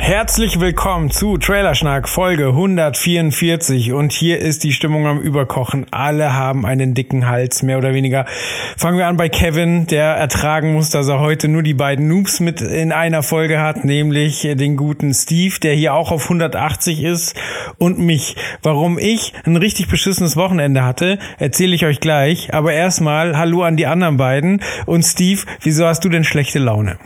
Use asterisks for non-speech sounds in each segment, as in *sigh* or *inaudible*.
Herzlich willkommen zu Trailerschnack Folge 144 und hier ist die Stimmung am Überkochen. Alle haben einen dicken Hals, mehr oder weniger. Fangen wir an bei Kevin, der ertragen muss, dass er heute nur die beiden Noobs mit in einer Folge hat, nämlich den guten Steve, der hier auch auf 180 ist und mich. Warum ich ein richtig beschissenes Wochenende hatte, erzähle ich euch gleich. Aber erstmal Hallo an die anderen beiden und Steve, wieso hast du denn schlechte Laune?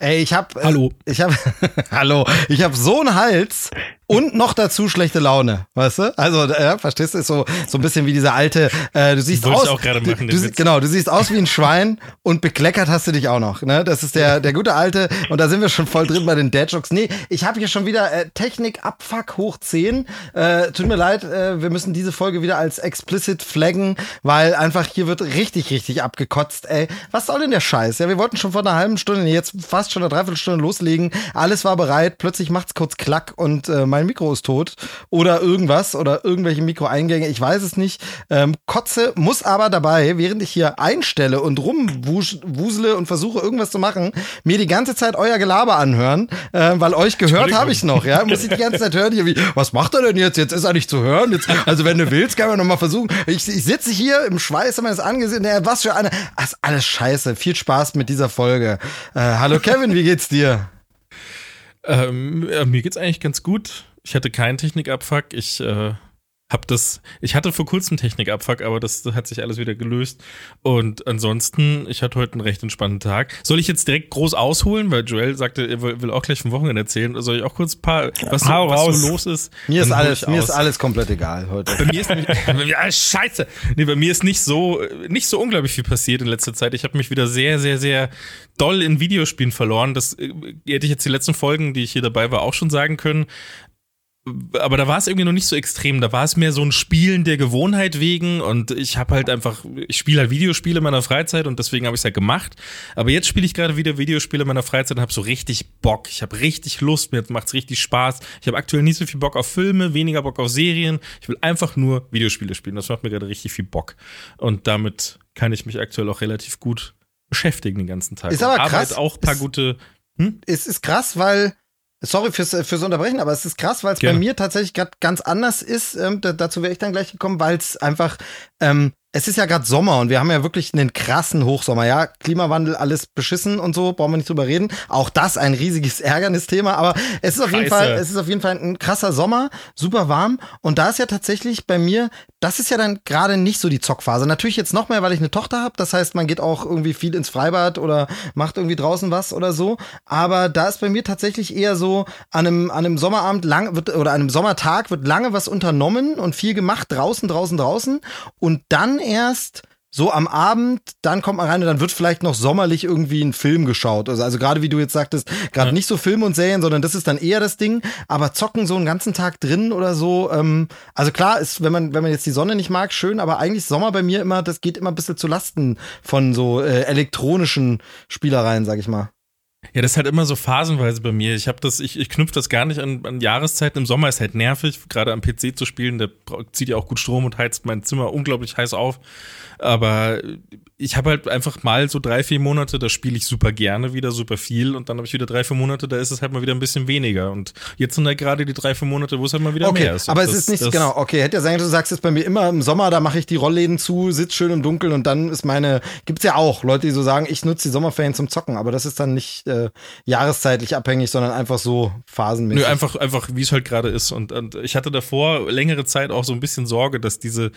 Ey, ich hab. Äh, hallo. Ich hab. *laughs* hallo. Ich hab so einen Hals und noch dazu schlechte Laune, weißt du? Also, äh, verstehst du, ist so, so ein bisschen wie dieser alte, äh, du siehst aus, auch gerade machen, du, du, genau, du siehst aus wie ein Schwein und bekleckert hast du dich auch noch, ne? Das ist der, der gute alte, und da sind wir schon voll drin bei den Dad-Jokes. Nee, ich habe hier schon wieder äh, Technik Abfuck hoch 10. Äh, tut mir leid, äh, wir müssen diese Folge wieder als explicit flaggen, weil einfach hier wird richtig, richtig abgekotzt, ey. Was soll denn der Scheiß? Ja, wir wollten schon vor einer halben Stunde, jetzt fast schon eine Dreiviertelstunde loslegen. Alles war bereit, plötzlich macht's kurz Klack und äh, mein mein Mikro ist tot oder irgendwas oder irgendwelche Mikroeingänge, ich weiß es nicht. Ähm, Kotze muss aber dabei, während ich hier einstelle und rumwusele und versuche irgendwas zu machen, mir die ganze Zeit euer Gelaber anhören, äh, weil euch gehört habe ich noch, ja. Muss ich die ganze Zeit hören, hier wie, was macht er denn jetzt? Jetzt ist er nicht zu hören. Jetzt, also wenn du willst, kann man noch mal versuchen. Ich, ich sitze hier im Schweiß meines Angesichts, naja, was für eine, das ist alles scheiße. Viel Spaß mit dieser Folge. Äh, hallo Kevin, wie geht's dir? Ähm, ja, mir geht's eigentlich ganz gut. Ich hatte keinen Technikabfuck. Ich äh, hab das, ich hatte vor kurzem Technikabfuck, aber das, das hat sich alles wieder gelöst. Und ansonsten, ich hatte heute einen recht entspannten Tag. Soll ich jetzt direkt groß ausholen, weil Joel sagte, er will auch gleich vom Wochenende erzählen. Soll ich auch kurz ein paar, was, Hau was so los ist? Mir ist alles, mir ist alles komplett egal heute. Bei mir ist nämlich, *laughs* bei mir, ah, scheiße. Nee, bei mir ist nicht so, nicht so unglaublich viel passiert in letzter Zeit. Ich habe mich wieder sehr, sehr, sehr doll in Videospielen verloren. Das äh, hätte ich jetzt die letzten Folgen, die ich hier dabei war, auch schon sagen können aber da war es irgendwie noch nicht so extrem. Da war es mehr so ein Spielen der Gewohnheit wegen und ich habe halt einfach, ich spiele halt Videospiele in meiner Freizeit und deswegen habe ich es halt gemacht. Aber jetzt spiele ich gerade wieder Videospiele in meiner Freizeit und habe so richtig Bock. Ich habe richtig Lust, mir macht's richtig Spaß. Ich habe aktuell nicht so viel Bock auf Filme, weniger Bock auf Serien. Ich will einfach nur Videospiele spielen. Das macht mir gerade richtig viel Bock. Und damit kann ich mich aktuell auch relativ gut beschäftigen den ganzen Tag. Ist aber krass. auch ein paar ist, gute. Hm? Es ist krass, weil Sorry fürs, fürs Unterbrechen, aber es ist krass, weil es bei mir tatsächlich gerade ganz anders ist. Ähm, dazu wäre ich dann gleich gekommen, weil es einfach ähm, es ist ja gerade Sommer und wir haben ja wirklich einen krassen Hochsommer. Ja, Klimawandel, alles beschissen und so, brauchen wir nicht drüber reden. Auch das ein riesiges *laughs* Ärgernisthema, aber es ist auf jeden Fall, es ist auf jeden Fall ein krasser Sommer, super warm und da ist ja tatsächlich bei mir, das ist ja dann gerade nicht so die Zockphase. Natürlich jetzt noch mehr, weil ich eine Tochter habe, das heißt, man geht auch irgendwie viel ins Freibad oder macht irgendwie draußen was oder so, aber da ist bei mir tatsächlich eher so an einem an einem Sommerabend lang wird oder an einem Sommertag wird lange was unternommen und viel gemacht draußen draußen draußen und dann erst so am Abend, dann kommt man rein und dann wird vielleicht noch sommerlich irgendwie ein Film geschaut. Also, also gerade wie du jetzt sagtest, gerade ja. nicht so Filme und Serien, sondern das ist dann eher das Ding. Aber zocken so einen ganzen Tag drin oder so. Ähm, also klar ist, wenn man wenn man jetzt die Sonne nicht mag, schön. Aber eigentlich Sommer bei mir immer, das geht immer ein bisschen zu Lasten von so äh, elektronischen Spielereien, sag ich mal. Ja, das ist halt immer so phasenweise bei mir. Ich habe das, ich, ich knüpfe das gar nicht an, an Jahreszeiten. Im Sommer ist halt nervig, gerade am PC zu spielen. Der zieht ja auch gut Strom und heizt mein Zimmer unglaublich heiß auf. Aber ich habe halt einfach mal so drei, vier Monate, da spiele ich super gerne wieder, super viel. Und dann habe ich wieder drei, vier Monate, da ist es halt mal wieder ein bisschen weniger. Und jetzt sind halt gerade die drei, vier Monate, wo es halt mal wieder okay, mehr ist. Aber das, es ist nicht, genau, okay, hätte ja sein, du sagst jetzt bei mir immer im Sommer, da mache ich die Rollläden zu, sitze schön im Dunkeln und dann ist meine, gibt's ja auch Leute, die so sagen, ich nutze die Sommerferien zum Zocken, aber das ist dann nicht äh, jahreszeitlich abhängig, sondern einfach so phasenmäßig. Nö, einfach, einfach, wie es halt gerade ist. Und, und ich hatte davor längere Zeit auch so ein bisschen Sorge, dass diese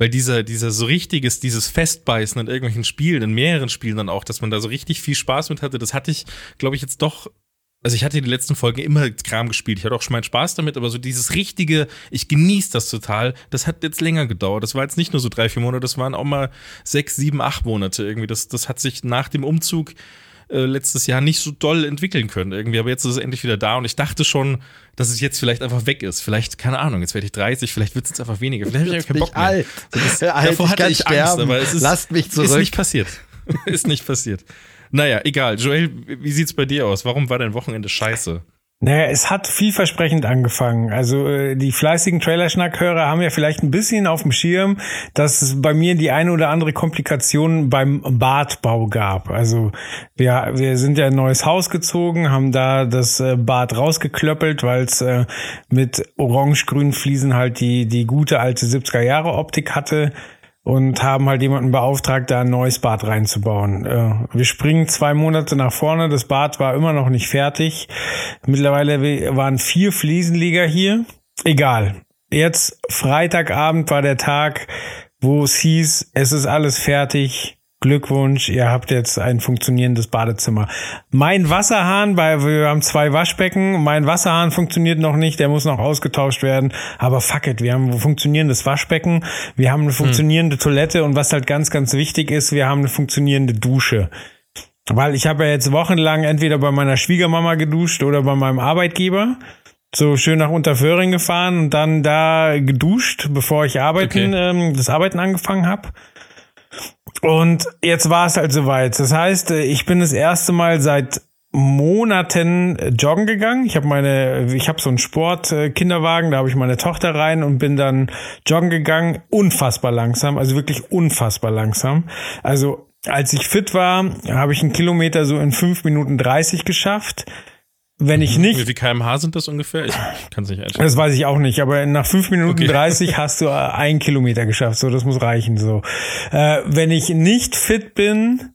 weil dieser, dieser so richtiges, dieses Festbeißen in irgendwelchen Spielen, in mehreren Spielen dann auch, dass man da so richtig viel Spaß mit hatte, das hatte ich, glaube ich, jetzt doch also ich hatte die letzten Folgen immer Kram gespielt. Ich hatte auch schon meinen Spaß damit, aber so dieses richtige, ich genieße das total, das hat jetzt länger gedauert. Das war jetzt nicht nur so drei, vier Monate, das waren auch mal sechs, sieben, acht Monate irgendwie. Das, das hat sich nach dem Umzug äh, letztes Jahr nicht so doll entwickeln können irgendwie. Aber jetzt ist es endlich wieder da und ich dachte schon, dass es jetzt vielleicht einfach weg ist. Vielleicht, keine Ahnung, jetzt werde ich 30, vielleicht wird es jetzt einfach weniger. Vielleicht habe ich keinen Bock mehr. Alt. *laughs* Das, *laughs* alt, davor hatte ich, sterben. Angst, aber es ist, Lasst mich zurück. ist nicht passiert. *laughs* ist nicht passiert. Naja, egal. Joel, wie sieht's bei dir aus? Warum war dein Wochenende scheiße? Naja, es hat vielversprechend angefangen. Also äh, die fleißigen Trailerschnackhörer haben ja vielleicht ein bisschen auf dem Schirm, dass es bei mir die eine oder andere Komplikation beim Badbau gab. Also wir, wir sind ja ein neues Haus gezogen, haben da das äh, Bad rausgeklöppelt, weil es äh, mit orange-grünen Fliesen halt die, die gute alte 70er Jahre Optik hatte und haben halt jemanden beauftragt, da ein neues Bad reinzubauen. Äh, wir springen zwei Monate nach vorne, das Bad war immer noch nicht fertig. Mittlerweile waren vier Fliesenleger hier. Egal. Jetzt Freitagabend war der Tag, wo es hieß, es ist alles fertig. Glückwunsch, ihr habt jetzt ein funktionierendes Badezimmer. Mein Wasserhahn, weil wir haben zwei Waschbecken, mein Wasserhahn funktioniert noch nicht, der muss noch ausgetauscht werden. Aber fuck it, wir haben ein funktionierendes Waschbecken, wir haben eine funktionierende hm. Toilette und was halt ganz, ganz wichtig ist, wir haben eine funktionierende Dusche. Weil ich habe ja jetzt wochenlang entweder bei meiner Schwiegermama geduscht oder bei meinem Arbeitgeber so schön nach Unterföhring gefahren und dann da geduscht, bevor ich arbeiten, okay. ähm, das Arbeiten angefangen habe. Und jetzt war es halt soweit. Das heißt, äh, ich bin das erste Mal seit Monaten äh, joggen gegangen. Ich habe meine, ich habe so einen Sport-Kinderwagen, da habe ich meine Tochter rein und bin dann joggen gegangen. Unfassbar langsam, also wirklich unfassbar langsam. Also als ich fit war, habe ich einen Kilometer so in fünf Minuten dreißig geschafft. Wenn ich mhm. nicht. Wie viel kmh sind das ungefähr? Ich kann es nicht einschätzen. Das weiß ich auch nicht, aber nach fünf Minuten okay. 30 *laughs* hast du äh, ein Kilometer geschafft. So, das muss reichen. So. Äh, wenn ich nicht fit bin,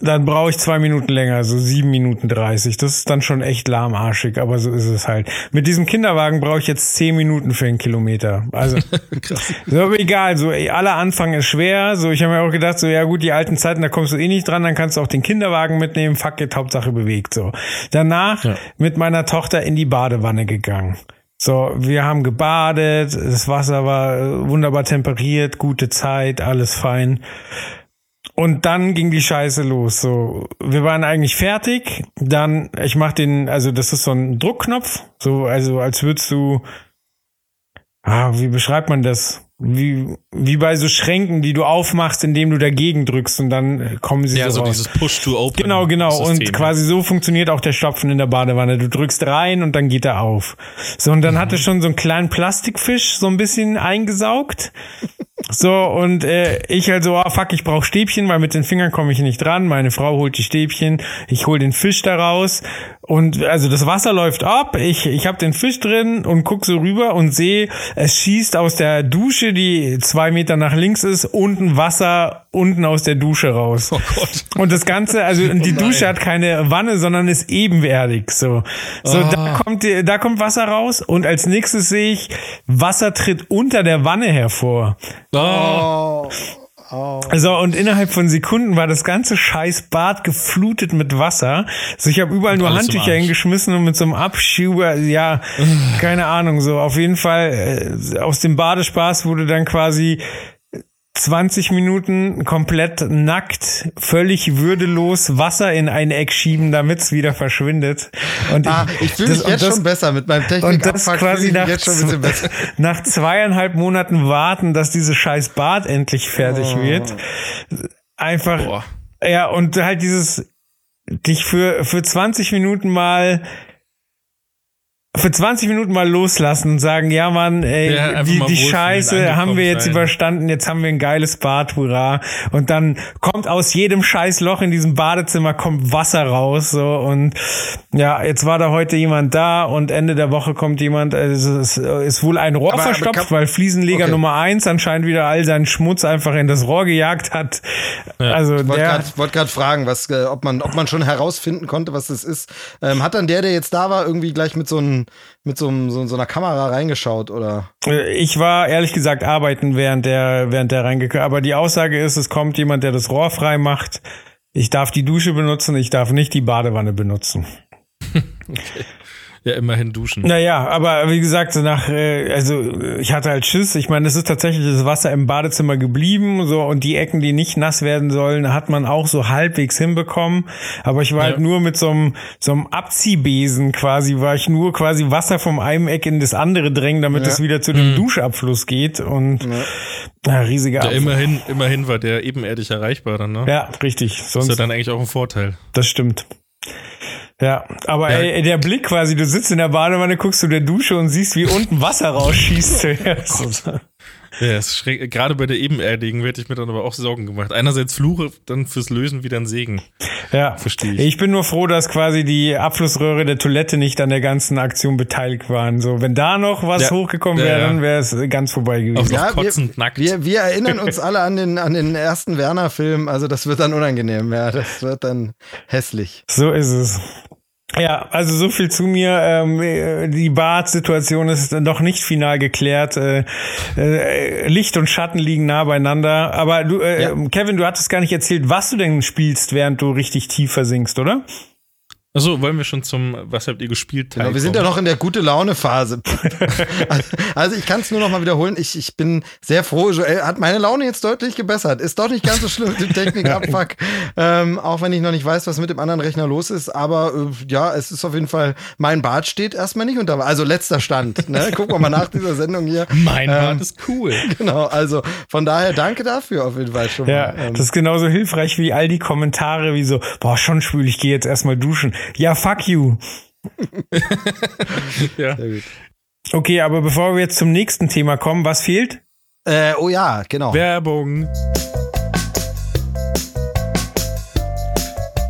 dann brauche ich zwei Minuten länger, so sieben Minuten dreißig. Das ist dann schon echt lahmarschig, aber so ist es halt. Mit diesem Kinderwagen brauche ich jetzt zehn Minuten für einen Kilometer. Also, *laughs* so, aber egal, so aller Anfang ist schwer. So, ich habe mir auch gedacht, so, ja gut, die alten Zeiten, da kommst du eh nicht dran, dann kannst du auch den Kinderwagen mitnehmen. Fuck it, Hauptsache bewegt, so. Danach ja. mit meiner Tochter in die Badewanne gegangen. So, wir haben gebadet, das Wasser war wunderbar temperiert, gute Zeit, alles fein. Und dann ging die Scheiße los. So, wir waren eigentlich fertig. Dann, ich mach den, also das ist so ein Druckknopf, so also als würdest du, ah, wie beschreibt man das? Wie, wie bei so Schränken, die du aufmachst, indem du dagegen drückst und dann kommen sie ja, so, so dieses Push-to-Open. Genau, genau. System, und quasi so funktioniert auch der Stopfen in der Badewanne. Du drückst rein und dann geht er auf. So, und dann mhm. hatte schon so einen kleinen Plastikfisch so ein bisschen eingesaugt. So, und äh, ich halt so, ah, fuck, ich brauch Stäbchen, weil mit den Fingern komme ich nicht dran. Meine Frau holt die Stäbchen, ich hol den Fisch da raus. Und also das Wasser läuft ab, ich, ich habe den Fisch drin und guck so rüber und sehe, es schießt aus der Dusche, die zwei Meter nach links ist, unten Wasser unten aus der Dusche raus. Oh Gott. Und das Ganze, also die oh Dusche hat keine Wanne, sondern ist ebenwertig. So, so oh. da kommt da kommt Wasser raus und als nächstes sehe ich, Wasser tritt unter der Wanne hervor. Oh. Oh. So, und innerhalb von Sekunden war das ganze scheiß Bad geflutet mit Wasser. So, ich habe überall nur Handtücher hingeschmissen und mit so einem Abschieber, ja, keine Ahnung, so auf jeden Fall äh, aus dem Badespaß wurde dann quasi 20 Minuten komplett nackt, völlig würdelos Wasser in ein Eck schieben, damit es wieder verschwindet. Und ah, ich fühle mich jetzt das, schon besser mit meinem Technik. Und das quasi nach, *laughs* nach zweieinhalb Monaten warten, dass dieses scheiß Bad endlich fertig oh. wird. Einfach, Boah. ja, und halt dieses, dich für, für 20 Minuten mal für 20 Minuten mal loslassen und sagen, ja Mann, ey, ja, die, die Scheiße haben wir jetzt sein. überstanden, jetzt haben wir ein geiles Bad, hurra. Und dann kommt aus jedem scheiß Loch in diesem Badezimmer kommt Wasser raus, so. Und ja, jetzt war da heute jemand da und Ende der Woche kommt jemand, also es ist wohl ein Rohr aber, verstopft, aber weil Fliesenleger okay. Nummer eins anscheinend wieder all seinen Schmutz einfach in das Rohr gejagt hat. Ja. Also ich wollte gerade wollt fragen, was, äh, ob man, ob man schon herausfinden konnte, was das ist. Ähm, hat dann der, der jetzt da war, irgendwie gleich mit so einem mit so, so, so einer Kamera reingeschaut, oder? Ich war ehrlich gesagt arbeiten, während der, während der reingekommen Aber die Aussage ist, es kommt jemand, der das Rohr frei macht. Ich darf die Dusche benutzen, ich darf nicht die Badewanne benutzen. *laughs* okay. Ja, immerhin duschen. Naja, aber wie gesagt, nach, äh, also ich hatte halt Schiss. Ich meine, es ist tatsächlich das Wasser im Badezimmer geblieben, so und die Ecken, die nicht nass werden sollen, hat man auch so halbwegs hinbekommen. Aber ich war ja. halt nur mit so einem, so einem Abziehbesen quasi, war ich nur quasi Wasser vom einen Eck in das andere drängen, damit ja. es wieder zu dem mhm. Duschabfluss geht. Und ja. Ja, riesiger ja, immerhin, immerhin war der ebenerdig erreichbar dann, ne? Ja, richtig. Sonst ist ja dann eigentlich auch ein Vorteil. Das stimmt. Ja, aber ja. Ey, der Blick quasi, du sitzt in der Badewanne, guckst du der Dusche und siehst, wie unten Wasser rausschießt. *laughs* Ja, ist schräg. Gerade bei der Ebenerdigen werde ich mir dann aber auch Sorgen gemacht. Einerseits Fluche, dann fürs Lösen wieder ein Segen. Ja. Verstehe ich. Ich bin nur froh, dass quasi die Abflussröhre der Toilette nicht an der ganzen Aktion beteiligt waren. So, wenn da noch was ja. hochgekommen wäre, ja, dann wäre es ganz vorbei gewesen. Ja, kotzend wir, nackt. Wir, wir erinnern uns *laughs* alle an den, an den ersten Werner-Film. Also das wird dann unangenehm. Ja, das wird dann hässlich. So ist es. Ja, also so viel zu mir. Ähm, die Bad-Situation ist noch nicht final geklärt. Äh, äh, Licht und Schatten liegen nah beieinander. Aber du, äh, ja. Kevin, du hattest gar nicht erzählt, was du denn spielst, während du richtig tief versinkst, oder? Achso, wollen wir schon zum Was habt ihr gespielt? Genau, wir sind ja noch in der gute Laune Phase. *laughs* also ich kann es nur noch mal wiederholen. Ich, ich bin sehr froh. Joel hat meine Laune jetzt deutlich gebessert. Ist doch nicht ganz so schlimm mit dem Technikabfuck. *laughs* ähm, auch wenn ich noch nicht weiß, was mit dem anderen Rechner los ist. Aber äh, ja, es ist auf jeden Fall, mein Bad steht erstmal nicht unter. Also letzter Stand. Ne? *laughs* Gucken wir mal nach dieser Sendung hier. Mein ähm, Bad ist cool. Genau, also von daher danke dafür auf jeden Fall schon mal. Ja, ähm, das ist genauso hilfreich wie all die Kommentare wie so, boah, schon schwül, ich gehe jetzt erstmal duschen. Ja, fuck you. *laughs* ja. Sehr gut. Okay, aber bevor wir jetzt zum nächsten Thema kommen, was fehlt? Äh, oh ja, genau. Werbung.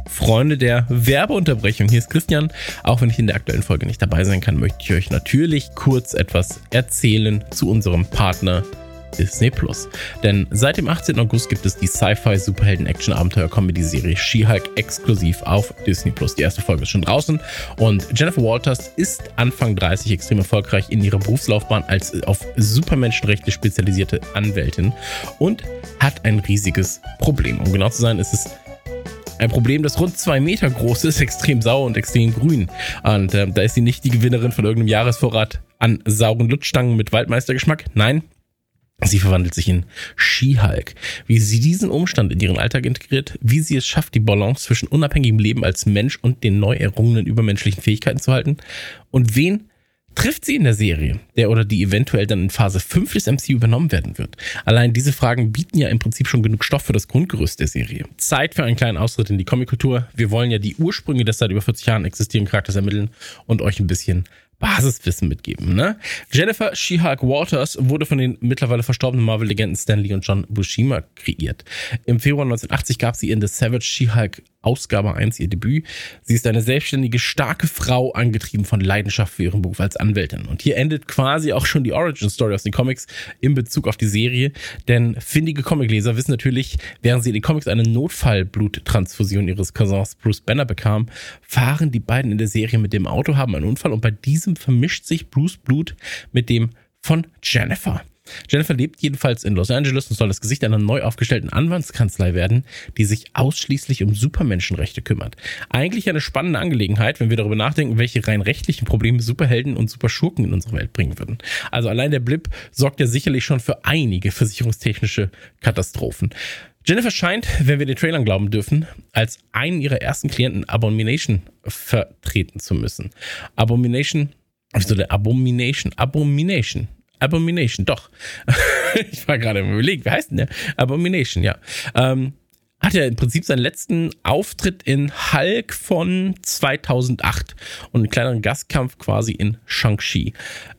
Freunde der Werbeunterbrechung. Hier ist Christian. Auch wenn ich in der aktuellen Folge nicht dabei sein kann, möchte ich euch natürlich kurz etwas erzählen zu unserem Partner Disney Plus. Denn seit dem 18. August gibt es die Sci-Fi Superhelden Action Abenteuer Comedy Serie She-Hulk exklusiv auf Disney Plus. Die erste Folge ist schon draußen und Jennifer Walters ist Anfang 30 extrem erfolgreich in ihrer Berufslaufbahn als auf Supermenschenrechte spezialisierte Anwältin und hat ein riesiges Problem. Um genau zu sein, ist es ein Problem, das rund zwei Meter groß ist, *laughs* extrem sauer und extrem grün. Und äh, da ist sie nicht die Gewinnerin von irgendeinem Jahresvorrat an sauren Lutschstangen mit Waldmeistergeschmack. Nein, Sie verwandelt sich in She-Hulk. Wie sie diesen Umstand in ihren Alltag integriert, wie sie es schafft, die Balance zwischen unabhängigem Leben als Mensch und den neu errungenen übermenschlichen Fähigkeiten zu halten und wen trifft sie in der Serie, der oder die eventuell dann in Phase 5 des MCU übernommen werden wird. Allein diese Fragen bieten ja im Prinzip schon genug Stoff für das Grundgerüst der Serie. Zeit für einen kleinen Ausritt in die Comickultur. Wir wollen ja die Ursprünge des seit über 40 Jahren existierenden Charakters ermitteln und euch ein bisschen Basiswissen mitgeben. Ne? Jennifer She-Hulk Waters wurde von den mittlerweile verstorbenen Marvel-Legenden Stanley und John Bushima kreiert. Im Februar 1980 gab sie in The Savage She-Hulk Ausgabe 1 ihr Debüt. Sie ist eine selbstständige, starke Frau, angetrieben von Leidenschaft für ihren Beruf als Anwältin. Und hier endet quasi auch schon die Origin Story aus den Comics in Bezug auf die Serie. Denn findige Comicleser wissen natürlich, während sie in den Comics eine Notfallbluttransfusion ihres Cousins Bruce Banner bekam, fahren die beiden in der Serie mit dem Auto, haben einen Unfall und bei diesem vermischt sich Bruce Blut mit dem von Jennifer. Jennifer lebt jedenfalls in Los Angeles und soll das Gesicht einer neu aufgestellten Anwaltskanzlei werden, die sich ausschließlich um Supermenschenrechte kümmert. Eigentlich eine spannende Angelegenheit, wenn wir darüber nachdenken, welche rein rechtlichen Probleme Superhelden und Superschurken in unsere Welt bringen würden. Also allein der Blip sorgt ja sicherlich schon für einige versicherungstechnische Katastrophen. Jennifer scheint, wenn wir den Trailern glauben dürfen, als einen ihrer ersten Klienten Abomination vertreten zu müssen. Abomination, wieso der Abomination? Abomination Abomination, doch. *laughs* ich war gerade im Überlegen, wie heißt denn der? Abomination, ja. Ähm, hat ja im Prinzip seinen letzten Auftritt in Hulk von 2008 und einen kleineren Gastkampf quasi in Shang-Chi.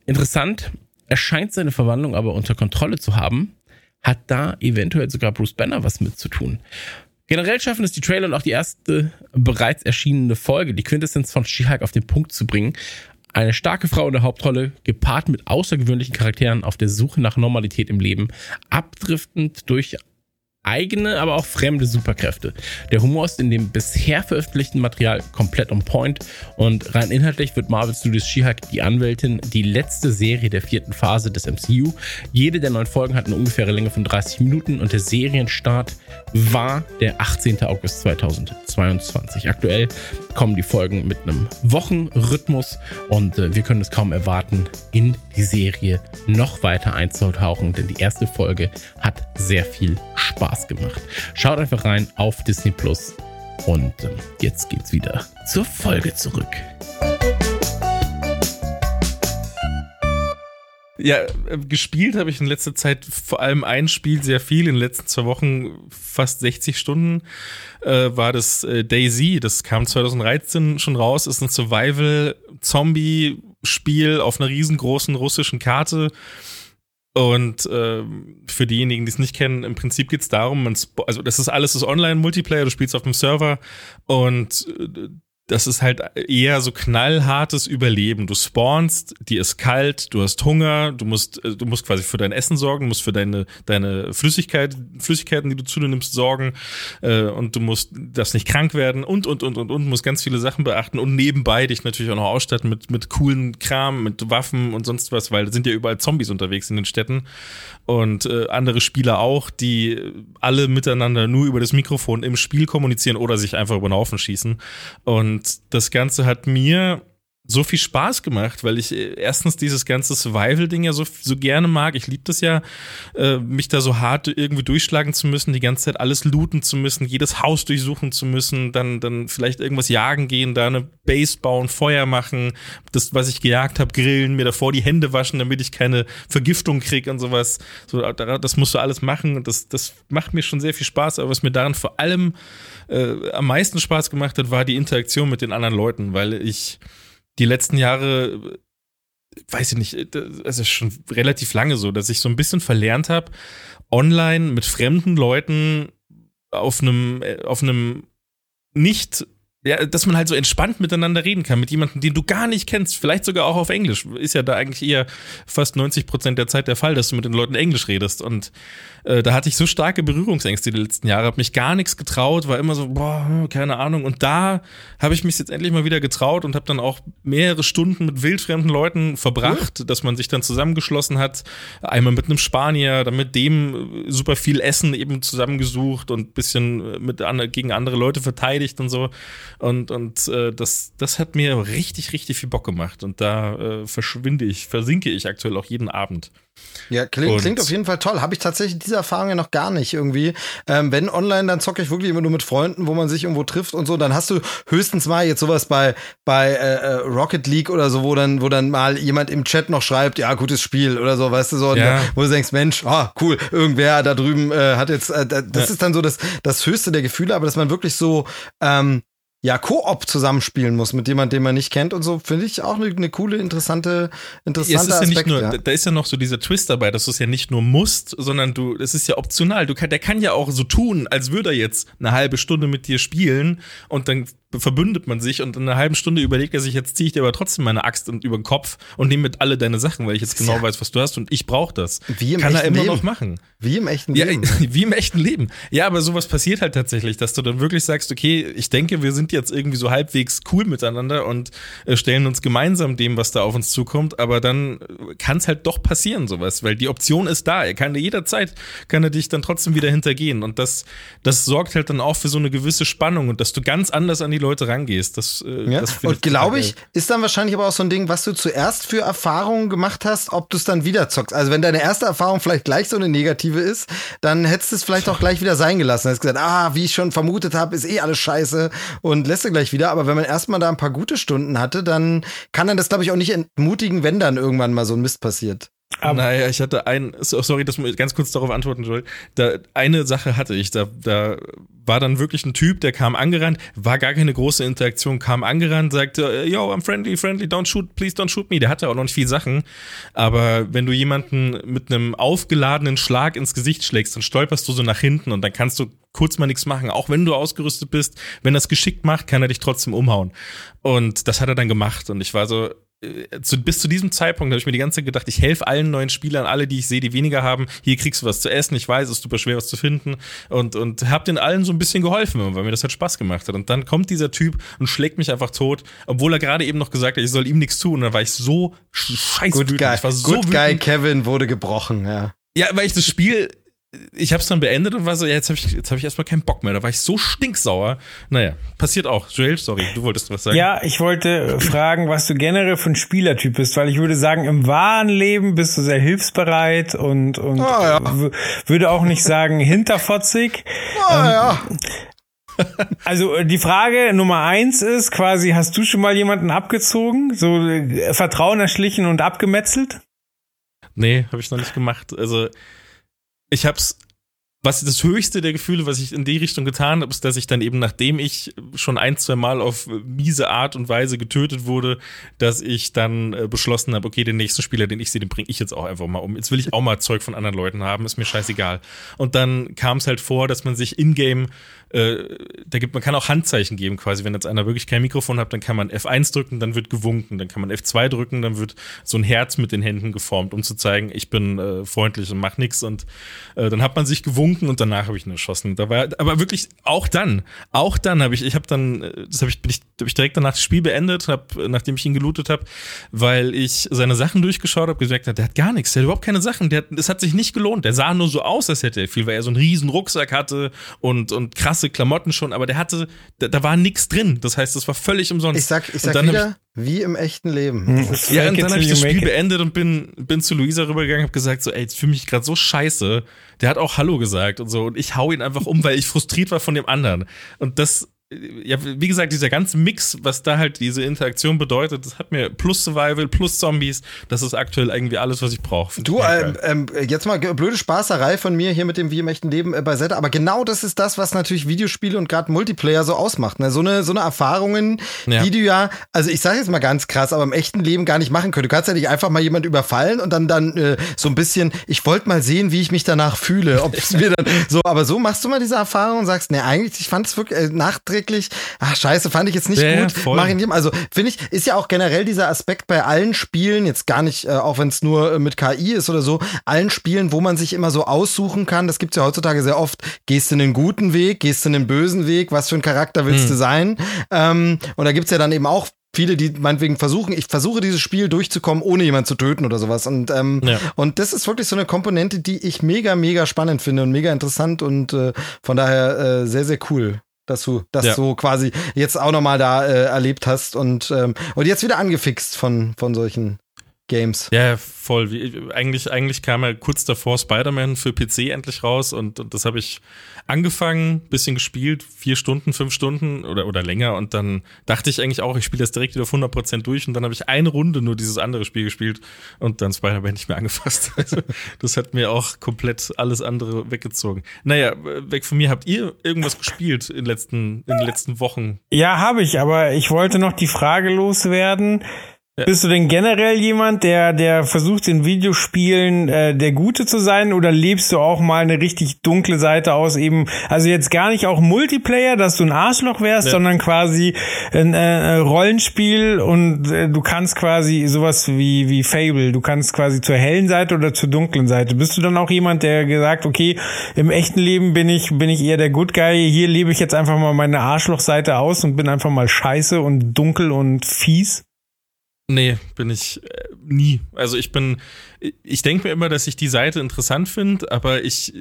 Interessant, er scheint seine Verwandlung aber unter Kontrolle zu haben, hat da eventuell sogar Bruce Banner was mit zu tun. Generell schaffen es die Trailer und auch die erste bereits erschienene Folge, die Quintessenz von She-Hulk auf den Punkt zu bringen. Eine starke Frau in der Hauptrolle, gepaart mit außergewöhnlichen Charakteren auf der Suche nach Normalität im Leben, abdriftend durch eigene, aber auch fremde Superkräfte. Der Humor ist in dem bisher veröffentlichten Material komplett on point und rein inhaltlich wird Marvel Studios She-Hulk die Anwältin die letzte Serie der vierten Phase des MCU. Jede der neun Folgen hat eine ungefähre Länge von 30 Minuten und der Serienstart war der 18. August 2022. Aktuell kommen die Folgen mit einem Wochenrhythmus und äh, wir können es kaum erwarten, in die Serie noch weiter einzutauchen, denn die erste Folge hat sehr viel Spaß gemacht. Schaut einfach rein auf Disney Plus und äh, jetzt geht's wieder zur Folge zurück. Ja, äh, gespielt habe ich in letzter Zeit vor allem ein Spiel sehr viel. In den letzten zwei Wochen fast 60 Stunden äh, war das äh, Daisy. Das kam 2013 schon raus. Ist ein Survival-Zombie-Spiel auf einer riesengroßen russischen Karte. Und äh, für diejenigen, die es nicht kennen, im Prinzip geht es darum, also das ist alles das Online-Multiplayer, du spielst auf dem Server und äh, das ist halt eher so knallhartes Überleben. Du spawnst, dir ist kalt, du hast Hunger, du musst, äh, du musst quasi für dein Essen sorgen, du musst für deine, deine Flüssigkeit, Flüssigkeiten, die du zu dir nimmst, sorgen, äh, und du musst, darfst nicht krank werden und, und, und, und, und, musst ganz viele Sachen beachten und nebenbei dich natürlich auch noch ausstatten mit, mit coolen Kram, mit Waffen und sonst was, weil da sind ja überall Zombies unterwegs in den Städten und äh, andere Spieler auch, die alle miteinander nur über das Mikrofon im Spiel kommunizieren oder sich einfach über den Haufen schießen und und das Ganze hat mir so viel Spaß gemacht, weil ich äh, erstens dieses ganze Survival-Ding ja so, so gerne mag. Ich liebe das ja, äh, mich da so hart irgendwie durchschlagen zu müssen, die ganze Zeit alles looten zu müssen, jedes Haus durchsuchen zu müssen, dann, dann vielleicht irgendwas jagen gehen, da eine Base bauen, Feuer machen, das, was ich gejagt habe, grillen, mir davor die Hände waschen, damit ich keine Vergiftung kriege und sowas. So, das musst du alles machen und das, das macht mir schon sehr viel Spaß. Aber was mir daran vor allem äh, am meisten Spaß gemacht hat, war die Interaktion mit den anderen Leuten, weil ich die letzten Jahre, weiß ich nicht, es ist schon relativ lange so, dass ich so ein bisschen verlernt habe, online mit fremden Leuten auf einem, äh, auf einem nicht ja, dass man halt so entspannt miteinander reden kann mit jemandem, den du gar nicht kennst, vielleicht sogar auch auf Englisch. Ist ja da eigentlich eher fast 90 Prozent der Zeit der Fall, dass du mit den Leuten Englisch redest. Und äh, da hatte ich so starke Berührungsängste die letzten Jahre, habe mich gar nichts getraut, war immer so, boah, keine Ahnung. Und da habe ich mich jetzt endlich mal wieder getraut und habe dann auch mehrere Stunden mit wildfremden Leuten verbracht, mhm. dass man sich dann zusammengeschlossen hat. Einmal mit einem Spanier, dann mit dem super viel Essen eben zusammengesucht und bisschen mit gegen andere Leute verteidigt und so. Und, und äh, das, das hat mir richtig, richtig viel Bock gemacht. Und da äh, verschwinde ich, versinke ich aktuell auch jeden Abend. Ja, klingt, klingt auf jeden Fall toll. Habe ich tatsächlich diese Erfahrung ja noch gar nicht irgendwie. Ähm, wenn online, dann zocke ich wirklich immer nur mit Freunden, wo man sich irgendwo trifft und so. Dann hast du höchstens mal jetzt sowas bei, bei äh, äh, Rocket League oder so, wo dann, wo dann mal jemand im Chat noch schreibt, ja, gutes Spiel oder so, weißt du, so. Ja. wo du denkst, Mensch, ah, cool, irgendwer da drüben äh, hat jetzt, äh, das ja. ist dann so das, das höchste der Gefühle, aber dass man wirklich so ähm, ja, Koop zusammenspielen muss mit jemandem, den man nicht kennt und so, finde ich auch eine, eine coole, interessante, interessante ja, Aspekt. Ja nur, ja. Da ist ja noch so dieser Twist dabei, dass du es ja nicht nur musst, sondern du, es ist ja optional. Du kann, der kann ja auch so tun, als würde er jetzt eine halbe Stunde mit dir spielen und dann verbündet man sich und in einer halben Stunde überlegt er sich, jetzt ziehe ich dir aber trotzdem meine Axt über den Kopf und nehme mit alle deine Sachen, weil ich jetzt genau ja. weiß, was du hast und ich brauche das. Wie im Kann echten er immer Leben. noch machen. Wie im echten Leben. Ja, *laughs* wie im echten Leben. Ja, aber sowas passiert halt tatsächlich, dass du dann wirklich sagst, okay, ich denke, wir sind jetzt irgendwie so halbwegs cool miteinander und äh, stellen uns gemeinsam dem, was da auf uns zukommt, aber dann kann es halt doch passieren, sowas, weil die Option ist da. Er kann dir jederzeit, kann er dich dann trotzdem wieder hintergehen und das, das sorgt halt dann auch für so eine gewisse Spannung und dass du ganz anders an die Leute rangehst. Das, äh, ja. das Und glaube ich, ist dann wahrscheinlich aber auch so ein Ding, was du zuerst für Erfahrungen gemacht hast, ob du es dann wieder zockst. Also wenn deine erste Erfahrung vielleicht gleich so eine negative ist, dann hättest du es vielleicht auch gleich wieder sein gelassen. Hättest gesagt, ah, wie ich schon vermutet habe, ist eh alles scheiße und lässt du gleich wieder. Aber wenn man erstmal da ein paar gute Stunden hatte, dann kann dann das, glaube ich, auch nicht entmutigen, wenn dann irgendwann mal so ein Mist passiert. Aber naja, ich hatte ein, sorry, dass ich ganz kurz darauf antworten soll. Da, eine Sache hatte ich, da, da war dann wirklich ein Typ, der kam angerannt, war gar keine große Interaktion, kam angerannt, sagte, yo, I'm friendly, friendly, don't shoot, please don't shoot me. Der hatte auch noch nicht viel Sachen. Aber wenn du jemanden mit einem aufgeladenen Schlag ins Gesicht schlägst, dann stolperst du so nach hinten und dann kannst du kurz mal nichts machen. Auch wenn du ausgerüstet bist, wenn das geschickt macht, kann er dich trotzdem umhauen. Und das hat er dann gemacht. Und ich war so, äh, zu, bis zu diesem Zeitpunkt habe ich mir die ganze Zeit gedacht, ich helfe allen neuen Spielern, alle, die ich sehe, die weniger haben. Hier kriegst du was zu essen. Ich weiß, es ist super schwer, was zu finden. Und, und habe den allen so ein bisschen geholfen, weil mir das halt Spaß gemacht hat. Und dann kommt dieser Typ und schlägt mich einfach tot, obwohl er gerade eben noch gesagt hat, ich soll ihm nichts tun. Und dann war ich so scheiße Good wütend. Guy, ich war so Good Guy Kevin wurde gebrochen, ja. Ja, weil ich das Spiel ich habe es dann beendet und war so, ja, jetzt habe ich, jetzt hab ich erstmal keinen Bock mehr. Da war ich so stinksauer. Naja, passiert auch. Joel, sorry, du wolltest was sagen. Ja, ich wollte fragen, was du generell für ein Spielertyp bist, weil ich würde sagen, im wahren Leben bist du sehr hilfsbereit und, und ah, ja. würde auch nicht sagen hinterfotzig. Ah, ähm, ja. *laughs* Also äh, die Frage Nummer eins ist quasi, hast du schon mal jemanden abgezogen, so äh, Vertrauen erschlichen und abgemetzelt? Nee, habe ich noch nicht gemacht. Also ich hab's was das höchste der Gefühle, was ich in die Richtung getan habe, ist, dass ich dann eben, nachdem ich schon ein, zwei Mal auf miese Art und Weise getötet wurde, dass ich dann äh, beschlossen habe, okay, den nächsten Spieler, den ich sehe, den bringe ich jetzt auch einfach mal um. Jetzt will ich auch mal Zeug von anderen Leuten haben, ist mir scheißegal. Und dann kam es halt vor, dass man sich in-game äh, da gibt man kann auch Handzeichen geben quasi. Wenn jetzt einer wirklich kein Mikrofon hat, dann kann man F1 drücken, dann wird gewunken, dann kann man F2 drücken, dann wird so ein Herz mit den Händen geformt, um zu zeigen, ich bin äh, freundlich und mach nichts. Und äh, dann hat man sich gewunken und danach habe ich ihn erschossen. Da war, aber wirklich auch dann, auch dann habe ich, ich habe dann, äh, das habe ich, ich, hab ich direkt danach das Spiel beendet, hab, nachdem ich ihn gelootet habe, weil ich seine Sachen durchgeschaut habe, gesagt hat, der hat gar nichts, der hat überhaupt keine Sachen, der, es hat sich nicht gelohnt. Der sah nur so aus, als hätte er viel, weil er so einen riesen Rucksack hatte und und krass krasse Klamotten schon, aber der hatte, da, da war nichts drin. Das heißt, das war völlig umsonst. Ich sag, ich sag wieder, ich, wie im echten Leben. Hm. Ja, und dann habe ich das Spiel beendet und bin, bin zu Luisa rübergegangen, habe gesagt so, ey, ich fühle mich gerade so scheiße. Der hat auch Hallo gesagt und so und ich hau ihn einfach um, weil ich frustriert war von dem anderen. Und das ja, wie gesagt, dieser ganze Mix, was da halt diese Interaktion bedeutet, das hat mir plus Survival, plus Zombies, das ist aktuell irgendwie alles, was ich brauche. Du, ähm, ähm, jetzt mal blöde Spaßerei von mir hier mit dem Wie im echten Leben äh, beiseite, aber genau das ist das, was natürlich Videospiele und gerade Multiplayer so ausmacht. Ne? So eine, so eine Erfahrungen, ja. die du ja, also ich sage jetzt mal ganz krass, aber im echten Leben gar nicht machen könntest. Du kannst ja nicht einfach mal jemand überfallen und dann dann äh, so ein bisschen, ich wollte mal sehen, wie ich mich danach fühle, ob es *laughs* mir dann so, aber so machst du mal diese Erfahrung und sagst, ne, eigentlich, ich fand es wirklich äh, nachträglich nachträglich, ach scheiße, fand ich jetzt nicht ja, gut, mach ich nicht. Also finde ich, ist ja auch generell dieser Aspekt bei allen Spielen, jetzt gar nicht, äh, auch wenn es nur äh, mit KI ist oder so, allen Spielen, wo man sich immer so aussuchen kann, das gibt's ja heutzutage sehr oft, gehst du einen guten Weg, gehst du einen bösen Weg, was für ein Charakter willst hm. du sein? Ähm, und da gibt's ja dann eben auch viele, die meinetwegen versuchen, ich versuche dieses Spiel durchzukommen, ohne jemanden zu töten oder sowas. Und, ähm, ja. und das ist wirklich so eine Komponente, die ich mega, mega spannend finde und mega interessant und äh, von daher äh, sehr, sehr cool dass du das ja. so quasi jetzt auch nochmal da äh, erlebt hast und, ähm, und jetzt wieder angefixt von, von solchen Games. Ja, voll. Wie, eigentlich, eigentlich kam ja kurz davor Spider-Man für PC endlich raus und, und das habe ich angefangen, bisschen gespielt, vier Stunden, fünf Stunden oder, oder länger und dann dachte ich eigentlich auch, ich spiele das direkt wieder auf 100% durch und dann habe ich eine Runde nur dieses andere Spiel gespielt und dann Spider-Man nicht mehr angefasst. *laughs* Also, das hat mir auch komplett alles andere weggezogen. Naja, weg von mir. Habt ihr irgendwas gespielt in, letzten, in den letzten Wochen? Ja, habe ich, aber ich wollte noch die Frage loswerden. Ja. Bist du denn generell jemand, der, der versucht in Videospielen äh, der Gute zu sein oder lebst du auch mal eine richtig dunkle Seite aus eben, also jetzt gar nicht auch Multiplayer, dass du ein Arschloch wärst, ja. sondern quasi ein äh, Rollenspiel und äh, du kannst quasi sowas wie, wie Fable, du kannst quasi zur hellen Seite oder zur dunklen Seite. Bist du dann auch jemand, der gesagt, okay, im echten Leben bin ich, bin ich eher der Good Guy, hier lebe ich jetzt einfach mal meine Arschlochseite aus und bin einfach mal scheiße und dunkel und fies? Nee, bin ich äh, nie. Also ich bin, ich denke mir immer, dass ich die Seite interessant finde, aber ich,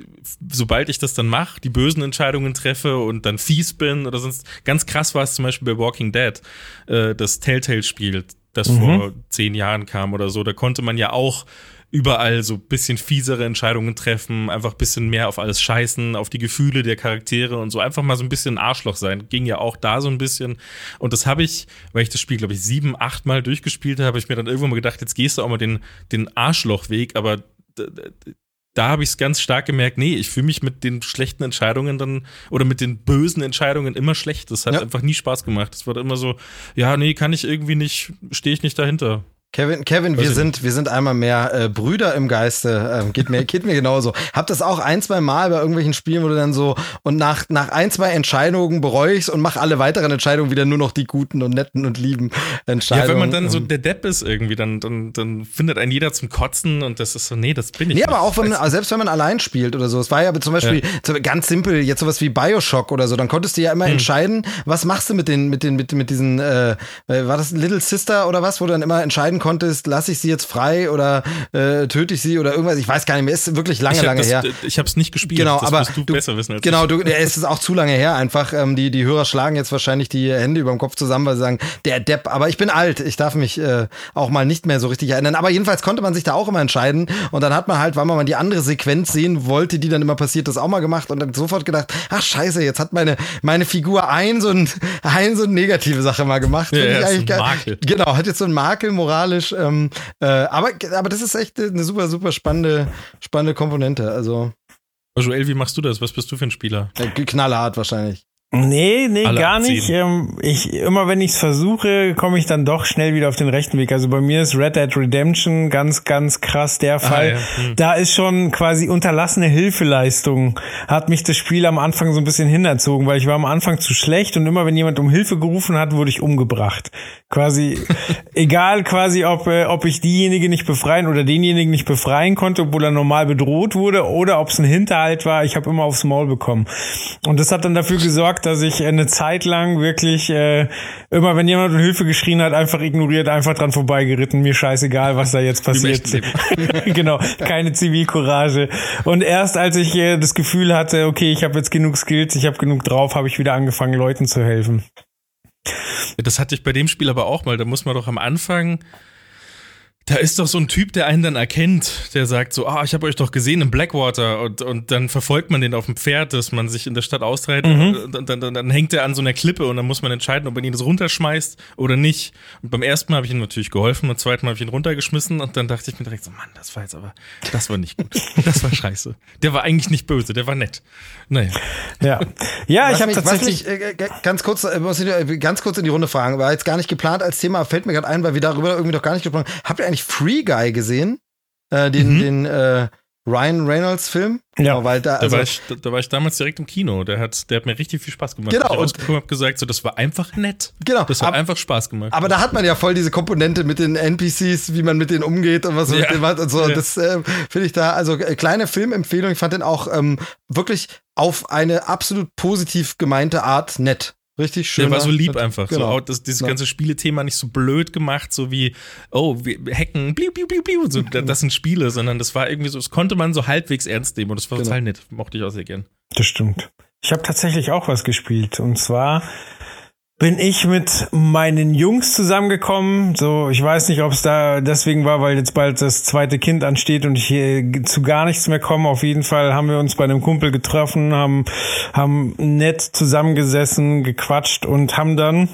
sobald ich das dann mache, die bösen Entscheidungen treffe und dann fies bin oder sonst, ganz krass war es zum Beispiel bei Walking Dead, äh, das Telltale-Spiel, das mhm. vor zehn Jahren kam oder so, da konnte man ja auch überall so bisschen fiesere Entscheidungen treffen, einfach bisschen mehr auf alles scheißen, auf die Gefühle der Charaktere und so einfach mal so ein bisschen Arschloch sein. Ging ja auch da so ein bisschen. Und das habe ich, weil ich das Spiel, glaube ich, sieben, acht Mal durchgespielt habe, habe ich mir dann irgendwann mal gedacht, jetzt gehst du auch mal den, den Arschlochweg, aber da habe ich es ganz stark gemerkt, nee, ich fühle mich mit den schlechten Entscheidungen dann oder mit den bösen Entscheidungen immer schlecht. Das hat ja. einfach nie Spaß gemacht. Es war immer so, ja, nee, kann ich irgendwie nicht, stehe ich nicht dahinter. Kevin, Kevin, wir sind, wir sind einmal mehr äh, Brüder im Geiste. Ähm, geht mir, geht mir genauso. Hab das auch ein, zwei Mal bei irgendwelchen Spielen, wo du dann so und nach, nach ein, zwei Entscheidungen bereue ich's und mach alle weiteren Entscheidungen wieder nur noch die guten und netten und lieben Entscheidungen. Ja, wenn man dann so der Depp ist irgendwie, dann, dann, dann findet ein jeder zum Kotzen und das ist so, nee, das bin ich Nee, nicht. aber auch wenn man, selbst wenn man allein spielt oder so. Es war ja zum Beispiel so ganz simpel, jetzt sowas wie Bioshock oder so, dann konntest du ja immer entscheiden, was machst du mit den, mit den, mit, mit diesen, äh, war das Little Sister oder was, wo du dann immer entscheiden konntest, lass ich sie jetzt frei oder äh, töte ich sie oder irgendwas. Ich weiß gar nicht mehr, ist wirklich lange, lange das, her. Ich habe es nicht gespielt. Genau, das aber musst du, besser wissen als genau, ich. du, ja, *laughs* es ist auch zu lange her einfach. Ähm, die, die Hörer schlagen jetzt wahrscheinlich die Hände über dem Kopf zusammen, weil sie sagen, der Depp. Aber ich bin alt, ich darf mich äh, auch mal nicht mehr so richtig erinnern. Aber jedenfalls konnte man sich da auch immer entscheiden. Und dann hat man halt, weil man mal die andere Sequenz sehen wollte, die dann immer passiert, das auch mal gemacht und dann sofort gedacht, ach scheiße, jetzt hat meine, meine Figur ein so, ein, ein so eine negative Sache mal gemacht. Ja, ja, ist ein. Makel. Genau, hat jetzt so einen Makel moralisch. Ähm, äh, aber, aber das ist echt eine super, super spannende, spannende Komponente. Also Joel, wie machst du das? Was bist du für ein Spieler? äh, knallhart wahrscheinlich. Nee, nee, Alle gar nicht. Ähm, ich, immer wenn ich es versuche, komme ich dann doch schnell wieder auf den rechten Weg. Also bei mir ist Red Dead Redemption ganz, ganz krass der Fall. ja. Hm. Da ist schon quasi unterlassene Hilfeleistung. Hat mich das Spiel am Anfang so ein bisschen hinerzogen, weil ich war am Anfang zu schlecht und immer wenn jemand um Hilfe gerufen hat, wurde ich umgebracht. Quasi, egal quasi, ob, äh, ob ich diejenige nicht befreien oder denjenigen nicht befreien konnte, obwohl er normal bedroht wurde oder ob es ein Hinterhalt war, ich habe immer aufs Maul bekommen. Und das hat dann dafür gesorgt, dass ich eine Zeit lang wirklich äh, immer, wenn jemand um Hilfe geschrien hat, einfach ignoriert, einfach dran vorbeigeritten. Mir scheißegal, was da jetzt passiert. *laughs* genau, keine Zivilcourage. Und erst als ich äh, das Gefühl hatte, okay, ich habe jetzt genug Skills, ich habe genug drauf, habe ich wieder angefangen, Leuten zu helfen. Das hatte ich bei dem Spiel aber auch mal. Da muss man doch am Anfang. Da ist doch so ein Typ, der einen dann erkennt, der sagt so, ah, ich habe euch doch gesehen im Blackwater und, und dann verfolgt man den auf dem Pferd, dass man sich in der Stadt austreibt und dann, dann, dann, dann hängt er an so einer Klippe und dann muss man entscheiden, ob man ihn das runterschmeißt oder nicht. Und beim ersten Mal habe ich ihm natürlich geholfen, beim zweiten Mal habe ich ihn runtergeschmissen und dann dachte ich mir direkt so, Mann, das war jetzt aber, das war nicht gut. *laughs* Das war scheiße. Der war eigentlich nicht böse, der war nett. Naja. Ja, ja, ich habe tatsächlich. mich, äh, äh, ganz kurz, äh, muss ich äh, ganz kurz in die Runde fragen, war jetzt gar nicht geplant als Thema, fällt mir gerade ein, weil wir darüber irgendwie noch gar nicht gesprochen haben. Habt ihr eigentlich Free Guy gesehen? Äh, den, den äh, Ryan Reynolds Film? Ja. Genau, weil da, Da, also, war ich, da, da war ich damals direkt im Kino. Der hat, der hat mir richtig viel Spaß gemacht. Genau, Ich und- rausgekommen habe gesagt, so, das war einfach nett. Genau, Das hat ab- einfach Spaß gemacht. aber da hat man ja voll diese Komponente mit den NPCs, wie man mit denen umgeht und was man Ja. mit denen macht und so. Ja. Das äh, finde ich da, also äh, kleine Filmempfehlung, ich fand den auch ähm, wirklich auf eine absolut positiv gemeinte Art nett. Richtig schön. der war so lieb einfach. So, Genau. auch das, dieses Ja. ganze Spielethema nicht so blöd gemacht, so wie, oh, wir hacken, bliu, bliu, bliu, bliu. So, da- das sind Spiele, sondern das war irgendwie so, das konnte man so halbwegs ernst nehmen und das war Genau. total nett. Mochte ich auch sehr gern. Das stimmt. Ich habe tatsächlich auch was gespielt. Und zwar bin ich mit meinen Jungs zusammengekommen. So, ich weiß nicht, ob es da deswegen war, weil jetzt bald das zweite Kind ansteht und ich hier zu gar nichts mehr komme. Auf jeden Fall haben wir uns bei einem Kumpel getroffen, haben, haben nett zusammengesessen, gequatscht und haben dann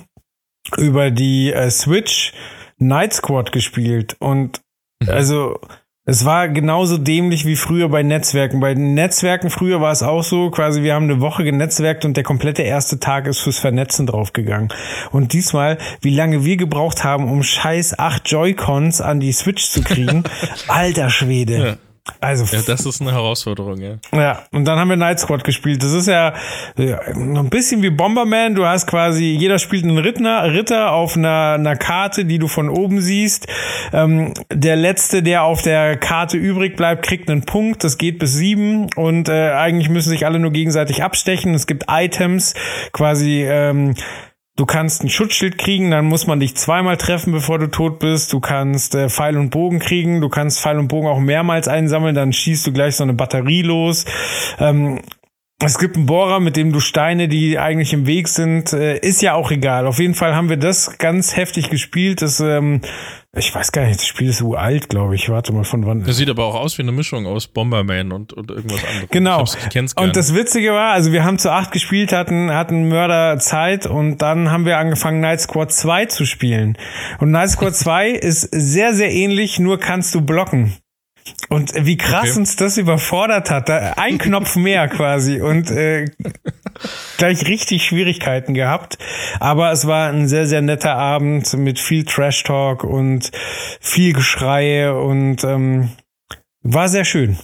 über die äh, Switch Night Squad gespielt. Und also es war genauso dämlich wie früher bei Netzwerken. Bei Netzwerken früher war es auch so, quasi wir haben eine Woche genetzwerkt und der komplette erste Tag ist fürs Vernetzen draufgegangen. Und diesmal, wie lange wir gebraucht haben, um scheiß acht Joy-Cons an die Switch zu kriegen. *laughs* Alter Schwede. Ja. Also Ja, das ist eine Herausforderung, ja. ja, und dann haben wir Night Squad gespielt. Das ist ja ja, ein bisschen wie Bomberman. Du hast quasi, jeder spielt einen Ritter, Ritter auf einer, einer Karte, die du von oben siehst. Ähm, der letzte, der auf der Karte übrig bleibt, kriegt einen Punkt. Das geht bis sieben und äh, eigentlich müssen sich alle nur gegenseitig abstechen. Es gibt Items, quasi ähm, Du kannst ein Schutzschild kriegen, dann muss man dich zweimal treffen, bevor du tot bist. Du kannst äh, Pfeil und Bogen kriegen, du kannst Pfeil und Bogen auch mehrmals einsammeln, dann schießt du gleich so eine Batterie los. Ähm, es gibt einen Bohrer, mit dem du Steine, die eigentlich im Weg sind, äh, ist ja auch egal. Auf jeden Fall haben wir das ganz heftig gespielt. Das, ähm, ich weiß gar nicht, das Spiel ist uralt, glaube ich. Warte mal, von wann. Das sieht aber auch aus wie eine Mischung aus Bomberman und, und irgendwas anderes. Genau. Ich, kenn's Und das. Witzige war, also wir haben zu acht gespielt, hatten, hatten Mörder Zeit und dann haben wir angefangen, Night Squad 2 zu spielen. Und Night Squad *laughs* 2 ist sehr, sehr ähnlich, nur kannst du blocken. Und wie krass Okay. uns das überfordert hat. Da, ein Knopf mehr quasi. Und äh, gleich richtig Schwierigkeiten gehabt. Aber es war ein sehr, sehr netter Abend mit viel Trash-Talk und viel Geschrei und ähm, war sehr schön.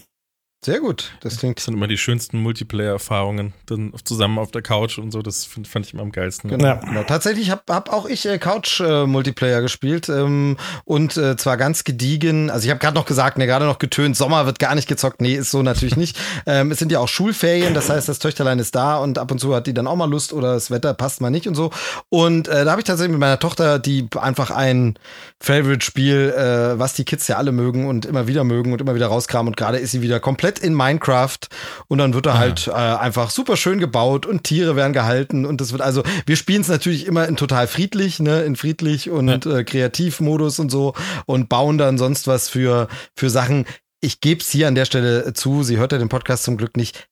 Sehr gut. Das klingt. Das sind immer die schönsten Multiplayer-Erfahrungen. Dann zusammen auf der Couch und so. Das find, fand ich immer am geilsten. Genau. Ja. genau. Tatsächlich habe hab auch ich äh, Couch-Multiplayer äh, gespielt. Ähm, und äh, zwar ganz gediegen. Also ich habe gerade noch gesagt, ne, gerade noch getönt, Sommer wird gar nicht gezockt. Nee, ist so natürlich nicht. *laughs* ähm, es sind ja auch Schulferien. Das heißt, das Töchterlein ist da und ab und zu hat die dann auch mal Lust oder das Wetter passt mal nicht und so. Und äh, da habe ich tatsächlich mit meiner Tochter, die einfach ein Favorite-Spiel, äh, was die Kids ja alle mögen und immer wieder mögen und immer wieder rauskramen. Und gerade ist sie wieder komplett komplett in Minecraft und dann wird er halt äh, einfach super schön gebaut und Tiere werden gehalten und das wird also, wir spielen es natürlich immer in total friedlich, ne, in friedlich und ja. äh, Kreativmodus und so und bauen dann sonst was für, für Sachen. Ich gebe es hier an der Stelle zu, sie hört ja den Podcast zum Glück nicht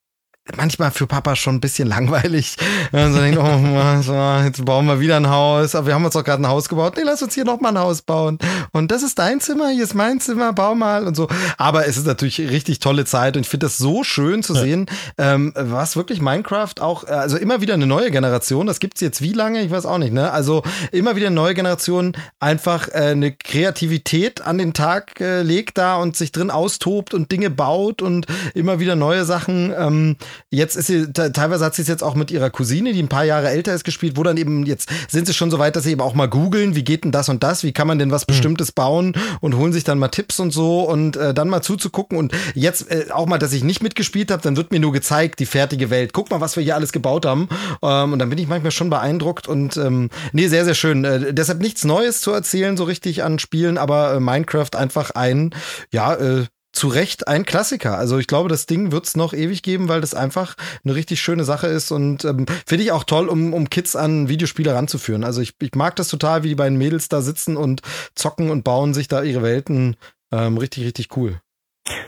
manchmal für Papa schon ein bisschen langweilig. Und so denkt, oh, jetzt bauen wir wieder ein Haus. Aber wir haben uns doch gerade ein Haus gebaut. Nee, lass uns hier noch mal ein Haus bauen. Und das ist dein Zimmer, hier ist mein Zimmer, bau mal und so. Aber es ist natürlich richtig tolle Zeit und ich finde das so schön zu ja. sehen, ähm, was wirklich Minecraft auch, äh, also immer wieder eine neue Generation, das gibt's jetzt wie lange, ich weiß auch nicht, ne? Also immer wieder eine neue Generation einfach äh, eine Kreativität an den Tag äh, legt da und sich drin austobt und Dinge baut und immer wieder neue Sachen ähm, Jetzt ist sie, teilweise hat sie es jetzt auch mit ihrer Cousine, die ein paar Jahre älter ist, gespielt, wo dann eben, jetzt sind sie schon so weit, dass sie eben auch mal googeln, wie geht denn das und das, wie kann man denn was mhm. Bestimmtes bauen und holen sich dann mal Tipps und so und äh, dann mal zuzugucken und jetzt äh, auch mal, dass ich nicht mitgespielt habe, dann wird mir nur gezeigt, die fertige Welt. Guck mal, was wir hier alles gebaut haben. Ähm, und dann bin ich manchmal schon beeindruckt und ähm, nee, sehr, sehr schön. Äh, deshalb nichts Neues zu erzählen, so richtig an Spielen, aber äh, Minecraft einfach ein, ja, äh, zu Recht ein Klassiker. Also ich glaube, das Ding wird es noch ewig geben, weil das einfach eine richtig schöne Sache ist und ähm, finde ich auch toll, um, um Kids an Videospiele ranzuführen. Also ich, ich mag das total, wie die beiden Mädels da sitzen und zocken und bauen sich da ihre Welten. Ähm, richtig, richtig cool.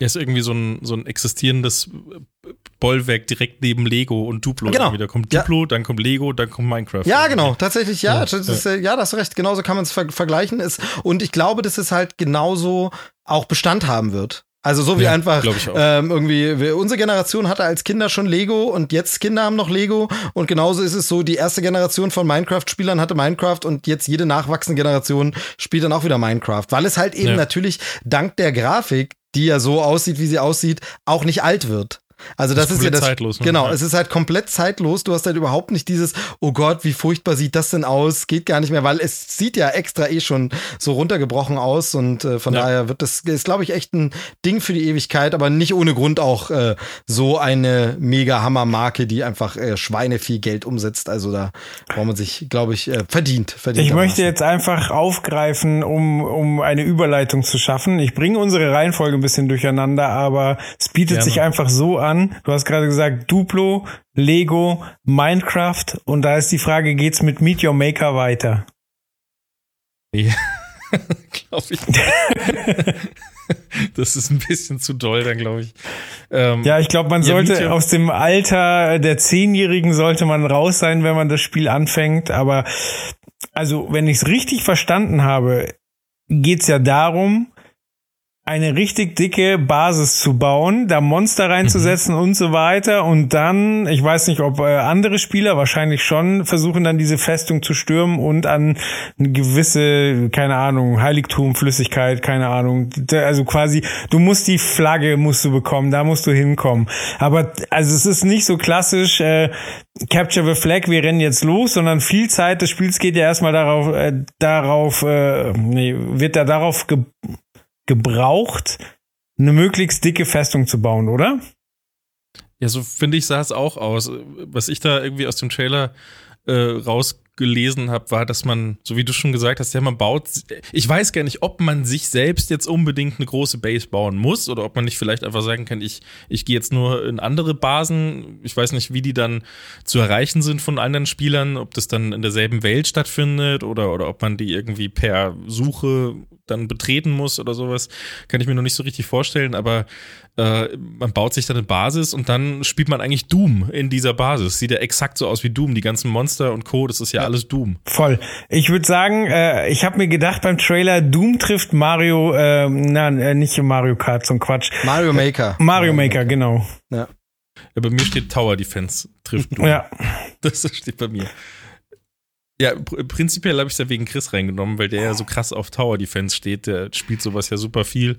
Ja, ist irgendwie so ein, so ein existierendes Bollwerk direkt neben Lego und Duplo. Genau. Da kommt Duplo, ja. dann kommt Lego, dann kommt Minecraft. Ja, genau. Tatsächlich, ja. Ja, das ist, ja. ja das recht. Genauso kann man es ver vergleichen. Ist, und ich glaube, dass es halt genauso auch Bestand haben wird. Also so wie ja, einfach ähm, irgendwie, wir, unsere Generation hatte als Kinder schon Lego und jetzt Kinder haben noch Lego und genauso ist es so, die erste Generation von Minecraft-Spielern hatte Minecraft und jetzt jede nachwachsende Generation spielt dann auch wieder Minecraft, weil es halt eben ja. natürlich dank der Grafik, die ja so aussieht, wie sie aussieht, auch nicht alt wird. Also das, das ist, ist ja das. Zeitlos, ne? Genau, ja. es ist halt komplett zeitlos. Du hast halt überhaupt nicht dieses, oh Gott, wie furchtbar sieht das denn aus? Geht gar nicht mehr, weil es sieht ja extra eh schon so runtergebrochen aus und äh, von ja. daher wird das, ist glaube ich echt ein Ding für die Ewigkeit, aber nicht ohne Grund auch äh, so eine mega Hammer-Marke, die einfach äh, Schweine viel Geld umsetzt. Also da braucht man sich, glaube ich, äh, verdient, verdient. Ich möchte jetzt einfach aufgreifen, um, um eine Überleitung zu schaffen. Ich bringe unsere Reihenfolge ein bisschen durcheinander, aber es bietet Gerne. sich einfach so an an. Du hast gerade gesagt Duplo, Lego, Minecraft und da ist die Frage, geht's mit Meet Your Maker weiter? Ja, *laughs* glaube ich. *laughs* das ist ein bisschen zu doll, dann glaube ich. Ähm, ja, ich glaube, man ja, sollte aus dem Alter der Zehnjährigen sollte man raus sein, wenn man das Spiel anfängt. Aber also, wenn ich es richtig verstanden habe, geht's ja darum, eine richtig dicke Basis zu bauen, da Monster reinzusetzen mhm. und so weiter und dann, ich weiß nicht, ob äh, andere Spieler wahrscheinlich schon versuchen dann diese Festung zu stürmen und an eine gewisse, keine Ahnung, Heiligtum, Flüssigkeit, keine Ahnung, also quasi, du musst die Flagge musst du bekommen, da musst du hinkommen. Aber also es ist nicht so klassisch äh, Capture the Flag, wir rennen jetzt los, sondern viel Zeit des Spiels geht ja erstmal darauf, äh, darauf, äh, nee, wird da darauf ge gebraucht, eine möglichst dicke Festung zu bauen, oder? Ja, so finde ich, sah es auch aus. Was ich da irgendwie aus dem Trailer äh, rausgelesen habe, war, dass man, so wie du schon gesagt hast, ja, man baut. Ich weiß gar nicht, ob man sich selbst jetzt unbedingt eine große Base bauen muss oder ob man nicht vielleicht einfach sagen kann, ich, ich gehe jetzt nur in andere Basen. Ich weiß nicht, wie die dann zu erreichen sind von anderen Spielern, ob das dann in derselben Welt stattfindet oder, oder ob man die irgendwie per Suche dann betreten muss oder sowas, kann ich mir noch nicht so richtig vorstellen, aber äh, man baut sich dann eine Basis und dann spielt man eigentlich Doom in dieser Basis. Sieht ja exakt so aus wie Doom, die ganzen Monster und Co., das ist ja, ja. alles Doom. Voll. Ich würde sagen, äh, ich habe mir gedacht beim Trailer, Doom trifft Mario, äh, nein, äh, nicht Mario Kart, so ein Quatsch. Mario Maker. Mario Maker, genau. Ja. Ja, bei mir steht Tower Defense, trifft Doom. Ja. *laughs* Das steht bei mir. Ja, pr prinzipiell habe ich es ja wegen Chris reingenommen, weil der ja so krass auf Tower Defense steht. Der spielt sowas ja super viel.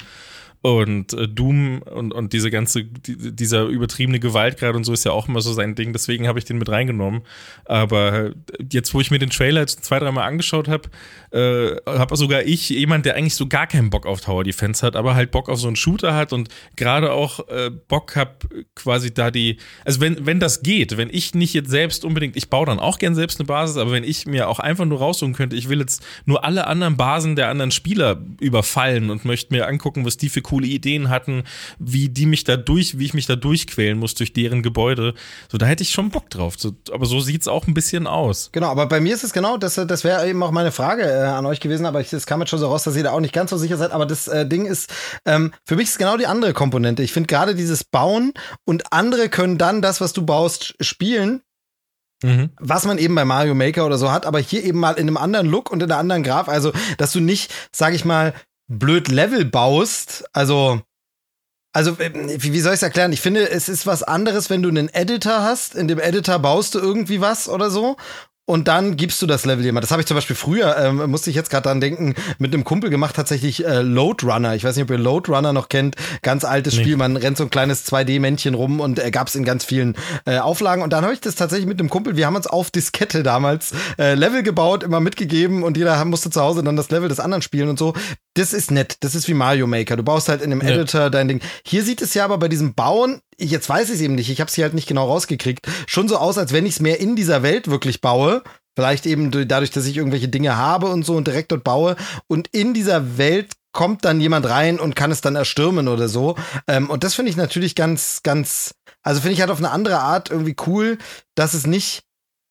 Und äh, Doom und, und diese ganze, die, dieser übertriebene Gewaltgrad und so ist ja auch immer so sein Ding, deswegen habe ich den mit reingenommen. Aber jetzt, wo ich mir den Trailer jetzt zwei, dreimal angeschaut habe, äh, habe sogar ich, jemand, der eigentlich so gar keinen Bock auf Tower Defense hat, aber halt Bock auf so einen Shooter hat und gerade auch äh, Bock hab quasi da die, also wenn, wenn das geht, wenn ich nicht jetzt selbst unbedingt, ich baue dann auch gern selbst eine Basis, aber wenn ich mir auch einfach nur raussuchen könnte, ich will jetzt nur alle anderen Basen der anderen Spieler überfallen und möchte mir angucken, was die für coole Ideen hatten, wie die mich da durch, wie ich mich da durchquälen muss durch deren Gebäude. So, da hätte ich schon Bock drauf. So, aber so sieht's auch ein bisschen aus. Genau, aber bei mir ist es genau, das, das wäre eben auch meine Frage äh, an euch gewesen, aber es kam jetzt schon so raus, dass ihr da auch nicht ganz so sicher seid. Aber das äh, Ding ist, ähm, für mich ist genau die andere Komponente. Ich finde gerade dieses Bauen und andere können dann das, was du baust, spielen. Mhm. Was man eben bei Mario Maker oder so hat, aber hier eben mal in einem anderen Look und in einer anderen Graf. Also, dass du nicht, sag ich mal, blöd Level baust. Also, also, wie soll ich es erklären? Ich finde, es ist was anderes, wenn du einen Editor hast. In dem Editor baust du irgendwie was oder so und dann gibst du das Level jemand. Das habe ich zum Beispiel früher, ähm, musste ich jetzt gerade dran denken, mit einem Kumpel gemacht, tatsächlich äh, Load Runner. Ich weiß nicht, ob ihr Load Runner noch kennt. Ganz altes nee. Spiel. Man rennt so ein kleines 2D-Männchen rum und äh, gab es in ganz vielen äh, Auflagen. Und dann habe ich das tatsächlich mit einem Kumpel, wir haben uns auf Diskette damals äh, Level gebaut, immer mitgegeben und jeder musste zu Hause dann das Level des anderen spielen und so. Das ist nett. Das ist wie Mario Maker. Du baust halt in dem ja. Editor dein Ding. Hier sieht es ja aber bei diesem Bauen jetzt weiß ich es eben nicht, ich habe es hier halt nicht genau rausgekriegt, schon so aus, als wenn ich es mehr in dieser Welt wirklich baue. Vielleicht eben dadurch, dass ich irgendwelche Dinge habe und so und direkt dort baue. Und in dieser Welt kommt dann jemand rein und kann es dann erstürmen oder so. Ähm, und das finde ich natürlich ganz, ganz, also finde ich halt auf eine andere Art irgendwie cool, dass es nicht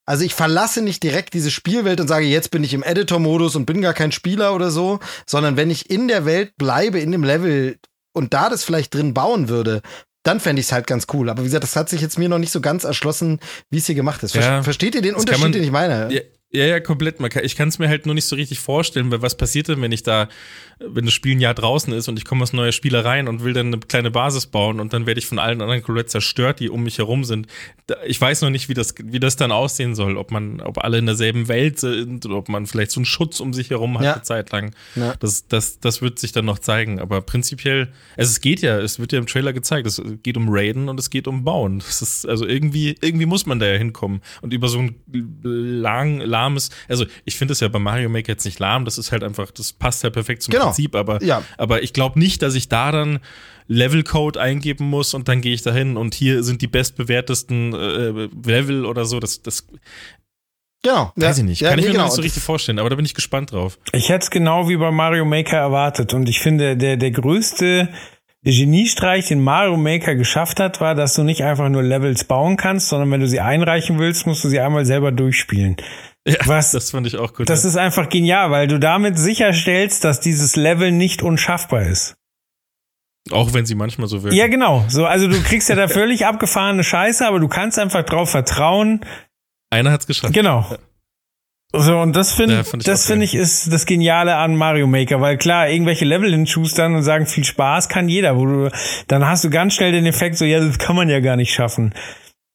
also ich verlasse nicht direkt diese Spielwelt und sage, jetzt bin ich im Editor-Modus und bin gar kein Spieler oder so, sondern wenn ich in der Welt bleibe, in dem Level und da das vielleicht drin bauen würde, dann fände ich es halt ganz cool. Aber wie gesagt, das hat sich jetzt mir noch nicht so ganz erschlossen, wie es hier gemacht ist. Ver ja, Versteht ihr den Unterschied, man, den ich meine? Ja, ja, ja, komplett. Ich kann es mir halt nur nicht so richtig vorstellen, weil was passiert denn, wenn ich da, wenn das Spiel ein Jahr draußen ist und ich komme als neuer Spieler rein und will dann eine kleine Basis bauen und dann werde ich von allen anderen komplett zerstört, die um mich herum sind. Ich weiß noch nicht, wie das, wie das dann aussehen soll, ob man, ob alle in derselben Welt sind oder ob man vielleicht so einen Schutz um sich herum hat ja. eine Zeit lang. Ja. Das, das, das wird sich dann noch zeigen. Aber prinzipiell, also es geht ja, es wird ja im Trailer gezeigt, es geht um Raiden und es geht um Bauen. Das ist, also irgendwie, irgendwie muss man da ja hinkommen. Und über so ein lang, lahmes, also ich finde es ja bei Mario Maker jetzt nicht lahm, das ist halt einfach, das passt ja perfekt zum genau. Prinzip, aber, ja. aber ich glaube nicht, dass ich da dann Levelcode eingeben muss und dann gehe ich dahin und hier sind die bestbewertesten äh, Level oder so. Das, das Genau. Weiß ich nicht. Kann ja, ich mir genau. nicht so richtig vorstellen, aber da bin ich gespannt drauf. Ich hätte es genau wie bei Mario Maker erwartet und ich finde, der, der größte Geniestreich, den Mario Maker geschafft hat, war, dass du nicht einfach nur Levels bauen kannst, sondern wenn du sie einreichen willst, musst du sie einmal selber durchspielen. Ja, Was, das fand ich auch gut. Das ja. ist einfach genial, weil du damit sicherstellst, dass dieses Level nicht unschaffbar ist. Auch wenn sie manchmal so wirken. Ja, genau. So, also du kriegst ja da *laughs* völlig abgefahrene Scheiße, aber du kannst einfach drauf vertrauen. Einer hat's geschafft. Genau. Ja. So, und das finde ja, das finde ich ist das Geniale an Mario Maker, weil klar, irgendwelche Level hinschustern und sagen, viel Spaß kann jeder, wo du, dann hast du ganz schnell den Effekt so, ja, das kann man ja gar nicht schaffen.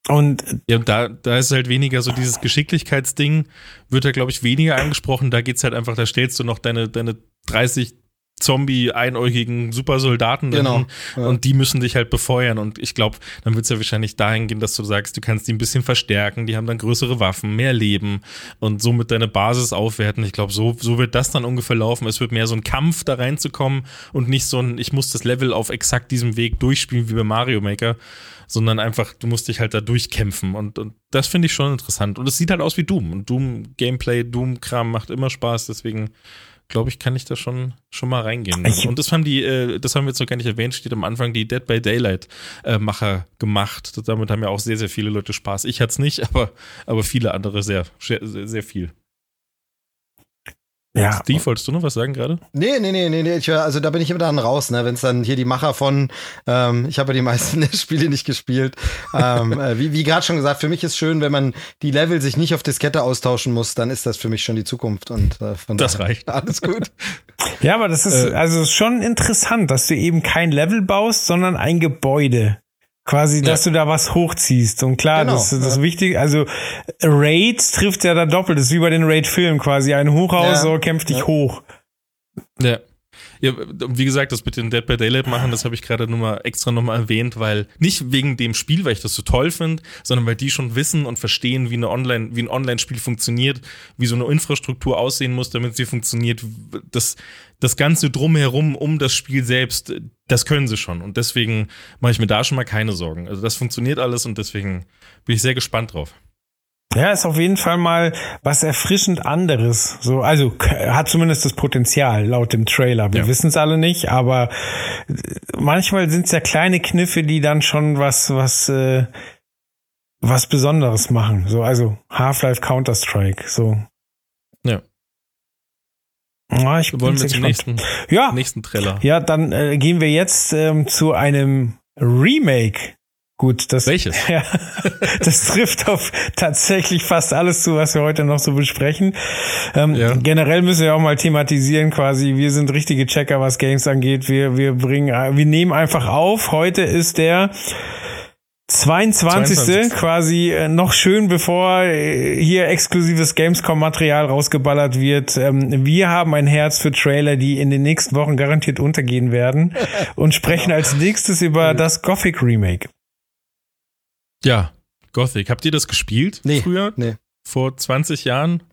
Und ja, da, da ist halt weniger so dieses Geschicklichkeitsding, wird da, glaube ich, weniger angesprochen. Da geht's halt einfach, da stellst du noch deine, deine 30 Zombie-einäugigen Supersoldaten genau, ja. und die müssen dich halt befeuern. Und ich glaube, dann wird es ja wahrscheinlich dahin gehen, dass du sagst, du kannst die ein bisschen verstärken, die haben dann größere Waffen, mehr Leben und somit deine Basis aufwerten. Ich glaube, so, so wird das dann ungefähr laufen. Es wird mehr so ein Kampf da reinzukommen und nicht so ein, ich muss das Level auf exakt diesem Weg durchspielen wie bei Mario Maker, sondern einfach, du musst dich halt da durchkämpfen. Und, und das finde ich schon interessant. Und es sieht halt aus wie Doom. Und Doom Gameplay, Doom Kram macht immer Spaß, deswegen glaube ich, kann ich da schon, schon mal reingehen. Ich und das haben die, äh, das haben wir jetzt noch gar nicht erwähnt, steht am Anfang die Dead by Daylight äh, Macher gemacht. Damit haben ja auch sehr, sehr viele Leute Spaß. Ich hatte es nicht, *laughs* aber, aber viele andere sehr, sehr, sehr viel. Ja. Steve, wolltest du noch was sagen gerade? Nee, nee, nee, nee, nee. Ich, also da bin ich immer dann raus, ne? Wenn es dann hier die Macher von, ähm, ich habe ja die meisten *laughs* Spiele nicht gespielt. ähm, äh, wie wie gerade schon gesagt, für mich ist schön, wenn man die Level sich nicht auf Diskette austauschen muss, dann ist das für mich schon die Zukunft. Und äh, von Das reicht. *laughs* Alles gut. ja, aber das ist äh, also schon interessant, dass du eben kein Level baust, sondern ein Gebäude. Quasi, dass ja. du da was hochziehst. Und klar, genau, das, das ist wichtig. Also Raid trifft ja da doppelt. Das ist wie bei den Raid-Filmen quasi. Ein Hochhaus ja. so kämpft dich hoch. Ja. Ja, wie gesagt, das mit den Dead by Daylight machen, das habe ich gerade nur mal extra nochmal erwähnt, weil nicht wegen dem Spiel, weil ich das so toll finde, sondern weil die schon wissen und verstehen, wie eine Online, wie ein Online-Spiel funktioniert, wie so eine Infrastruktur aussehen muss, damit sie funktioniert. Das, das Ganze drumherum um das Spiel selbst, das können sie schon. Und deswegen mache ich mir da schon mal keine Sorgen. Also das funktioniert alles und deswegen bin ich sehr gespannt drauf. Ja, ist auf jeden Fall mal was erfrischend anderes. So, also hat zumindest das Potenzial laut dem Trailer. Wir ja. wissen es alle nicht, aber äh, manchmal sind es ja kleine Kniffe, die dann schon was was äh, was Besonderes machen. So, also Half-Life Counter Strike. So. Ja. Ja, ich wollen wir zum nächsten, ja. nächsten Trailer. Ja, dann äh, gehen wir jetzt ähm, zu einem Remake Gut, das, Welches? *laughs* Ja, das trifft auf tatsächlich fast alles zu, was wir heute noch so besprechen. Ähm, ja. Generell müssen wir auch mal thematisieren, quasi, wir sind richtige Checker, was Games angeht. Wir, wir bringen, wir nehmen einfach auf. Heute ist der 22. 22. quasi äh, noch schön bevor äh, hier exklusives Gamescom-Material rausgeballert wird. Ähm, wir haben ein Herz für Trailer, die in den nächsten Wochen garantiert untergehen werden *laughs* und sprechen als nächstes über das Gothic Remake. Ja, Gothic. Habt ihr das gespielt nee, früher? Nee. Vor 20 Jahren?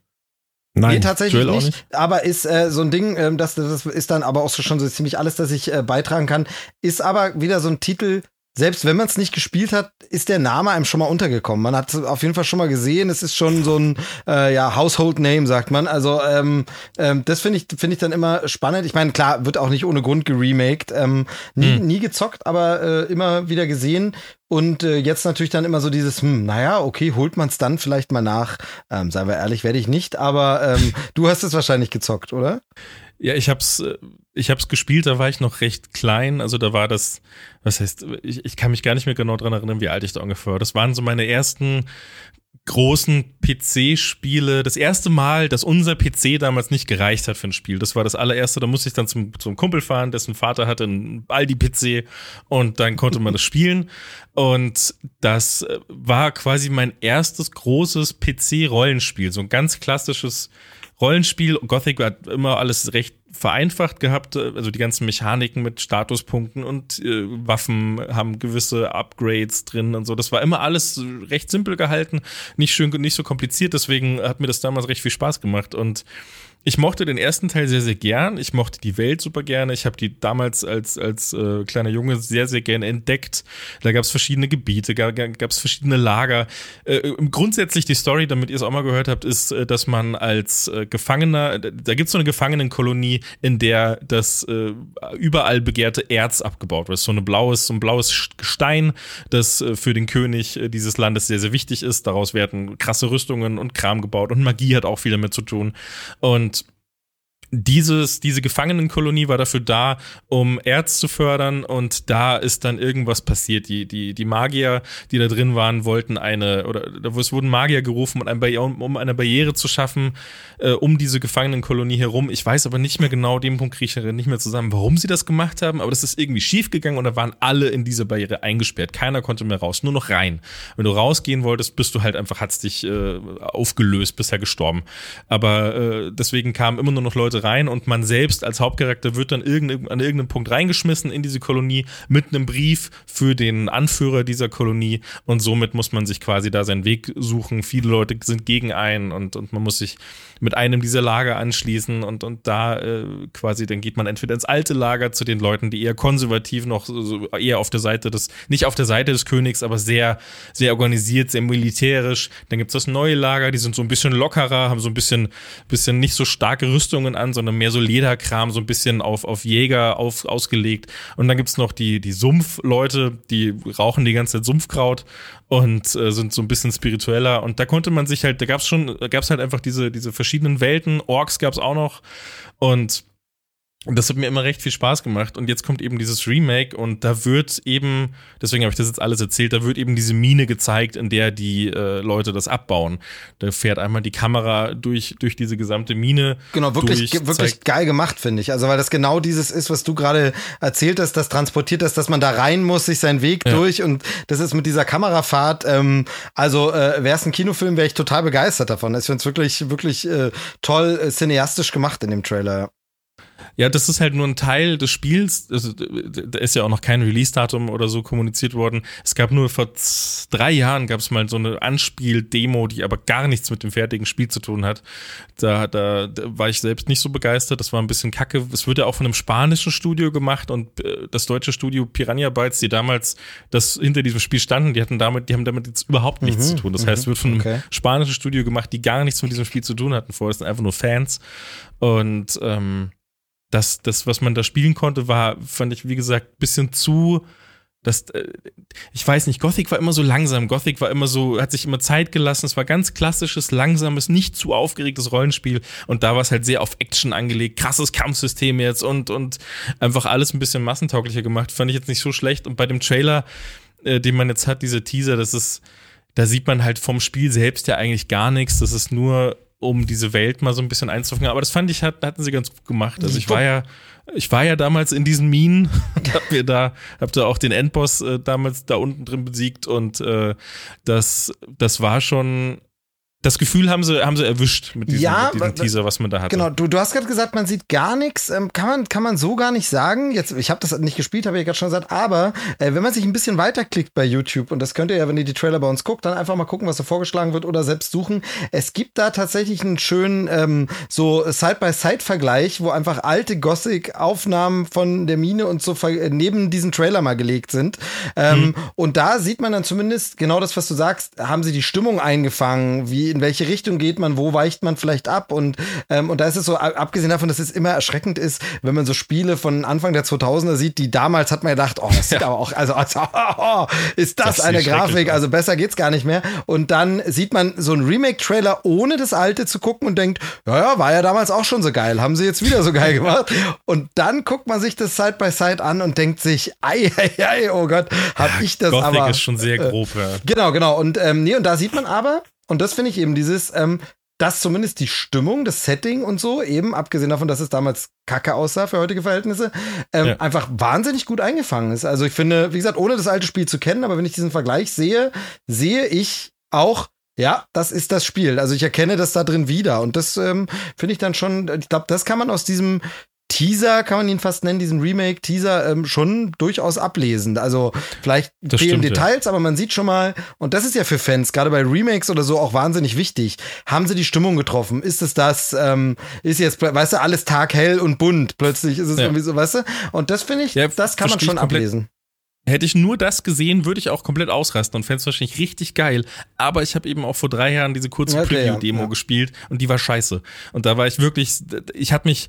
Nein, nee, tatsächlich nicht, nicht, Aber ist äh, so ein Ding, ähm, das, das ist dann aber auch schon so ziemlich alles, das ich äh, beitragen kann. Ist aber wieder so ein Titel, selbst wenn man es nicht gespielt hat, ist der Name einem schon mal untergekommen. Man hat auf jeden Fall schon mal gesehen, es ist schon so ein äh, ja, Household Name, sagt man. Also ähm, ähm, das finde ich, finde ich dann immer spannend. Ich meine, klar, wird auch nicht ohne Grund geremaked. Ähm, nie, hm. nie gezockt, aber äh, immer wieder gesehen. Und äh, jetzt natürlich dann immer so dieses, hm, naja, okay, holt man es dann vielleicht mal nach. Ähm, seien wir ehrlich, werde ich nicht, aber ähm, du hast es wahrscheinlich gezockt, oder? Ja, ich hab's, äh, ich hab's gespielt, da war ich noch recht klein. Also da war das, was heißt, ich, ich kann mich gar nicht mehr genau dran erinnern, wie alt ich da ungefähr war. Das waren so meine ersten großen PC-Spiele. Das erste Mal, dass unser PC damals nicht gereicht hat für ein Spiel. Das war das allererste. Da musste ich dann zum, zum Kumpel fahren, dessen Vater hatte einen Aldi-PC und dann konnte man das spielen. Und das äh, war quasi mein erstes großes PC-Rollenspiel. So ein ganz klassisches Rollenspiel. Gothic hat immer alles recht vereinfacht gehabt, also die ganzen Mechaniken mit Statuspunkten und äh, Waffen haben gewisse Upgrades drin und so. Das war immer alles recht simpel gehalten, nicht schön, nicht so kompliziert. Deswegen hat mir das damals recht viel Spaß gemacht und ich mochte den ersten Teil sehr, sehr gern. Ich mochte die Welt super gerne. Ich habe die damals als, als äh, kleiner Junge sehr, sehr gerne entdeckt. Da gab es verschiedene Gebiete, gab es verschiedene Lager. Äh, grundsätzlich die Story, damit ihr es auch mal gehört habt, ist, äh, dass man als äh, Gefangener, da gibt es so eine Gefangenenkolonie, in der das äh, überall begehrte Erz abgebaut wird. So, eine blaues, so ein blaues Gestein, das äh, für den König äh, dieses Landes sehr, sehr wichtig ist. Daraus werden krasse Rüstungen und Kram gebaut und Magie hat auch viel damit zu tun. Und dieses, diese Gefangenenkolonie war dafür da, um Erz zu fördern und da ist dann irgendwas passiert. Die, die, die Magier, die da drin waren, wollten eine, oder es wurden Magier gerufen, um, ein eine Barriere zu schaffen, äh, um diese Gefangenenkolonie herum. Ich weiß aber nicht mehr genau, dem Punkt kriege ich nicht mehr zusammen, warum sie das gemacht haben, aber das ist irgendwie schief gegangen und da waren alle in diese Barriere eingesperrt. Keiner konnte mehr raus, nur noch rein. Wenn du rausgehen wolltest, bist du halt einfach, hat's dich äh, aufgelöst, bisher gestorben. Aber äh, deswegen kamen immer nur noch Leute rein und man selbst als Hauptcharakter wird dann irgendein, an irgendeinem Punkt reingeschmissen in diese Kolonie mit einem Brief für den Anführer dieser Kolonie und somit muss man sich quasi da seinen Weg suchen. Viele Leute sind gegen einen und, und man muss sich mit einem dieser Lager anschließen und, und da äh, quasi, dann geht man entweder ins alte Lager zu den Leuten, die eher konservativ noch so eher auf der Seite des, nicht auf der Seite des Königs, aber sehr, sehr organisiert, sehr militärisch. Dann gibt's das neue Lager, die sind so ein bisschen lockerer, haben so ein bisschen, bisschen nicht so starke Rüstungen an, sondern mehr so Lederkram, so ein bisschen auf, auf Jäger auf, ausgelegt. Und dann gibt's noch die, die Sumpfleute, die rauchen die ganze Zeit Sumpfkraut und äh, sind so ein bisschen spiritueller. Und da konnte man sich halt, da gab's schon, da gab's halt einfach diese, diese verschiedenen Welten. Orks gab's auch noch. Und Und das hat mir immer recht viel Spaß gemacht. Und jetzt kommt eben dieses Remake und da wird eben, deswegen habe ich das jetzt alles erzählt, da wird eben diese Mine gezeigt, in der die äh, Leute das abbauen. Da fährt einmal die Kamera durch, durch diese gesamte Mine. Genau, wirklich, durch, wirklich geil gemacht, finde ich. Also, weil das genau dieses ist, was du gerade erzählt hast, das transportiert ist, dass man da rein muss, sich seinen Weg ja. durch und das ist mit dieser Kamerafahrt. Ähm, also, äh, wäre es ein Kinofilm, wäre ich total begeistert davon. Ich finde es wirklich, wirklich äh, toll äh, cineastisch gemacht in dem Trailer. Ja, das ist halt nur ein Teil des Spiels. Also, da ist ja auch noch kein Release-Datum oder so kommuniziert worden. Es gab nur vor drei Jahren gab es mal so eine Anspiel-Demo, die aber gar nichts mit dem fertigen Spiel zu tun hat. Da, da, da war ich selbst nicht so begeistert. Das war ein bisschen kacke. Es wird ja auch von einem spanischen Studio gemacht und äh, das deutsche Studio Piranha Bytes, die damals das hinter diesem Spiel standen, die hatten damit, die haben damit jetzt überhaupt nichts mhm, zu tun. Das heißt, es wird von einem okay. spanischen Studio gemacht, die gar nichts mit diesem Spiel zu tun hatten vorher. Sind einfach nur Fans. Und ähm, das, das, was man da spielen konnte, war, fand ich, wie gesagt, bisschen zu. Das, äh, ich weiß nicht, Gothic war immer so langsam. Gothic war immer so, hat sich immer Zeit gelassen. Es war ganz klassisches, langsames, nicht zu aufgeregtes Rollenspiel. Und da war es halt sehr auf Action angelegt, krasses Kampfsystem jetzt und, und einfach alles ein bisschen massentauglicher gemacht. Fand ich jetzt nicht so schlecht. Und bei dem Trailer, äh, den man jetzt hat, diese Teaser, das ist, da sieht man halt vom Spiel selbst ja eigentlich gar nichts. Das ist nur um diese Welt mal so ein bisschen einzufangen. Aber das fand ich, hat, hatten sie ganz gut gemacht. Also ich war ja, ich war ja damals in diesen Minen *laughs* und hab mir da, hab da auch den Endboss äh, damals da unten drin besiegt und äh, das, das war schon das Gefühl haben sie, haben sie erwischt mit diesem, ja, mit diesem Teaser, was man da hatte. Genau, du, du hast gerade gesagt, man sieht gar nichts. Ähm, kann, man, kann man so gar nicht sagen. Jetzt, ich habe das nicht gespielt, habe ich gerade schon gesagt, aber äh, wenn man sich ein bisschen weiterklickt bei YouTube, und das könnt ihr ja, wenn ihr die Trailer bei uns guckt, dann einfach mal gucken, was da vorgeschlagen wird oder selbst suchen. Es gibt da tatsächlich einen schönen ähm, so Side-by-Side-Vergleich, wo einfach alte Gothic-Aufnahmen von der Mine und so neben diesen Trailer mal gelegt sind. Ähm, hm. Und da sieht man dann zumindest genau das, was du sagst, haben sie die Stimmung eingefangen, wie in welche Richtung geht man, wo weicht man vielleicht ab und, ähm, und da ist es so, abgesehen davon, dass es immer erschreckend ist, wenn man so Spiele von Anfang der 2000er sieht, die damals hat man gedacht, oh, das sieht ja. aber auch, also, also *laughs* oh, ist das, das eine Grafik, also besser geht's gar nicht mehr. Und dann sieht man so einen Remake-Trailer, ohne das alte zu gucken und denkt, ja, ja, war ja damals auch schon so geil, haben sie jetzt wieder so geil gemacht. Und dann guckt man sich das Side by Side an und denkt sich, ei, ei, ei, oh Gott, hab ich das Gothic aber. ist schon sehr grob, ja. Genau, genau. Und ähm, nee, und da sieht man aber, und das finde ich eben dieses, ähm, dass zumindest die Stimmung, das Setting und so, eben abgesehen davon, dass es damals kacke aussah für heutige Verhältnisse, ähm, ja. einfach wahnsinnig gut eingefangen ist. Also ich finde, wie gesagt, ohne das alte Spiel zu kennen, aber wenn ich diesen Vergleich sehe, sehe ich auch, ja, das ist das Spiel. Also ich erkenne das da drin wieder. Und das ähm, finde ich dann schon, ich glaube, das kann man aus diesem Teaser, kann man ihn fast nennen, diesen Remake-Teaser, ähm, schon durchaus ablesen. Also vielleicht das fehlen stimmt, Details, ja. aber man sieht schon mal, und das ist ja für Fans, gerade bei Remakes oder so, auch wahnsinnig wichtig. Haben sie die Stimmung getroffen? Ist es das, ähm, ist jetzt, weißt du, alles taghell und bunt. Plötzlich ist es ja. irgendwie so, weißt du? Und das finde ich, ja, das kann man schon ablesen. Hätte ich nur das gesehen, würde ich auch komplett ausrasten und fände es wahrscheinlich richtig geil. Aber ich habe eben auch vor drei Jahren diese kurze okay, Preview-Demo gespielt und die war scheiße. Und da war ich wirklich, ich habe mich,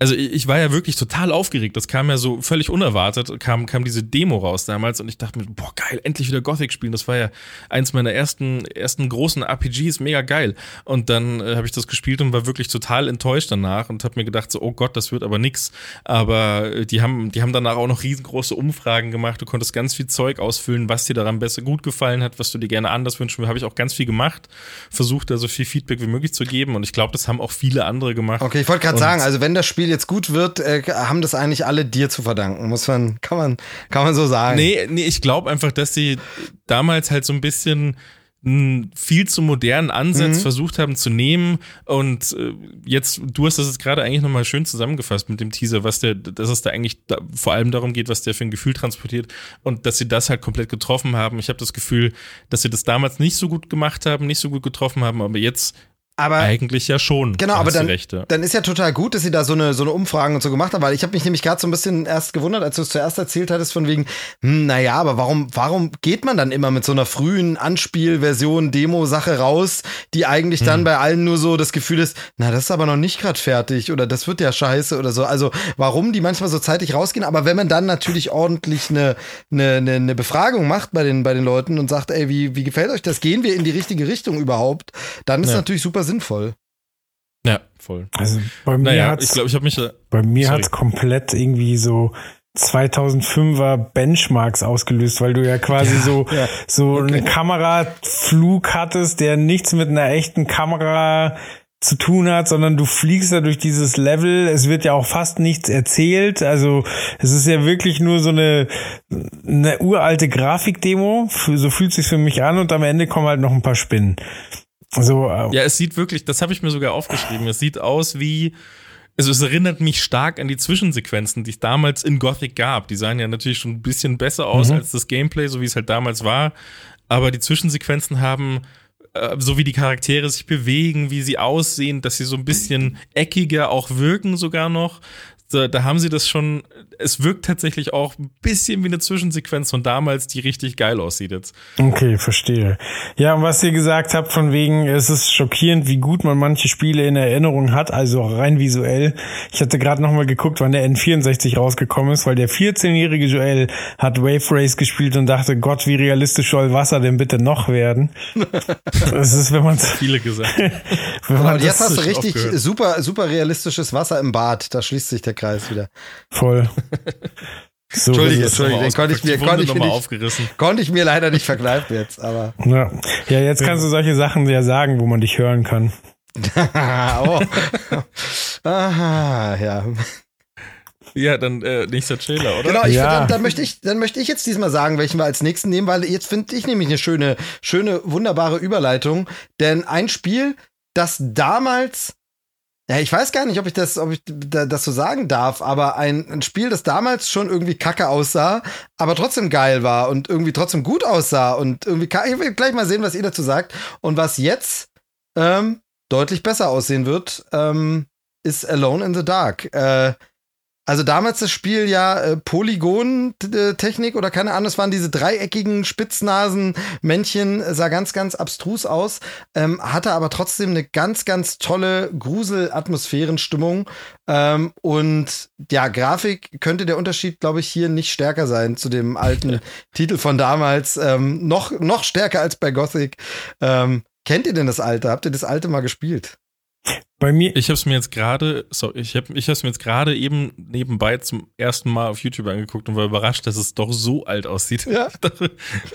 also ich war ja wirklich total aufgeregt. Das kam ja so völlig unerwartet, kam, kam diese Demo raus damals und ich dachte mir, boah, geil, endlich wieder Gothic spielen. Das war ja eins meiner ersten, ersten großen RPGs, mega geil. Und dann äh, habe ich das gespielt und war wirklich total enttäuscht danach und habe mir gedacht, so, oh Gott, das wird aber nix. Aber äh, die haben, die haben danach auch noch riesengroße Umfragen gemacht. Du konntest ganz viel Zeug ausfüllen, was dir daran besser gut gefallen hat, was du dir gerne anders wünschen willst. Habe ich auch ganz viel gemacht, versucht da so viel Feedback wie möglich zu geben und ich glaube, das haben auch viele andere gemacht. Okay, ich wollte gerade sagen, also wenn das Spiel jetzt gut wird, äh, haben das eigentlich alle dir zu verdanken. Muss man, kann man, kann man so sagen. Nee, nee, ich glaube einfach, dass sie damals halt so ein bisschen einen viel zu modernen Ansatz mhm. versucht haben zu nehmen und äh, jetzt du hast das jetzt gerade eigentlich nochmal schön zusammengefasst mit dem Teaser, was der dass es da eigentlich da, vor allem darum geht, was der für ein Gefühl transportiert und dass sie das halt komplett getroffen haben. Ich habe das Gefühl, dass sie das damals nicht so gut gemacht haben, nicht so gut getroffen haben, aber jetzt aber eigentlich ja schon. Genau, aber dann, dann ist ja total gut, dass sie da so eine so eine Umfragen und so gemacht haben, weil ich habe mich nämlich gerade so ein bisschen erst gewundert, als du es zuerst erzählt hattest von wegen, hm, naja, aber warum warum geht man dann immer mit so einer frühen Anspielversion Demo Sache raus, die eigentlich dann hm. bei allen nur so das Gefühl ist, na, das ist aber noch nicht gerade fertig oder das wird ja scheiße oder so. Also, warum die manchmal so zeitig rausgehen, aber wenn man dann natürlich ordentlich eine eine, eine, eine Befragung macht bei den bei den Leuten und sagt, ey, wie wie gefällt euch das? Gehen wir in die richtige Richtung überhaupt? Dann ist ja. natürlich super sinnvoll. Ja, voll. Also bei mir Naja, hat's, ich glaube, ich habe mich. bei mir sorry. hat's komplett irgendwie so 2005er Benchmarks ausgelöst, weil du ja quasi so so einen Kameraflug hattest, der nichts mit einer echten Kamera zu tun hat, sondern du fliegst da durch dieses Level. Es wird ja auch fast nichts erzählt. Also es ist ja wirklich nur so eine, eine uralte Grafikdemo. So fühlt sich für mich an und am Ende kommen halt noch ein paar Spinnen. So, äh, Ja, es sieht wirklich, das habe ich mir sogar aufgeschrieben. Es sieht aus wie. Also es erinnert mich stark an die Zwischensequenzen, die es damals in Gothic gab. Die sahen ja natürlich schon ein bisschen besser aus als das Gameplay, so wie es halt damals war. Aber die Zwischensequenzen haben, äh, so wie die Charaktere sich bewegen, wie sie aussehen, dass sie so ein bisschen eckiger auch wirken sogar noch. Da, da haben sie das schon, es wirkt tatsächlich auch ein bisschen wie eine Zwischensequenz von damals, die richtig geil aussieht jetzt. Okay, verstehe. Ja, und was ihr gesagt habt, von wegen, es ist schockierend, wie gut man manche Spiele in Erinnerung hat, also rein visuell. Ich hatte gerade nochmal geguckt, wann der N64 rausgekommen ist, weil der 14-jährige Joel hat Wave Race gespielt und dachte, Gott, wie realistisch soll Wasser denn bitte noch werden? *laughs* Das ist, wenn man Viele gesagt. *laughs* wenn Und man jetzt das hast du richtig aufgehört. super, super realistisches Wasser im Bad. Da schließt sich der Kreis wieder. voll. *laughs* So Entschuldige. Entschuldige, den konnte ich mir, konnte ich mir nicht, aufgerissen. konnte ich mir leider nicht verkneifen jetzt, aber. Ja. ja, jetzt kannst du solche Sachen ja sagen, wo man dich hören kann. *laughs* oh. Aha, ja. Ja, dann äh, nächster Trailer, oder? Genau, ich, Ja. dann, dann, möchte ich, dann möchte ich jetzt diesmal sagen, welchen wir als nächsten nehmen, weil jetzt finde ich nämlich eine schöne, schöne, wunderbare Überleitung. Denn ein Spiel, das damals, ja, ich weiß gar nicht, ob ich das, ob ich da- das so sagen darf, aber ein, ein Spiel, das damals schon irgendwie kacke aussah, aber trotzdem geil war und irgendwie trotzdem gut aussah und irgendwie, ka- ich will gleich mal sehen, was ihr dazu sagt und was jetzt ähm, deutlich besser aussehen wird, ähm, ist Alone in the Dark. Äh, also damals das Spiel ja äh, Polygon-Technik oder keine Ahnung, es waren diese dreieckigen Spitznasen-Männchen, äh, sah ganz, ganz abstrus aus, ähm, hatte aber trotzdem eine ganz, ganz tolle Grusel-Atmosphärenstimmung. Ähm, und ja, Grafik könnte der Unterschied, glaube ich, hier nicht stärker sein zu dem alten Titel von damals. Ähm, noch, noch stärker als bei Gothic. Ähm, kennt ihr denn das alte? Habt ihr das alte mal gespielt? Bei mir, Ich habe es mir jetzt gerade, sorry, ich habe ich hab's mir jetzt gerade eben nebenbei zum ersten Mal auf YouTube angeguckt und war überrascht, dass es doch so alt aussieht. Ja. *laughs*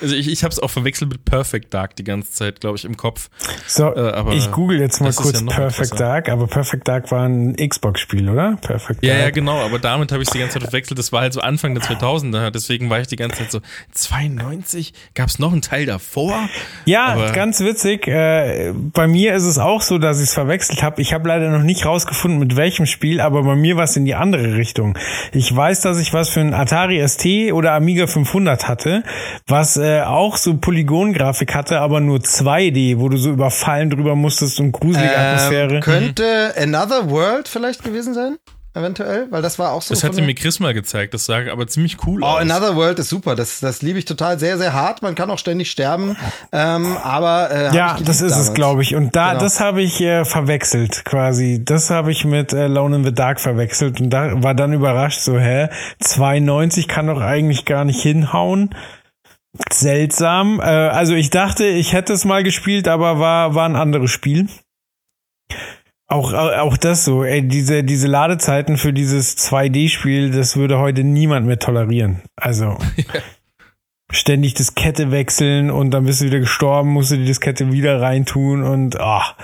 Also ich, ich habe es auch verwechselt mit Perfect Dark die ganze Zeit, glaube ich, im Kopf. so, äh, aber ich google jetzt mal kurz ja Perfect krasser. Dark, aber Perfect Dark war ein Xbox-Spiel, oder? Perfect Ja, Dark. ja, genau, aber damit habe ich die ganze Zeit verwechselt. Das war halt so Anfang der 2000er, deswegen war ich die ganze Zeit so, 92? Gab es noch einen Teil davor? Ja, Aber- ganz witzig. Äh, bei mir ist es auch so, dass ich es verwechselt habe. Ich habe leider noch nicht rausgefunden, mit welchem Spiel, aber bei mir war es in die andere Richtung. Ich weiß, dass ich was für ein Atari ST oder Amiga 500 hatte, was äh, auch so Polygongrafik hatte, aber nur 2D, wo du so über Fallen drüber musstest und gruselige Atmosphäre. Ähm, könnte Another World vielleicht gewesen sein? Eventuell? Weil das war auch so. Das hat sie mir Chris mal gezeigt, das sah aber ziemlich cool Oh, aus. Another World ist super. Das, das liebe ich total. Sehr, sehr hart. Man kann auch ständig sterben. Ähm, aber. Äh, Ja, das ist es, damals. glaube ich. Und da, Genau. das habe ich äh, verwechselt, quasi. Das habe ich mit äh, Lone in the Dark verwechselt und da war dann überrascht, so, hä, 92 kann doch eigentlich gar nicht hinhauen. Seltsam. Äh, also ich dachte, ich hätte es mal gespielt, aber war, war ein anderes Spiel. Auch, auch das so, ey, diese, diese Ladezeiten für dieses 2D-Spiel, das würde heute niemand mehr tolerieren. Also *laughs* ständig Diskette wechseln und dann bist du wieder gestorben, musst du die Diskette wieder reintun und ah,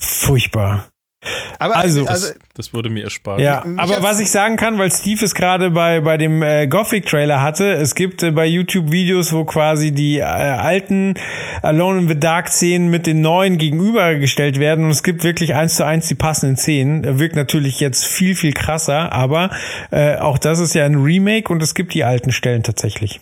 furchtbar. Aber Also- also Das wurde mir erspart. Ja, aber was ich sagen kann, weil Steve es gerade bei, bei dem äh, Gothic-Trailer hatte, es gibt äh, bei YouTube Videos, wo quasi die äh, alten Alone in the Dark-Szenen mit den neuen gegenübergestellt werden und es gibt wirklich eins zu eins die passenden Szenen. Er wirkt natürlich jetzt viel, viel krasser, aber äh, auch das ist ja ein Remake und es gibt die alten Stellen tatsächlich.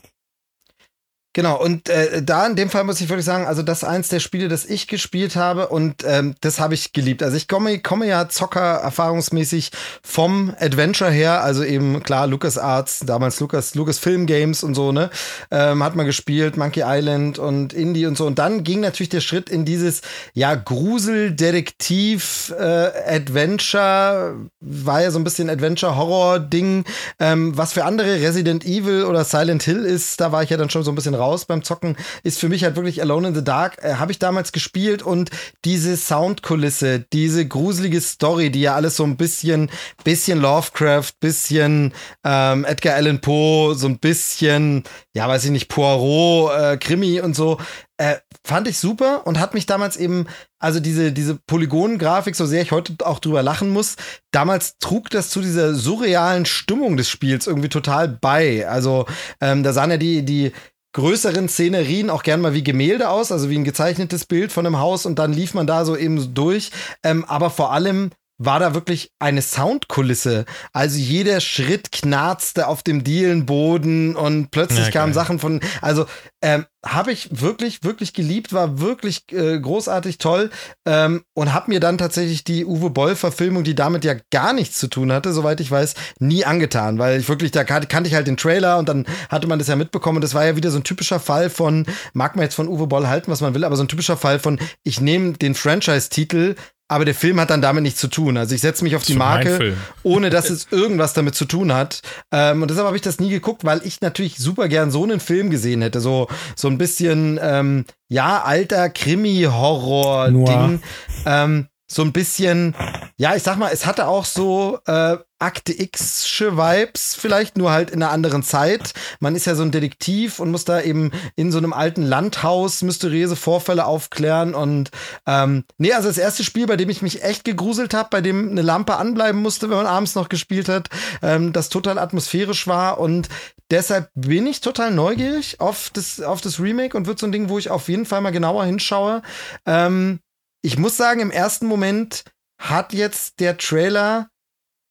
Genau, und äh, da in dem Fall muss ich wirklich sagen, also das ist eins der Spiele, das ich gespielt habe und ähm, das habe ich geliebt. Also ich komme, komme ja Zocker erfahrungsmäßig vom Adventure her, also eben klar LucasArts, damals Lucas, Lucasfilm Games und so, ne, ähm, hat man gespielt, Monkey Island und Indie und so. Und dann ging natürlich der Schritt in dieses, ja, Grusel-Detektiv, äh, Adventure, war ja so ein bisschen Adventure-Horror-Ding, ähm, was für andere Resident Evil oder Silent Hill ist, da war ich ja dann schon so ein bisschen raus. Raus beim Zocken, ist für mich halt wirklich Alone in the Dark. Äh, Habe ich damals gespielt und diese Soundkulisse, diese gruselige Story, die ja alles so ein bisschen, bisschen Lovecraft, bisschen ähm, Edgar Allan Poe, so ein bisschen, ja, weiß ich nicht, Poirot, äh, Krimi und so, äh, fand ich super und hat mich damals eben, also diese, diese Polygongrafik, so sehr ich heute auch drüber lachen muss, damals trug das zu dieser surrealen Stimmung des Spiels irgendwie total bei. Also ähm, da sahen ja die, die größeren Szenerien auch gern mal wie Gemälde aus, also wie ein gezeichnetes Bild von einem Haus und dann lief man da so eben durch. Ähm, aber vor allem war da wirklich eine Soundkulisse. Also jeder Schritt knarzte auf dem Dielenboden und plötzlich ja, kamen Sachen von, also ähm, habe ich wirklich, wirklich geliebt, war wirklich äh, großartig toll ähm, und habe mir dann tatsächlich die Uwe Boll-Verfilmung, die damit ja gar nichts zu tun hatte, soweit ich weiß, nie angetan, weil ich wirklich, da kan kannte ich halt den Trailer und dann hatte man das ja mitbekommen und das war ja wieder so ein typischer Fall von, mag man jetzt von Uwe Boll halten, was man will, aber so ein typischer Fall von, ich nehme den Franchise-Titel aber der Film hat dann damit nichts zu tun. Also ich setze mich auf die Marke, ohne dass es irgendwas damit zu tun hat. Ähm, und deshalb habe ich das nie geguckt, weil ich natürlich super gern so einen Film gesehen hätte. So, so ein bisschen, ähm, ja, alter Krimi-Horror-Ding. Ähm, so ein bisschen, ja, ich sag mal, es hatte auch so äh, Akte X-sche Vibes, vielleicht nur halt in einer anderen Zeit. Man ist ja so ein Detektiv und muss da eben in so einem alten Landhaus mysteriöse Vorfälle aufklären. Und ähm, nee, also das erste Spiel, bei dem ich mich echt gegruselt habe, bei dem eine Lampe anbleiben musste, wenn man abends noch gespielt hat, ähm, das total atmosphärisch war. Und deshalb bin ich total neugierig auf das, auf das Remake und wird so ein Ding, wo ich auf jeden Fall mal genauer hinschaue. Ähm, ich muss sagen, im ersten Moment hat jetzt der Trailer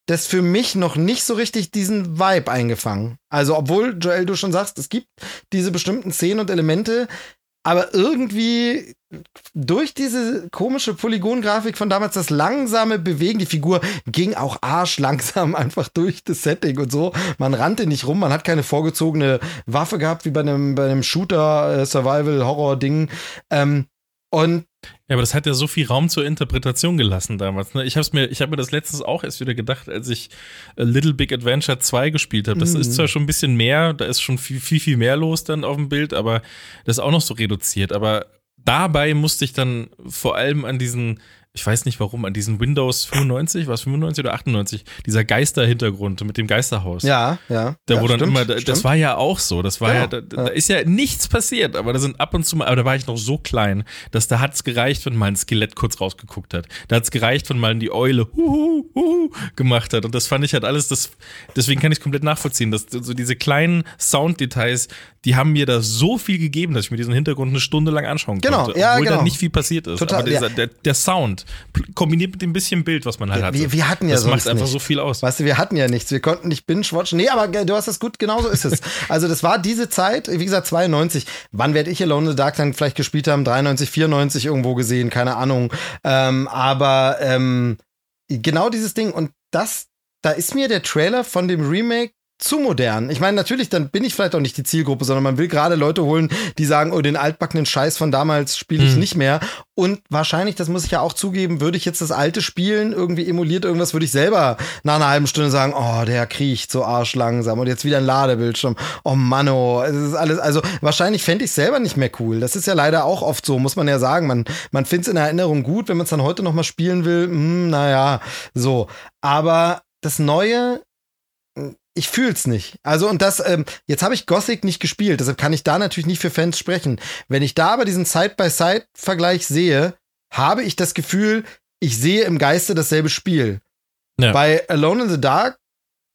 das für mich noch nicht so richtig diesen Vibe eingefangen. Also, obwohl, Joel, du schon sagst, es gibt diese bestimmten Szenen und Elemente, aber irgendwie durch diese komische Polygongrafik von damals, das langsame Bewegen, die Figur ging auch arschlangsam *laughs* einfach durch das Setting und so. Man rannte nicht rum, man hat keine vorgezogene Waffe gehabt, wie bei einem, bei einem Shooter, äh. Ähm, und ja, aber das hat ja so viel Raum zur Interpretation gelassen damals. Ne? Ich habe mir, ich habe mir das letztens auch erst wieder gedacht, als ich äh, Little Big Adventure 2 gespielt habe. Das mhm. ist zwar schon ein bisschen mehr, da ist schon viel, viel, viel mehr los dann auf dem Bild, aber das ist auch noch so reduziert. Aber dabei musste ich dann vor allem an diesen ich weiß nicht warum, an diesen Windows 95, was 95 oder 98, dieser Geisterhintergrund mit dem Geisterhaus. Ja, ja. Da ja, wo dann immer, das stimmt. war ja auch so, das war ja, ja da, da, ist ja nichts passiert, aber da sind ab und zu mal, aber da war ich noch so klein, dass da hat's gereicht, wenn mal ein Skelett kurz rausgeguckt hat. Da hat's gereicht, wenn mal die Eule huhu, huhu gemacht hat und das fand ich halt alles, das, deswegen kann ich komplett nachvollziehen, dass so diese kleinen Sounddetails, die haben mir da so viel gegeben, dass ich mir diesen Hintergrund eine Stunde lang anschauen genau, konnte. Ja, obwohl genau. da nicht viel passiert ist. Total, aber dieser, ja. der, der Sound, kombiniert mit dem bisschen Bild, was man halt ja, hat. Wir, wir, hatten ja das macht einfach nicht. so viel aus. Weißt du, wir hatten ja nichts. Wir konnten nicht binge-watchen. Nee, aber du hast das gut, genau so ist es. *laughs* also das war diese Zeit, wie gesagt, 92. Wann werde ich Alone in the Dark dann vielleicht gespielt haben? 93, 94 irgendwo gesehen, keine Ahnung. Ähm, aber ähm, genau dieses Ding. Und das, da ist mir der Trailer von dem Remake zu modern. Ich meine, natürlich, dann bin ich vielleicht auch nicht die Zielgruppe, sondern man will gerade Leute holen, die sagen, oh, den altbackenen Scheiß von damals spiele ich hm. nicht mehr. Und wahrscheinlich, das muss ich ja auch zugeben, würde ich jetzt das alte spielen, irgendwie emuliert irgendwas, würde ich selber nach einer halben Stunde sagen, oh, der kriecht so arschlangsam und jetzt wieder ein Ladebildschirm. Oh Mann, oh, es ist alles, also wahrscheinlich fände ich selber nicht mehr cool. Das ist ja leider auch oft so, muss man ja sagen. Man, man findet es in Erinnerung gut, wenn man es dann heute nochmal spielen will, hm, naja, so. Aber das Neue ich fühl's nicht. Also und das, ähm, jetzt habe ich Gothic nicht gespielt, deshalb kann ich da natürlich nicht für Fans sprechen. Wenn ich da aber diesen Side-by-Side-Vergleich sehe, habe ich das Gefühl, ich sehe im Geiste dasselbe Spiel. Ja. Bei Alone in the Dark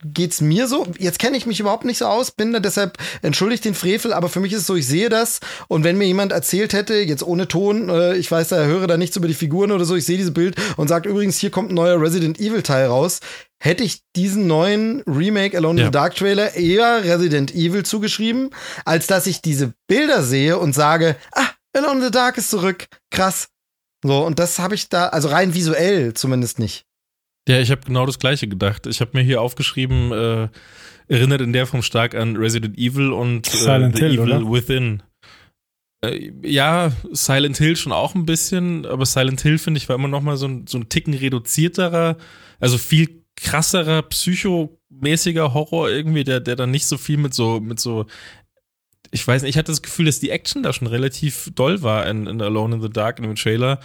geht's mir so. Jetzt kenne ich mich überhaupt nicht so aus, bin da deshalb entschuldigt den Frevel, aber für mich ist es so, ich sehe das und wenn mir jemand erzählt hätte, jetzt ohne Ton, äh, ich weiß, da höre da nichts über die Figuren oder so, ich sehe dieses Bild und sagt übrigens, hier kommt ein neuer Resident Evil Teil raus, hätte ich diesen neuen Remake Alone ja. in the Dark Trailer eher Resident Evil zugeschrieben, als dass ich diese Bilder sehe und sage, ah, Alone in the Dark ist zurück, krass. So, und das habe ich da, also rein visuell zumindest nicht. Ja, ich habe genau das gleiche gedacht. Ich habe mir hier aufgeschrieben, äh, erinnert in der Form stark an Resident Evil und äh, Silent The Hill, Evil oder? Within. Äh, ja, Silent Hill schon auch ein bisschen, aber Silent Hill finde ich war immer noch mal so ein, so ein Ticken reduzierterer, also viel krasserer, psychomäßiger Horror irgendwie, der, der dann nicht so viel mit so, mit so ich weiß nicht, ich hatte das Gefühl, dass die Action da schon relativ doll war in, in Alone in the Dark in dem Trailer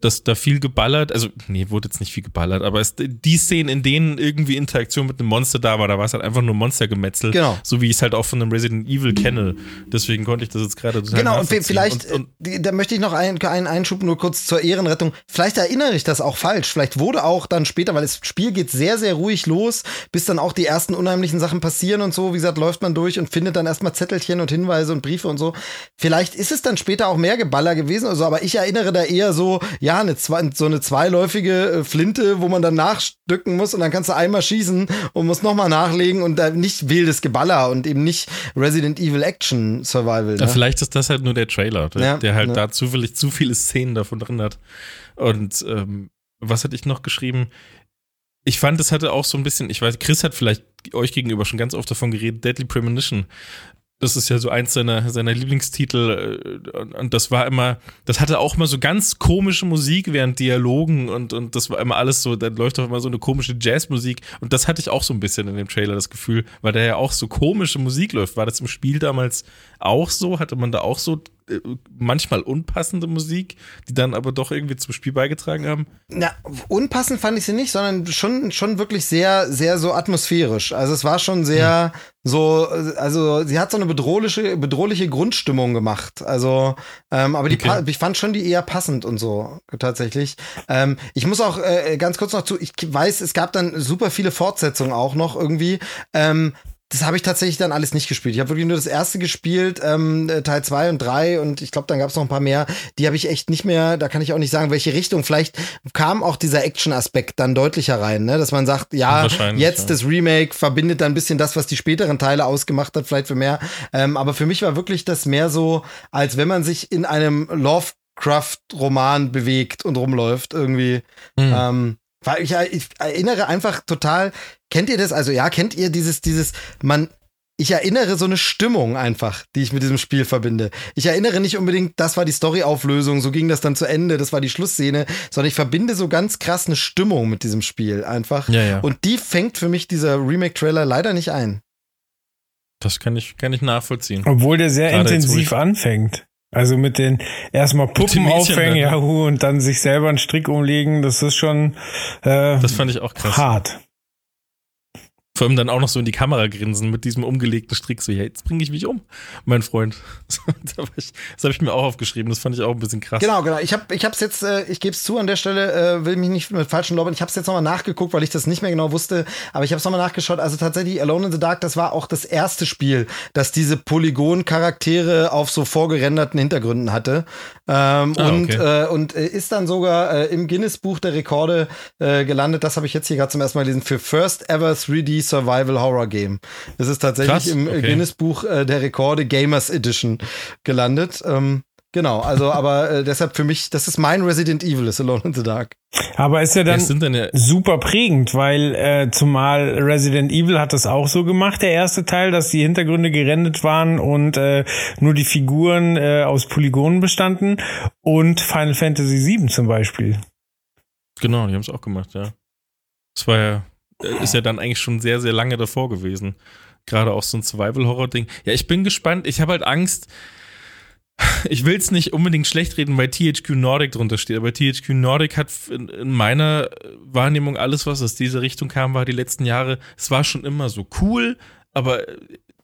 dass da viel geballert, also nee, wurde jetzt nicht viel geballert, aber es, die Szenen, in denen irgendwie Interaktion mit einem Monster da war, da war es halt einfach nur Monstergemetzel. Genau. So wie ich es halt auch von einem Resident Evil kenne. Deswegen konnte ich das jetzt gerade total Genau, und vielleicht, und, und, da möchte ich noch einen, einen Einschub nur kurz zur Ehrenrettung. Vielleicht erinnere ich das auch falsch. Vielleicht wurde auch dann später, weil das Spiel geht sehr, sehr ruhig los, bis dann auch die ersten unheimlichen Sachen passieren und so. Wie gesagt, läuft man durch und findet dann erstmal Zettelchen und Hinweise und Briefe und so. Vielleicht ist es dann später auch mehr Geballer gewesen, also, aber ich erinnere da eher so, ja, eine zwei, so eine zweiläufige äh, Flinte, wo man dann nachstücken muss und dann kannst du einmal schießen und musst nochmal nachlegen und da nicht wildes Geballer und eben nicht Resident Evil Action Survival. Ne? Ja, vielleicht ist das halt nur der Trailer, der, ja, der halt ja. da zufällig zu viele Szenen davon drin hat. Und ähm, was hatte ich noch geschrieben? Ich fand, es hatte auch so ein bisschen, ich weiß, Chris hat vielleicht euch gegenüber schon ganz oft davon geredet, Deadly Premonition. Das ist ja so eins seiner, seiner Lieblingstitel. Äh, und das war immer, das hatte auch immer so ganz komische Musik während Dialogen und, und das war immer alles so, da läuft doch immer so eine komische Jazzmusik. Und das hatte ich auch so ein bisschen in dem Trailer, das Gefühl, weil da ja auch so komische Musik läuft. War das im Spiel damals auch so? Hatte man da auch so manchmal unpassende Musik, die dann aber doch irgendwie zum Spiel beigetragen haben? Na, unpassend fand ich sie nicht, sondern schon, schon wirklich sehr, sehr so atmosphärisch. Also es war schon sehr hm. so, also sie hat so eine bedrohliche, bedrohliche Grundstimmung gemacht. Also, ähm, aber die, okay. ich fand schon die eher passend und so tatsächlich. Ähm, ich muss auch äh, ganz kurz noch zu, ich weiß, es gab dann super viele Fortsetzungen auch noch irgendwie. Ähm, das habe ich tatsächlich dann alles nicht gespielt. Ich habe wirklich nur das erste gespielt, ähm, äh, Teil zwei und drei und ich glaube, dann gab es noch ein paar mehr. Die habe ich echt nicht mehr, da kann ich auch nicht sagen, welche Richtung. Vielleicht kam auch dieser Action-Aspekt dann deutlicher rein, ne? dass man sagt, ja, jetzt ja. das Remake verbindet dann ein bisschen das, was die späteren Teile ausgemacht hat, vielleicht für mehr. Ähm, aber für mich war wirklich das mehr so, als wenn man sich in einem Lovecraft-Roman bewegt und rumläuft irgendwie. Mhm. Ähm, weil ich, ich erinnere einfach total, kennt ihr das? Also ja, kennt ihr dieses, dieses, man, ich erinnere so eine Stimmung einfach, die ich mit diesem Spiel verbinde. Ich erinnere nicht unbedingt, das war die Storyauflösung, so ging das dann zu Ende, das war die Schlussszene, sondern ich verbinde so ganz krass eine Stimmung mit diesem Spiel einfach. Ja, ja. Und die fängt für mich dieser Remake-Trailer leider nicht ein. Das kann ich, kann ich nachvollziehen. Obwohl der sehr Gerade intensiv anfängt. Also mit den erstmal Puppen aufhängen, ja, und dann sich selber einen Strick umlegen, das ist schon äh, Das fand ich auch krass. Hart. Vor allem dann auch noch so in die Kamera grinsen mit diesem umgelegten Strick. So, ja, jetzt bringe ich mich um, mein Freund. *laughs* das habe ich mir auch aufgeschrieben. Das fand ich auch ein bisschen krass. Genau, genau. Ich habe ich hab's jetzt, äh, ich gebe es zu an der Stelle, äh, will mich nicht mit falschen Lobben. Ich habe es jetzt nochmal nachgeguckt, weil ich das nicht mehr genau wusste. Aber ich habe es nochmal nachgeschaut. Also tatsächlich, Alone in the Dark, das war auch das erste Spiel, das diese Polygon-Charaktere auf so vorgerenderten Hintergründen hatte. Ähm, ah, und, okay. äh, und ist dann sogar äh, im Guinness-Buch der Rekorde äh, gelandet. Das habe ich jetzt hier gerade zum ersten Mal gelesen. Für First Ever 3D Survival Horror Game. Das ist tatsächlich Krass, im okay. Guinness Buch äh, der Rekorde Gamers Edition gelandet. Ähm, genau, also aber äh, deshalb für mich, das ist mein Resident Evil, ist Alone in the Dark. Aber ist ja dann ja super prägend, weil äh, zumal Resident Evil hat das auch so gemacht, der erste Teil, dass die Hintergründe gerendert waren und äh, nur die Figuren äh, aus Polygonen bestanden und Final Fantasy VII zum Beispiel. Genau, die haben es auch gemacht, ja. Das war ja ist ja dann eigentlich schon sehr, sehr lange davor gewesen. Gerade auch so ein Survival-Horror-Ding. Ja, ich bin gespannt. Ich habe halt Angst. Ich will es nicht unbedingt schlecht reden, weil THQ Nordic drunter steht, aber THQ Nordic hat in meiner Wahrnehmung alles, was aus dieser Richtung kam, war die letzten Jahre, es war schon immer so cool, aber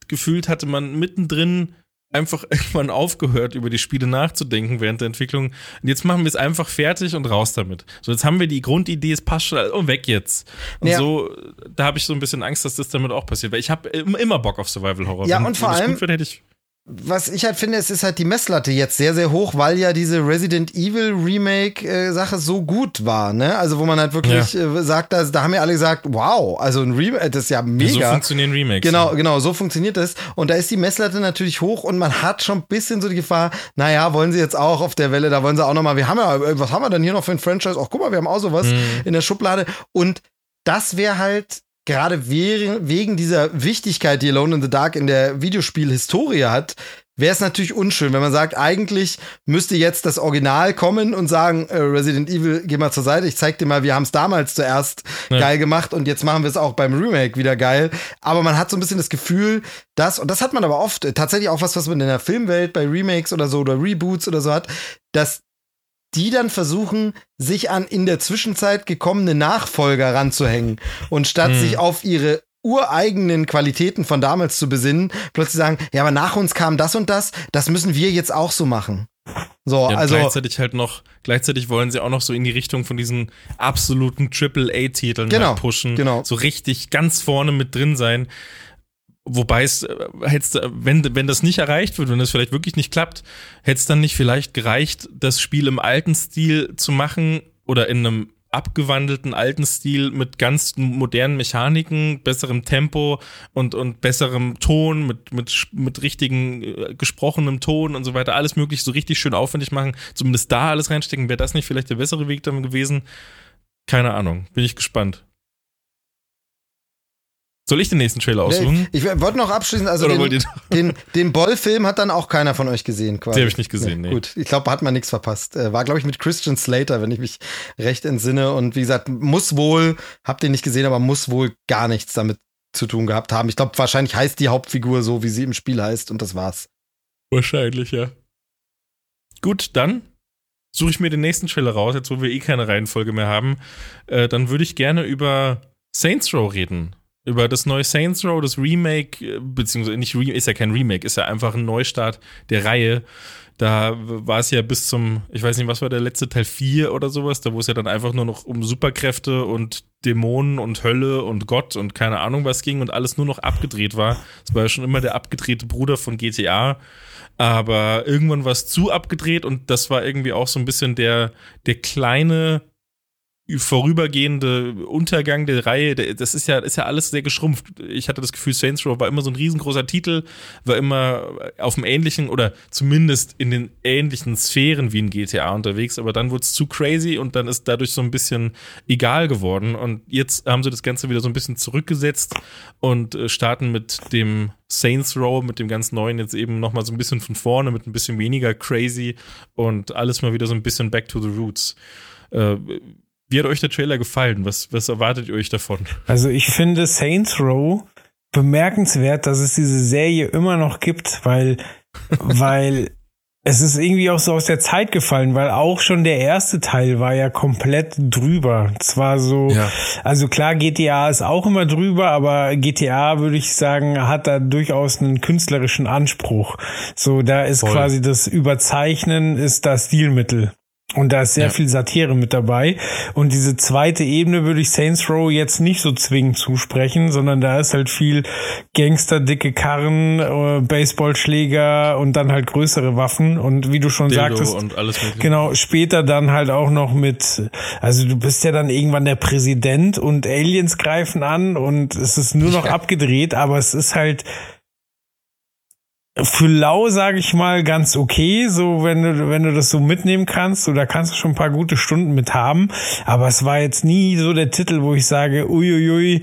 gefühlt hatte man mittendrin einfach *laughs* irgendwann aufgehört, über die Spiele nachzudenken während der Entwicklung. Und jetzt machen wir es einfach fertig und raus damit. So, jetzt haben wir die Grundidee, es passt schon, oh, weg jetzt. Und ja. so, da habe ich so ein bisschen Angst, dass das damit auch passiert, weil ich habe immer Bock auf Survival Horror. Ja, Wenn, und vor allem, wird, hätte ich was ich halt finde, es ist halt die Messlatte jetzt sehr, sehr hoch, weil ja diese Resident Evil Remake-Sache äh, so gut war, ne? Also, wo man halt wirklich ja. äh, sagt, da, da haben ja alle gesagt, wow, also ein Remake, das ist ja mega. Ja, so funktionieren Remakes. Genau, genau, so funktioniert das. Und da ist die Messlatte natürlich hoch und man hat schon ein bisschen so die Gefahr, naja, wollen sie jetzt auch auf der Welle, da wollen sie auch nochmal, wir haben ja, äh, was haben wir denn hier noch für ein Franchise? Ach, guck mal, wir haben auch sowas mhm. in der Schublade. Und das wäre halt gerade wegen dieser Wichtigkeit, die Alone in the Dark in der Videospielhistorie hat, wäre es natürlich unschön, wenn man sagt, eigentlich müsste jetzt das Original kommen und sagen, äh, Resident Evil, geh mal zur Seite, ich zeig dir mal, wir haben es damals zuerst ja. geil gemacht und jetzt machen wir es auch beim Remake wieder geil. Aber man hat so ein bisschen das Gefühl, dass, und das hat man aber oft, äh, tatsächlich auch was, was man in der Filmwelt bei Remakes oder so oder Reboots oder so hat, dass die dann versuchen, sich an in der Zwischenzeit gekommene Nachfolger ranzuhängen und statt hm. sich auf ihre ureigenen Qualitäten von damals zu besinnen, plötzlich sagen, ja, aber nach uns kam das und das, das müssen wir jetzt auch so machen. So, ja, also gleichzeitig halt noch, gleichzeitig wollen sie auch noch so in die Richtung von diesen absoluten Triple A Titeln genau, halt pushen, genau. so richtig ganz vorne mit drin sein. Wobei es, äh, hätte wenn, wenn das nicht erreicht wird, wenn das vielleicht wirklich nicht klappt, hätte es dann nicht vielleicht gereicht, das Spiel im alten Stil zu machen oder in einem abgewandelten alten Stil mit ganz modernen Mechaniken, besserem Tempo und, und besserem Ton, mit, mit, mit richtigen äh, gesprochenem Ton und so weiter, alles möglich so richtig schön aufwendig machen, zumindest da alles reinstecken, wäre das nicht vielleicht der bessere Weg dann gewesen? Keine Ahnung, bin ich gespannt. Soll ich den nächsten Trailer aussuchen? Ich, ich wollte noch abschließen, also den, den, den Boll-Film hat dann auch keiner von euch gesehen, quasi. Den habe ich nicht gesehen, nee. nee. Gut, ich glaube, hat man nichts verpasst. Äh, war, glaube ich, mit Christian Slater, wenn ich mich recht entsinne. Und wie gesagt, muss wohl, habt ihr nicht gesehen, aber muss wohl gar nichts damit zu tun gehabt haben. Ich glaube, wahrscheinlich heißt die Hauptfigur so, wie sie im Spiel heißt, und das war's. Wahrscheinlich, ja. Gut, dann suche ich mir den nächsten Trailer raus, jetzt wo wir eh keine Reihenfolge mehr haben. Äh, dann würde ich gerne über Saints Row reden über das neue Saints Row, das Remake, äh, beziehungsweise nicht Remake, ist ja kein Remake, ist ja einfach ein Neustart der Reihe. Da war es ja bis zum, ich weiß nicht, was war der letzte Teil 4 oder sowas, da wo es ja dann einfach nur noch um Superkräfte und Dämonen und Hölle und Gott und keine Ahnung was ging und alles nur noch abgedreht war. Es war ja schon immer der abgedrehte Bruder von GTA. Aber irgendwann war es zu abgedreht und das war irgendwie auch so ein bisschen der, der kleine vorübergehende Untergang der Reihe, das ist ja, ist ja alles sehr geschrumpft. Ich hatte das Gefühl, Saints Row war immer so ein riesengroßer Titel, war immer auf dem ähnlichen oder zumindest in den ähnlichen Sphären wie ein GTA unterwegs, aber dann wurde es zu crazy und dann ist dadurch so ein bisschen egal geworden. Und jetzt haben sie das Ganze wieder so ein bisschen zurückgesetzt und äh, starten mit dem Saints Row, mit dem ganz neuen jetzt eben nochmal so ein bisschen von vorne, mit ein bisschen weniger crazy und alles mal wieder so ein bisschen back to the roots. Wie hat euch der Trailer gefallen? Was, was erwartet ihr euch davon? Also ich finde Saints Row bemerkenswert, dass es diese Serie immer noch gibt, weil, *laughs* weil es ist irgendwie auch so aus der Zeit gefallen, weil auch schon der erste Teil war ja komplett drüber. Zwar so, ja. also klar, GTA ist auch immer drüber, aber GTA würde ich sagen, hat da durchaus einen künstlerischen Anspruch. So, da ist Voll. quasi das Überzeichnen ist das Stilmittel. Und da ist sehr ja. viel Satire mit dabei. Und diese zweite Ebene würde ich Saints Row jetzt nicht so zwingend zusprechen, sondern da ist halt viel Gangster, dicke Karren, äh, Baseballschläger und dann halt größere Waffen. Und wie du schon Dildo sagtest, und alles genau, später dann halt auch noch mit, also du bist ja dann irgendwann der Präsident und Aliens greifen an und es ist nur noch ja. abgedreht, aber es ist halt, für lau, sage ich mal, ganz okay, so wenn du, wenn du das so mitnehmen kannst, so da kannst du schon ein paar gute Stunden mit haben. Aber es war jetzt nie so der Titel, wo ich sage, uiuiui,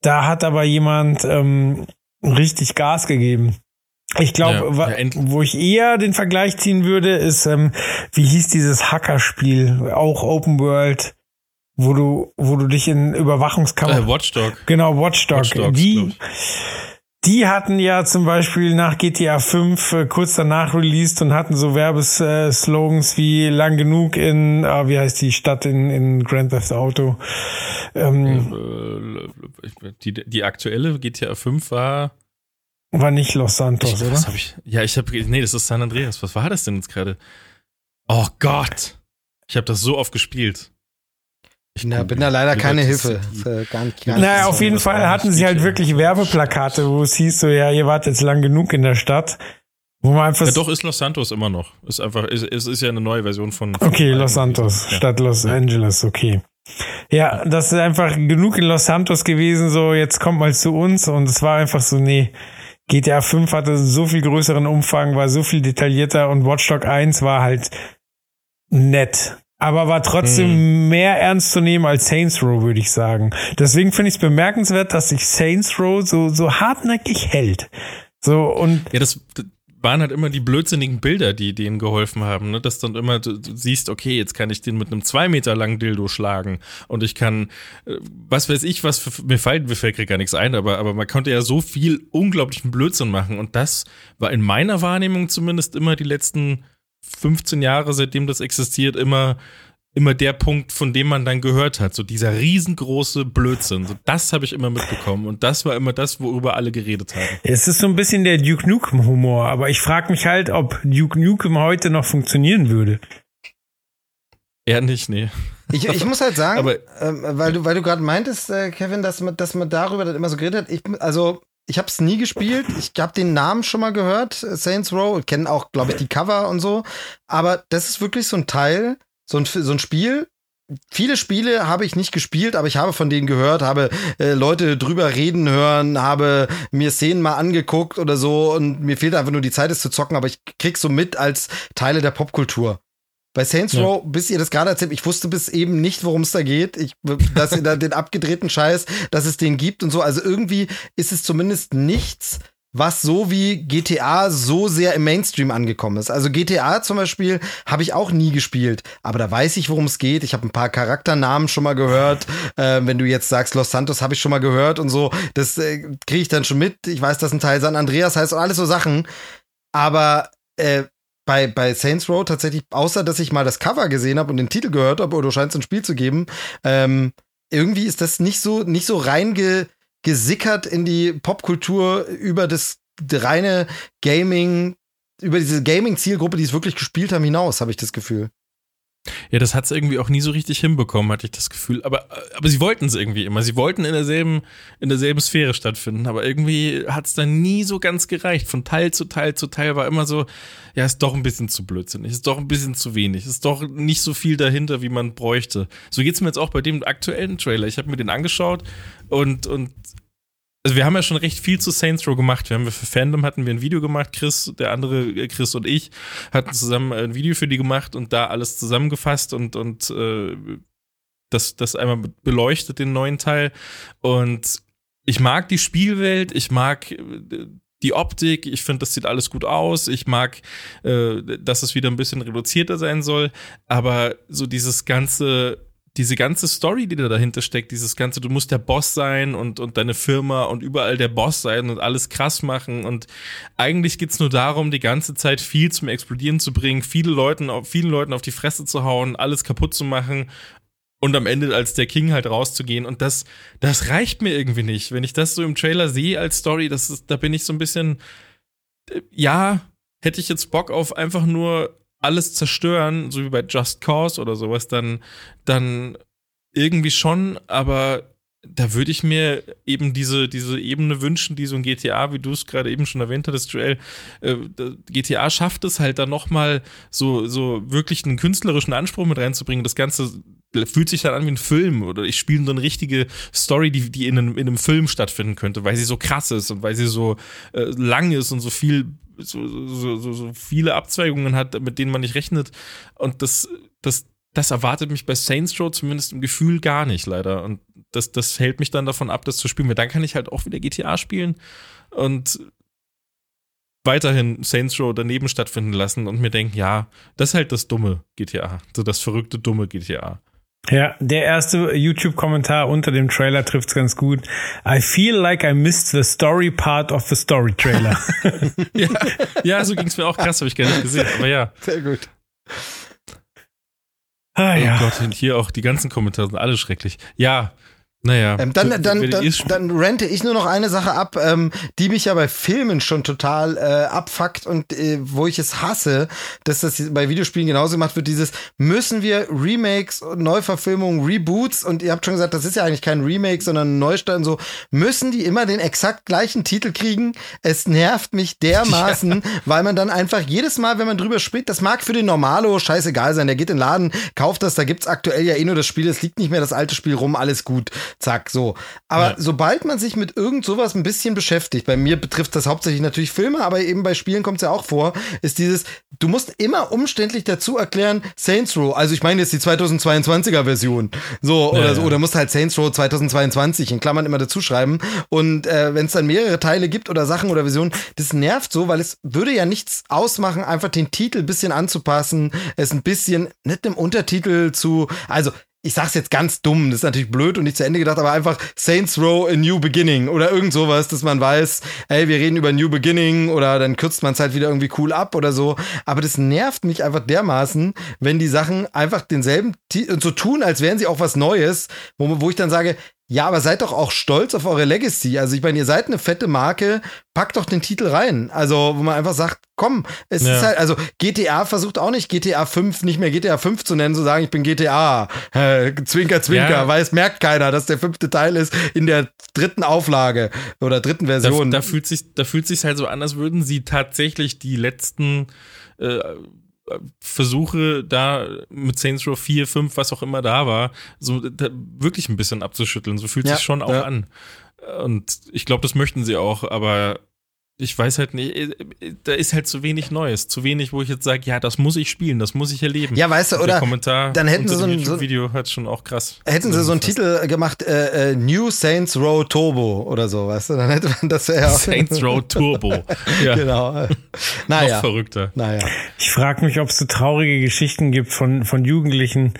da hat aber jemand ähm, richtig Gas gegeben. Ich glaube, ja, ja, wo ich eher den Vergleich ziehen würde, ist, ähm, wie hieß dieses Hackerspiel, auch Open World, wo du, wo du dich in Überwachungskammer. Äh, Watchdog. Genau, Watchdog. Watch die, die hatten ja zum Beispiel nach GTA 5 äh, kurz danach released und hatten so Werbeslogans wie lang genug in, ah, wie heißt die Stadt in, in Grand Theft Auto? Ähm, äh, die, die aktuelle GTA 5 war war nicht Los Santos, ich, oder? Hab ich, ja, ich habe nee, das ist San Andreas. Was war das denn jetzt gerade? Oh Gott. Ich habe das so oft gespielt. Ich na, bin da leider keine Hilfe. Äh, gar nicht, gar naja, auf jeden Fall hatten sie halt wirklich Werbeplakate, wo es hieß so, ja, ihr wart jetzt lang genug in der Stadt. Wo man einfach ja, doch, ist Los Santos immer noch. Ist einfach, ist, ist, ist ja eine neue Version von. von okay, Los Santos, ja. statt Los Angeles, okay. Ja, das ist einfach genug in Los Santos gewesen, so, jetzt kommt mal zu uns und es war einfach so, nee. GTA 5 hatte so viel größeren Umfang, war so viel detaillierter und Watchdog 1 war halt nett aber war trotzdem hm. mehr ernst zu nehmen als Saints Row, würde ich sagen. Deswegen finde ich es bemerkenswert, dass sich Saints Row so, so hartnäckig hält. So und. Ja, das, waren halt immer die blödsinnigen Bilder, die denen geholfen haben, ne? Dass dann immer du, du siehst, okay, jetzt kann ich den mit einem zwei Meter langen Dildo schlagen und ich kann, äh, was weiß ich, was für, mir fällt, mir fällt gar nichts ein, aber, aber man konnte ja so viel unglaublichen Blödsinn machen und das war in meiner Wahrnehmung zumindest immer die letzten 15 Jahre, seitdem das existiert, immer immer der Punkt, von dem man dann gehört hat, so dieser riesengroße Blödsinn. So, das habe ich immer mitbekommen und das war immer das, worüber alle geredet haben. Es ist so ein bisschen der Duke Nukem Humor, aber ich frage mich halt, ob Duke Nukem heute noch funktionieren würde. Eher nicht, nee. Ich, ich muss halt sagen, aber, ähm, weil du, weil du gerade meintest, äh, Kevin, dass man, dass man darüber dann immer so geredet hat. Ich, also ich habe es nie gespielt. Ich habe den Namen schon mal gehört, Saints Row. Kennen auch, glaube ich, die Cover und so. Aber das ist wirklich so ein Teil, so ein, so ein Spiel. Viele Spiele habe ich nicht gespielt, aber ich habe von denen gehört, habe äh, Leute drüber reden hören, habe mir Szenen mal angeguckt oder so und mir fehlt einfach nur die Zeit, es zu zocken, aber ich krieg's so mit als Teile der Popkultur. Bei Saints Row, ja. bis ihr das gerade erzählt, ich wusste bis eben nicht, worum es da geht. Ich, dass ihr da den abgedrehten Scheiß, dass es den gibt und so. Also irgendwie ist es zumindest nichts, was so wie GTA so sehr im Mainstream angekommen ist. Also GTA zum Beispiel habe ich auch nie gespielt, aber da weiß ich, worum es geht. Ich habe ein paar Charakternamen schon mal gehört. Äh, wenn du jetzt sagst, Los Santos habe ich schon mal gehört und so, das äh, kriege ich dann schon mit. Ich weiß, dass ein Teil San Andreas heißt und alles so Sachen. Aber äh, bei, bei Saints Row tatsächlich, außer dass ich mal das Cover gesehen habe und den Titel gehört habe, oder du scheinst ein Spiel zu geben, ähm, irgendwie ist das nicht so, nicht so reinge gesickert in die Popkultur über das reine Gaming, über diese Gaming-Zielgruppe, die es wirklich gespielt haben, hinaus, habe ich das Gefühl. Ja, das hat es irgendwie auch nie so richtig hinbekommen, hatte ich das Gefühl. Aber, aber sie wollten es irgendwie immer. Sie wollten in derselben, in derselben Sphäre stattfinden. Aber irgendwie hat es dann nie so ganz gereicht. Von Teil zu Teil zu Teil war immer so, ja, ist doch ein bisschen zu blödsinnig, ist doch ein bisschen zu wenig, ist doch nicht so viel dahinter, wie man bräuchte. So geht's mir jetzt auch bei dem aktuellen Trailer. Ich habe mir den angeschaut und, und also wir haben ja schon recht viel zu Saints Row gemacht. Wir haben für Fandom hatten wir ein Video gemacht, Chris, der andere äh, Chris und ich hatten zusammen ein Video für die gemacht und da alles zusammengefasst und und äh, das das einmal beleuchtet den neuen Teil. Und ich mag die Spielwelt, ich mag äh, die Optik, ich finde, das sieht alles gut aus. Ich mag, äh, dass es wieder ein bisschen reduzierter sein soll, aber so dieses ganze diese ganze Story, die da dahinter steckt, dieses ganze, du musst der Boss sein und, und deine Firma und überall der Boss sein und alles krass machen und eigentlich geht's nur darum, die ganze Zeit viel zum Explodieren zu bringen, viele Leuten, vielen Leuten auf die Fresse zu hauen, alles kaputt zu machen und am Ende als der King halt rauszugehen und das, das reicht mir irgendwie nicht. Wenn ich das so im Trailer sehe als Story, das ist, da bin ich so ein bisschen, äh, ja, hätte ich jetzt Bock auf einfach nur alles zerstören, so wie bei Just Cause oder sowas, dann, dann irgendwie schon, aber da würde ich mir eben diese, diese Ebene wünschen, die so ein GTA, wie du es gerade eben schon erwähnt hattest, Joel, äh, GTA schafft es halt dann nochmal so, so wirklich einen künstlerischen Anspruch mit reinzubringen. Das Ganze fühlt sich dann an wie ein Film oder ich spiele so eine richtige Story, die, die in einem, in einem Film stattfinden könnte, weil sie so krass ist und weil sie so äh, lang ist und so viel so, so, so, so viele Abzweigungen hat, mit denen man nicht rechnet. Und das, das, das erwartet mich bei Saints Row zumindest im Gefühl gar nicht, leider. Und das, das hält mich dann davon ab, das zu spielen. Weil dann kann ich halt auch wieder GTA spielen und weiterhin Saints Row daneben stattfinden lassen und mir denken, ja, das ist halt das dumme GTA. So das verrückte, dumme GTA. Ja, der erste YouTube-Kommentar unter dem Trailer trifft's ganz gut. I feel like I missed the story part of the story trailer. *laughs* *laughs* ja, ja, so ging's mir auch krass, habe ich gar nicht gesehen, aber ja. Sehr gut. Ah, ja. Oh Gott, hier auch die ganzen Kommentare sind alle schrecklich. Ja, naja. Ähm, dann, dann, dann, dann rente ich nur noch eine Sache ab, ähm, die mich ja bei Filmen schon total äh, abfuckt und äh, wo ich es hasse, dass das bei Videospielen genauso gemacht wird, dieses müssen wir Remakes, Neuverfilmungen, Reboots und ihr habt schon gesagt, das ist ja eigentlich kein Remake, sondern ein Neustart und so, müssen die immer den exakt gleichen Titel kriegen? Es nervt mich dermaßen, *laughs* ja. weil man dann einfach jedes Mal, wenn man drüber spricht, das mag für den Normalo scheißegal sein, der geht in den Laden, kauft das, da gibt's aktuell ja eh nur das Spiel, es liegt nicht mehr das alte Spiel rum, alles gut zack, so. Aber ja. sobald man sich mit irgend sowas ein bisschen beschäftigt, bei mir betrifft das hauptsächlich natürlich Filme, aber eben bei Spielen kommt es ja auch vor, ist dieses, du musst immer umständlich dazu erklären, Saints Row, also ich meine jetzt die 2022er Version, so, oder ja, so, oder musst halt Saints Row 2022 in Klammern immer dazu schreiben und äh, wenn es dann mehrere Teile gibt oder Sachen oder Versionen, das nervt so, weil es würde ja nichts ausmachen, einfach den Titel ein bisschen anzupassen, es ein bisschen, nicht im Untertitel zu, also ich sag's jetzt ganz dumm, das ist natürlich blöd und nicht zu Ende gedacht, aber einfach Saints Row a New Beginning oder irgend sowas, dass man weiß, ey, wir reden über New Beginning oder dann kürzt man es halt wieder irgendwie cool ab oder so. Aber das nervt mich einfach dermaßen, wenn die Sachen einfach denselben und so tun, als wären sie auch was Neues, wo, wo ich dann sage, ja, aber seid doch auch stolz auf eure Legacy. Also ich meine, ihr seid eine fette Marke, packt doch den Titel rein. Also, wo man einfach sagt, komm, es ja. ist halt, also GTA versucht auch nicht GTA 5 nicht mehr GTA 5 zu nennen, zu sagen, ich bin GTA. Äh, zwinker, zwinker, ja. weil es merkt keiner, dass der fünfte Teil ist in der dritten Auflage oder dritten Version. Da, da fühlt sich, da fühlt sich halt so an, als würden sie tatsächlich die letzten äh, Versuche da mit Saints Row 4, 5, was auch immer da war, so da wirklich ein bisschen abzuschütteln. So fühlt ja, sich schon auch ja. an. Und ich glaube, das möchten sie auch, aber ich weiß halt nicht, äh, da ist halt zu wenig Neues, zu wenig, wo ich jetzt sage, ja, das muss ich spielen, das muss ich erleben. Ja, weißt du, oder? Der Kommentar dann hätten sie so ein so, Video hat schon auch krass. Hätten sie so einen Titel gemacht, äh, äh, New Saints Row Turbo oder so, weißt du? Dann hätte man das ja auch. Saints Row Turbo. *laughs* ja. Genau. Naja. Noch verrückter. Naja. Ich frage mich, ob es so traurige Geschichten gibt von, von Jugendlichen,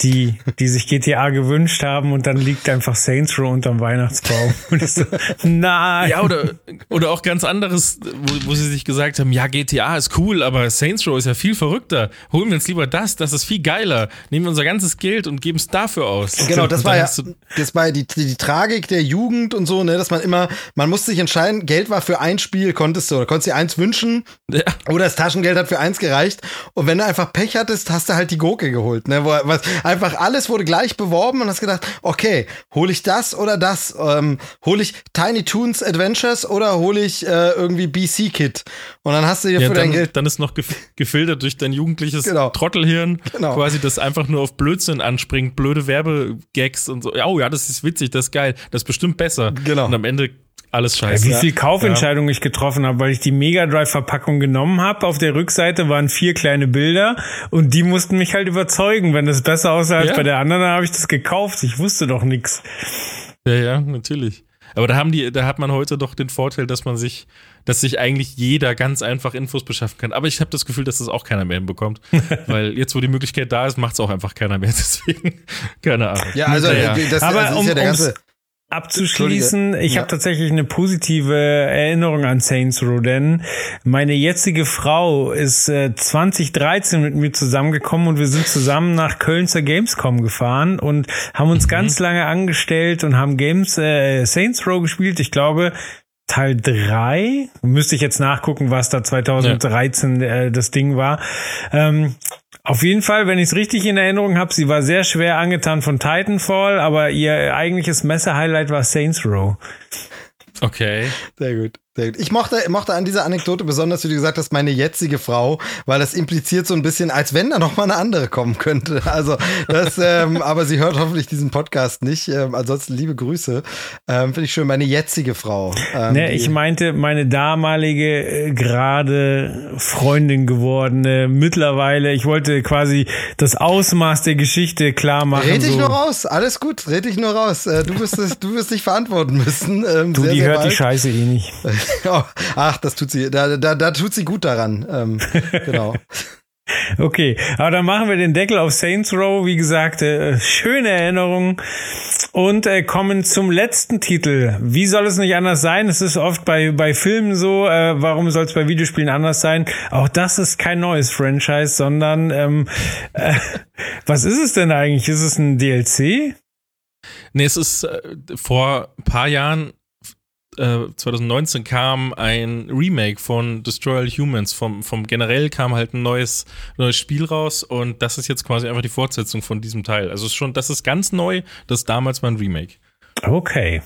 die, die sich GTA gewünscht haben und dann liegt einfach Saints Row unterm Weihnachtsbaum. *laughs* Und so, nein. Ja, oder, oder auch ganz anders anderes, wo, wo, sie sich gesagt haben, ja, GTA ist cool, aber Saints Row ist ja viel verrückter. Holen wir uns lieber das, das ist viel geiler. Nehmen wir unser ganzes Geld und geben es dafür aus. Genau, das war ja das war die, die, die, Tragik der Jugend und so, ne, dass man immer, man musste sich entscheiden, Geld war für ein Spiel, konntest du, oder konntest dir eins wünschen, ja. oder das Taschengeld hat für eins gereicht. Und wenn du einfach Pech hattest, hast du halt die Gurke geholt, ne, wo, was, einfach alles wurde gleich beworben und hast gedacht, okay, hole ich das oder das? Ähm, hole ich Tiny Toons Adventures oder hole ich äh, irgendwie BC-Kit. Und dann hast du hier ja, für dann, dein Geld. Dann ist noch gefiltert durch dein jugendliches genau. Trottelhirn, genau. quasi das einfach nur auf Blödsinn anspringt, blöde Werbegags und so. Oh ja, das ist witzig, das ist geil, das ist bestimmt besser. Genau. Und am Ende alles scheiße. Wie viel Kaufentscheidungen ja. ich getroffen habe, weil ich die Mega Drive Verpackung genommen habe. Auf der Rückseite waren vier kleine Bilder und die mussten mich halt überzeugen. Wenn das besser aussah als ja. bei der anderen, dann habe ich das gekauft. Ich wusste doch nichts. Ja, ja, natürlich. Aber da haben die, da hat man heute doch den Vorteil, dass man sich, dass sich eigentlich jeder ganz einfach Infos beschaffen kann. Aber ich habe das Gefühl, dass das auch keiner mehr hinbekommt. *laughs* weil jetzt, wo die Möglichkeit da ist, macht es auch einfach keiner mehr. *laughs* Deswegen, keine Ahnung. Ja, also naja. das, Aber also, ist um, ja der ganze abzuschließen. Ich ja. habe tatsächlich eine positive Erinnerung an Saints Row, denn meine jetzige Frau ist äh, 2013 mit mir zusammengekommen und wir sind zusammen nach Köln zur Gamescom gefahren und haben uns mhm. ganz lange angestellt und haben Games äh, Saints Row gespielt. Ich glaube, Teil 3. Müsste ich jetzt nachgucken, was da 2013 ja. äh, das Ding war. Ähm, auf jeden Fall, wenn ich es richtig in Erinnerung habe, sie war sehr schwer angetan von Titanfall, aber ihr eigentliches Messer-Highlight war Saints Row. Okay. Sehr gut. Ich mochte, mochte an dieser Anekdote besonders, wie du gesagt hast, meine jetzige Frau, weil das impliziert so ein bisschen, als wenn da noch mal eine andere kommen könnte. Also das, ähm, *laughs* aber sie hört hoffentlich diesen Podcast nicht. Ähm, ansonsten liebe Grüße. Ähm, Finde ich schön, meine jetzige Frau. Ähm, ne, ich meinte meine damalige, äh, gerade Freundin gewordene, mittlerweile, ich wollte quasi das Ausmaß der Geschichte klar machen. Red dich so. nur raus, alles gut, red dich nur raus. Äh, du wirst du wirst dich verantworten müssen. Ähm, du, sehr, die hört bald. die Scheiße eh nicht. *laughs* *laughs* ach, das tut sie, da, da, da tut sie gut daran. Ähm, genau. *laughs* Okay, aber dann machen wir den Deckel auf Saints Row. Wie gesagt, äh, schöne Erinnerung. Und äh, kommen zum letzten Titel. Wie soll es nicht anders sein? Es ist oft bei, bei Filmen so. Äh, warum soll es bei Videospielen anders sein? Auch das ist kein neues Franchise, sondern ähm, äh, *laughs* was ist es denn eigentlich? Ist es ein DLC? Nee, es ist äh, vor ein paar Jahren 2019 äh, kam ein Remake von Destroy All Humans. Vom, vom generell kam halt ein neues, neues Spiel raus und das ist jetzt quasi einfach die Fortsetzung von diesem Teil. Also ist schon, das ist ganz neu, das damals war ein Remake. Okay.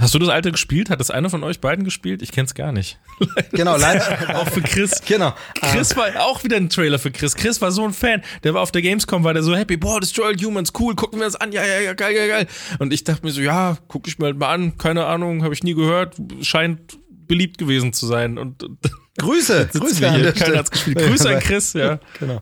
Hast du das alte gespielt? Hat das einer von euch beiden gespielt? Ich kenn's gar nicht. *laughs* genau, leider. *laughs* auch für Chris. Genau. Chris war auch wieder ein Trailer für Chris. Chris war so ein Fan. Der war auf der Gamescom, war der so happy. Boah, Destroy Humans, cool, gucken wir das an. Ja, ja, ja, geil, geil, geil. Und ich dachte mir so, ja, guck ich mir halt mal an. Keine Ahnung, habe ich nie gehört. Scheint beliebt gewesen zu sein. Und, und Grüße, Grüße an Keiner hat's gespielt. Grüße an Chris, ja. *laughs* Genau.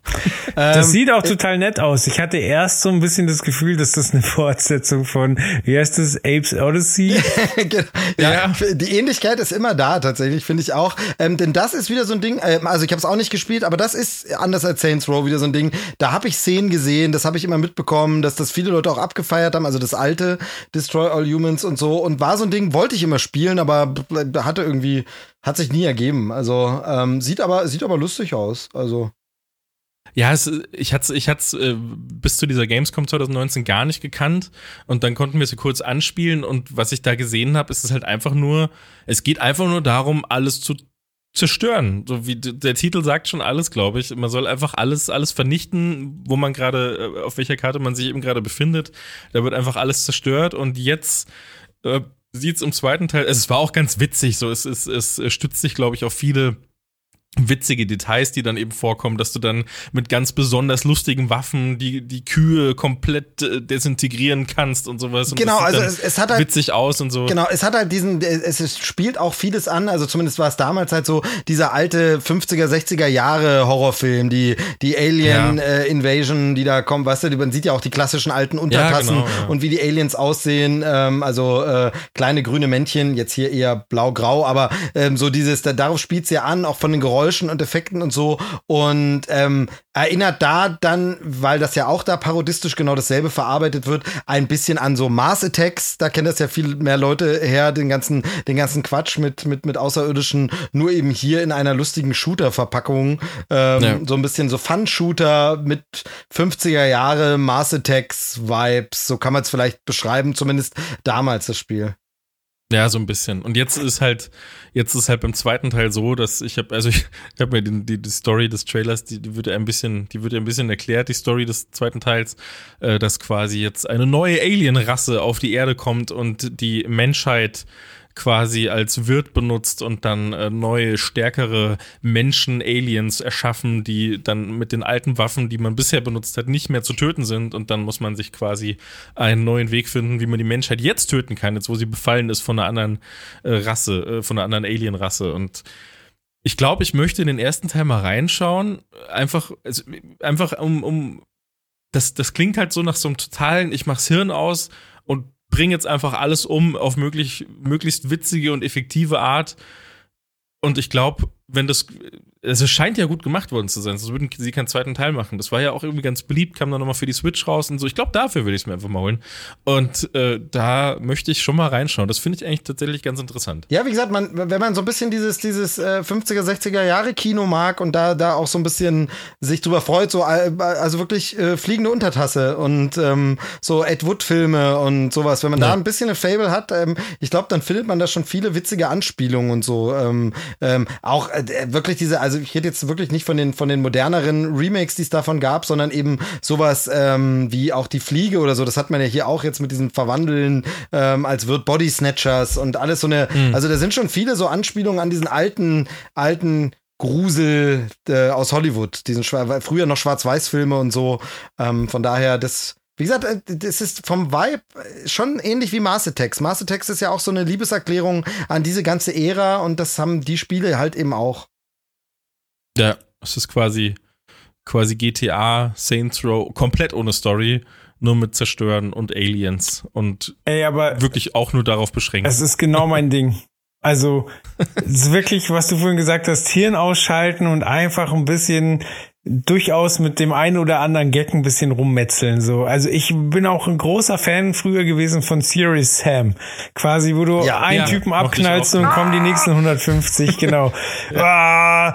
Das ähm, sieht auch total nett aus. Ich hatte erst so ein bisschen das Gefühl, dass das eine Fortsetzung von, wie heißt das, Apes Odyssey? *laughs* Genau. ja, ja, die Ähnlichkeit ist immer da tatsächlich, finde ich auch. Ähm, denn das ist wieder so ein Ding, äh, also ich habe es auch nicht gespielt, aber das ist anders als Saints Row wieder so ein Ding. Da habe ich Szenen gesehen, das habe ich immer mitbekommen, dass das viele Leute auch abgefeiert haben, also das alte Destroy All Humans und so. Und war so ein Ding, wollte ich immer spielen, aber hatte irgendwie hat sich nie ergeben. Also ähm, sieht aber sieht aber lustig aus. Also ja, es, ich hatte ich hatte äh, bis zu dieser Gamescom 2019 gar nicht gekannt und dann konnten wir sie kurz anspielen und was ich da gesehen habe, ist es halt einfach nur, es geht einfach nur darum, alles zu zerstören. So wie der Titel sagt schon alles, glaube ich. Man soll einfach alles alles vernichten, wo man gerade äh, auf welcher Karte man sich eben gerade befindet. Da wird einfach alles zerstört und jetzt äh, sieht es im zweiten Teil, es war auch ganz witzig, so es, es, es stützt sich, glaube ich, auf viele witzige Details, die dann eben vorkommen, dass du dann mit ganz besonders lustigen Waffen die, die Kühe komplett äh, desintegrieren kannst und sowas. Und genau, also es, es, hat halt witzig aus und so. Genau, es hat halt diesen, es, es spielt auch vieles an, also zumindest war es damals halt so, dieser alte 50er, 60er Jahre Horrorfilm, die, die Alien ja. äh, Invasion, die da kommt, weißt du, man sieht ja auch die klassischen alten Untertassen ja, genau, ja. und wie die Aliens aussehen, ähm, also äh, kleine grüne Männchen, jetzt hier eher blau-grau, aber ähm, so dieses, da, darauf spielt's ja an, auch von den Geräuschen Geräuschen und Effekten und so. Und ähm, erinnert da dann, weil das ja auch da parodistisch genau dasselbe verarbeitet wird, ein bisschen an so Mars Attacks. Da kennen das ja viel mehr Leute her, den ganzen, den ganzen Quatsch mit, mit, mit Außerirdischen, nur eben hier in einer lustigen Shooter-Verpackung. Ähm, ja. So ein bisschen so Fun-Shooter mit 50er Jahre Mars Attacks-Vibes. So kann man es vielleicht beschreiben, zumindest damals das Spiel. Ja, so ein bisschen. Und jetzt ist halt, jetzt ist halt beim zweiten Teil so, dass ich habe, also *laughs* ich, ich habe mir die, die, die, Story des Trailers, die, die wird ein bisschen, die wird ein bisschen erklärt, die Story des zweiten Teils, äh, dass quasi jetzt eine neue Alien-Rasse auf die Erde kommt und die Menschheit quasi als Wirt benutzt und dann äh, neue, stärkere Menschen, Aliens erschaffen, die dann mit den alten Waffen, die man bisher benutzt hat, nicht mehr zu töten sind. Und dann muss man sich quasi einen neuen Weg finden, wie man die Menschheit jetzt töten kann, jetzt wo sie befallen ist von einer anderen äh, Rasse, äh, von einer anderen Alien-Rasse. Und ich glaube, ich möchte in den ersten Teil mal reinschauen, einfach, also, einfach um, um das, das klingt halt so nach so einem totalen, ich mach's Hirn aus und bringe jetzt einfach alles um auf möglich, möglichst witzige und effektive Art. Und ich glaube, wenn das, also es scheint ja gut gemacht worden zu sein, sonst würden sie keinen zweiten Teil machen. Das war ja auch irgendwie ganz beliebt, kam dann nochmal für die Switch raus und so. Ich glaube, dafür will ich es mir einfach mal holen. Und äh, da möchte ich schon mal reinschauen. Das finde ich eigentlich tatsächlich ganz interessant. Ja, wie gesagt, man, wenn man so ein bisschen dieses, dieses äh, 50er, 60er Jahre Kino mag und da, da auch so ein bisschen sich drüber freut, so also wirklich äh, fliegende Untertasse und ähm, so Ed Wood-Filme und sowas, wenn man ja. da ein bisschen eine Fable hat, ähm, ich glaube, dann findet man da schon viele witzige Anspielungen und so. Ähm, ähm, auch äh, wirklich diese, also ich rede jetzt wirklich nicht von den, von den moderneren Remakes, die es davon gab, sondern eben sowas ähm, wie auch die Fliege oder so. Das hat man ja hier auch jetzt mit diesem Verwandeln ähm, als wird Body Snatchers und alles so eine, mhm. also da sind schon viele so Anspielungen an diesen alten, alten Grusel äh, aus Hollywood, diesen früher noch Schwarz-Weiß-Filme und so. Ähm, von daher, das, wie gesagt, äh, das ist vom Vibe schon ähnlich wie Mars Attacks. Mars Attacks ist ja auch so eine Liebeserklärung an diese ganze Ära und das haben die Spiele halt eben auch. Ja, es ist quasi, quasi GTA, Saints Row, komplett ohne Story, nur mit Zerstören und Aliens und Ey, aber wirklich auch nur darauf beschränkt. Es ist genau mein Ding. Also, es ist wirklich, was du vorhin gesagt hast, Hirn ausschalten und einfach ein bisschen durchaus mit dem einen oder anderen Gag ein bisschen rummetzeln so. Also ich bin auch ein großer Fan früher gewesen von Serious Sam. Quasi, wo du ja, einen ja, Typen abknallst und kommen die nächsten 150, *laughs* genau. ja. ah,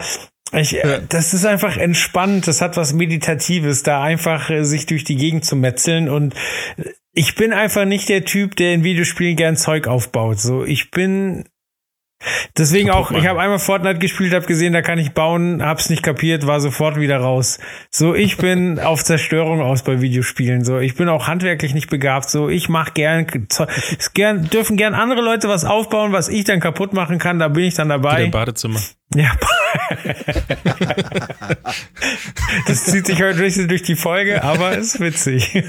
ich, äh, das ist einfach entspannt, das hat was Meditatives, da einfach äh, sich durch die Gegend zu metzeln und ich bin einfach nicht der Typ, der in Videospielen gern Zeug aufbaut. So, ich bin Deswegen auch, ich habe einmal Fortnite gespielt, habe gesehen, da kann ich bauen, hab's nicht kapiert, war sofort wieder raus. So, ich *laughs* bin auf Zerstörung aus bei Videospielen. So, ich bin auch handwerklich nicht begabt. So, ich mach gern, gern dürfen gern andere Leute was aufbauen, was ich dann kaputt machen kann. Da bin ich dann dabei. Im Badezimmer. Ja. das zieht sich heute durch, durch die Folge, aber ist witzig.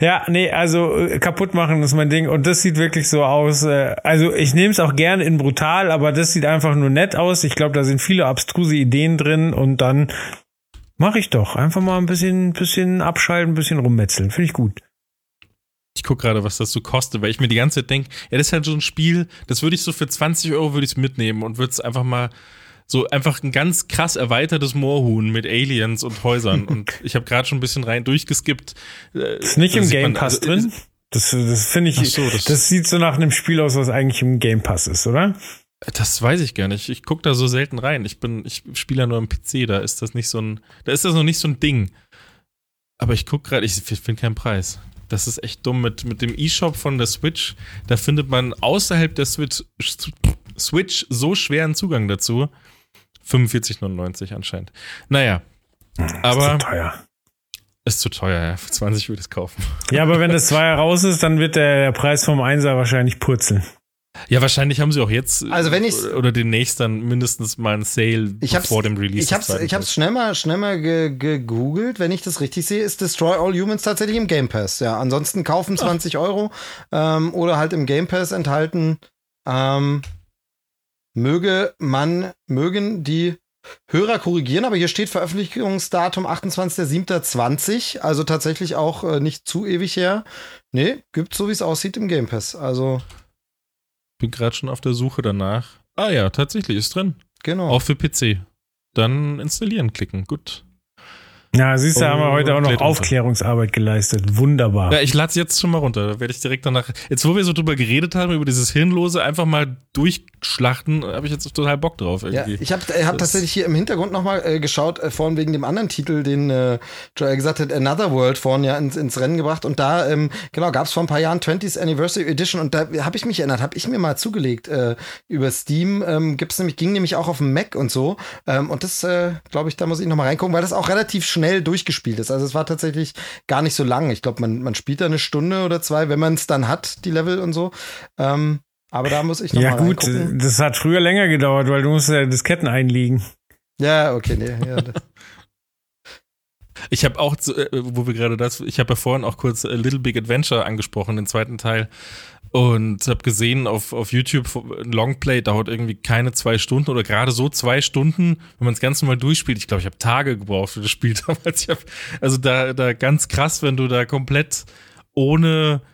ja, nee, also äh, kaputt machen ist mein Ding und das sieht wirklich so aus. Äh, also ich nehme es auch gerne in brutal, aber das sieht einfach nur nett aus. Ich glaube, da sind viele abstruse Ideen drin und dann mache ich doch einfach mal ein bisschen, bisschen abschalten, ein bisschen rummetzeln. Finde ich gut. Ich gucke gerade, was das so kostet, weil ich mir die ganze Zeit denke, ja, das ist halt so ein Spiel, das würde ich so für 20 Euro würde ich mitnehmen und würde es einfach mal so einfach ein ganz krass erweitertes Moorhuhn mit Aliens und Häusern. *laughs* und ich habe gerade schon ein bisschen rein durchgeskippt. Äh, ist nicht im Game Pass also, drin? Das, das finde ich, so, das, das, sieht so nach einem Spiel aus, was eigentlich im Game Pass ist, oder? Das weiß ich gar nicht. Ich gucke da so selten rein. Ich bin, ich spiele ja nur am PC, da ist das nicht so ein, da ist das noch nicht so ein Ding. Aber ich gucke gerade, ich finde keinen Preis. Das ist echt dumm. Mit, mit dem E-Shop von der Switch, da findet man außerhalb der Switch, Switch so schweren Zugang dazu. 45,99 anscheinend. Naja. Aber. Ist zu teuer. Ist zu teuer, ja. Für 20 würde ich es kaufen. Ja, aber wenn das Zweier raus ist, dann wird der Preis vom Einser wahrscheinlich purzeln. Ja, wahrscheinlich haben sie auch jetzt also wenn ich oder demnächst dann mindestens mal ein Sale ich vor dem Release. Ich hab's, ich hab's schnell mal, schnell mal gegoogelt. Wenn ich das richtig sehe, ist Destroy All Humans tatsächlich im Game Pass. Ja, ansonsten kaufen 20 Ach. Euro ähm, oder halt im Game Pass enthalten. Ähm, möge man, mögen die Hörer korrigieren, aber hier steht Veröffentlichungsdatum 28.07.20, also tatsächlich auch äh, nicht zu ewig her. Nee, gibt so wie es aussieht im Game Pass. Also bin gerade schon auf der Suche danach. Ah ja, tatsächlich ist drin. Genau. Auch für PC. Dann installieren klicken. Gut. Ja, siehst du, oh, haben wir heute auch noch Aufklärungsarbeit geleistet. Wunderbar. Ja, ich lade es jetzt schon mal runter. Da werde ich direkt danach. Jetzt, wo wir so drüber geredet haben, über dieses Hirnlose, einfach mal durchschlachten, habe ich jetzt total Bock drauf. Irgendwie. Ja, ich habe hab tatsächlich hier im Hintergrund nochmal äh, geschaut, äh, vorhin wegen dem anderen Titel, den äh, Joel gesagt hat, Another World vorhin ja ins, ins Rennen gebracht. Und da, ähm, genau, gab es vor ein paar Jahren 20th Anniversary Edition und da habe ich mich erinnert, habe ich mir mal zugelegt äh, über Steam. Ähm, gibt's nämlich, ging nämlich auch auf dem Mac und so. Ähm, und das, äh, glaube ich, da muss ich nochmal reingucken, weil das auch relativ schnell schnell durchgespielt ist. Also es war tatsächlich gar nicht so lang. Ich glaube, man, man spielt da eine Stunde oder zwei, wenn man es dann hat, die Level und so. Ähm, aber da muss ich noch Ja mal gut, reingucken. das hat früher länger gedauert, weil du musst ja Disketten einlegen. Ja, okay, nee. Ja, *laughs* ich habe auch, äh, wo wir gerade das, ich habe ja vorhin auch kurz Little Big Adventure angesprochen, den zweiten Teil. Und habe gesehen auf, auf YouTube, Longplay dauert irgendwie keine zwei Stunden oder gerade so zwei Stunden, wenn man es ganz normal durchspielt. Ich glaube, ich habe Tage gebraucht für das Spiel *laughs* damals. Hab, also da, da ganz krass, wenn du da komplett ohne äh,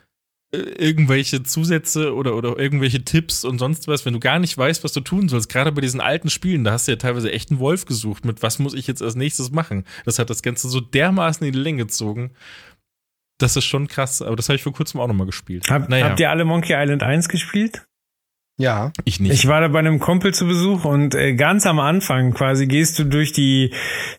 irgendwelche Zusätze oder, oder irgendwelche Tipps und sonst was, wenn du gar nicht weißt, was du tun sollst, gerade bei diesen alten Spielen, da hast du ja teilweise echt einen Wolf gesucht, mit was muss ich jetzt als nächstes machen. Das hat das Ganze so dermaßen in die Länge gezogen. Das ist schon krass, aber das habe ich vor kurzem auch nochmal gespielt. Hab, naja. Habt ihr alle Monkey Island 1 gespielt? Ja. Ich nicht. Ich war da bei einem Kumpel zu Besuch und äh, ganz am Anfang quasi gehst du durch die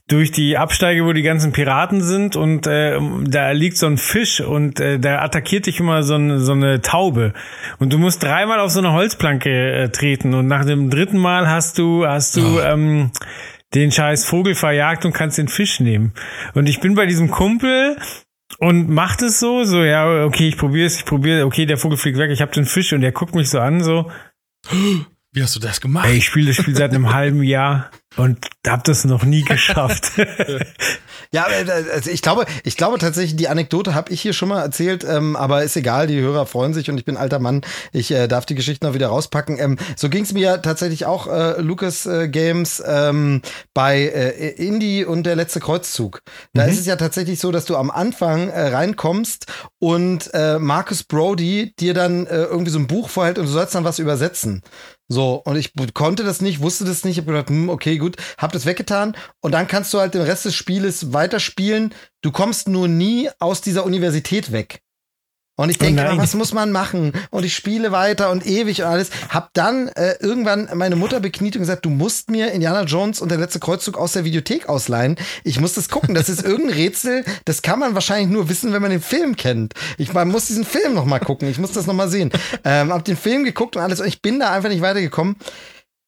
durch die Absteige, wo die ganzen Piraten sind und äh, da liegt so ein Fisch und äh, da attackiert dich immer so, ein, so eine Taube und du musst dreimal auf so eine Holzplanke äh, treten und nach dem dritten Mal hast du hast du oh. ähm, den scheiß Vogel verjagt und kannst den Fisch nehmen. Und ich bin bei diesem Kumpel und macht es so, so, ja, okay, ich probiere es, ich probiere, okay, der Vogel fliegt weg, ich habe den Fisch und der guckt mich so an, so. Wie hast du das gemacht? Ey, ich spiele das Spiel seit einem halben Jahr und hab das noch nie geschafft. *laughs* ja, äh, also ich glaube, ich glaube tatsächlich, die Anekdote habe ich hier schon mal erzählt, ähm, aber ist egal, die Hörer freuen sich und ich bin alter Mann, ich äh, darf die Geschichte noch wieder rauspacken. Ähm, so ging es mir ja tatsächlich auch äh, Lucas äh, Games ähm, bei äh, Indie und der letzte Kreuzzug. Da mhm. ist es ja tatsächlich so, dass du am Anfang äh, reinkommst und Marcus Brody dir dann irgendwie so ein Buch vorhält und du sollst dann was übersetzen. So, und ich konnte das nicht, wusste das nicht, hab gedacht, hm, okay, gut, hab das weggetan und dann kannst du halt den Rest des Spieles weiterspielen. Du kommst nur nie aus dieser Universität weg. Und ich denke, oh was muss man machen? Und ich spiele weiter und ewig und alles. Hab dann äh, irgendwann meine Mutter bekniet und gesagt, du musst mir Indiana Jones und der letzte Kreuzzug aus der Videothek ausleihen. Ich muss das gucken. Das ist irgendein Rätsel. Das kann man wahrscheinlich nur wissen, wenn man den Film kennt. Ich man muss diesen Film noch mal gucken. Ich muss das noch mal sehen. Ähm, hab den Film geguckt und alles. Und ich bin da einfach nicht weitergekommen.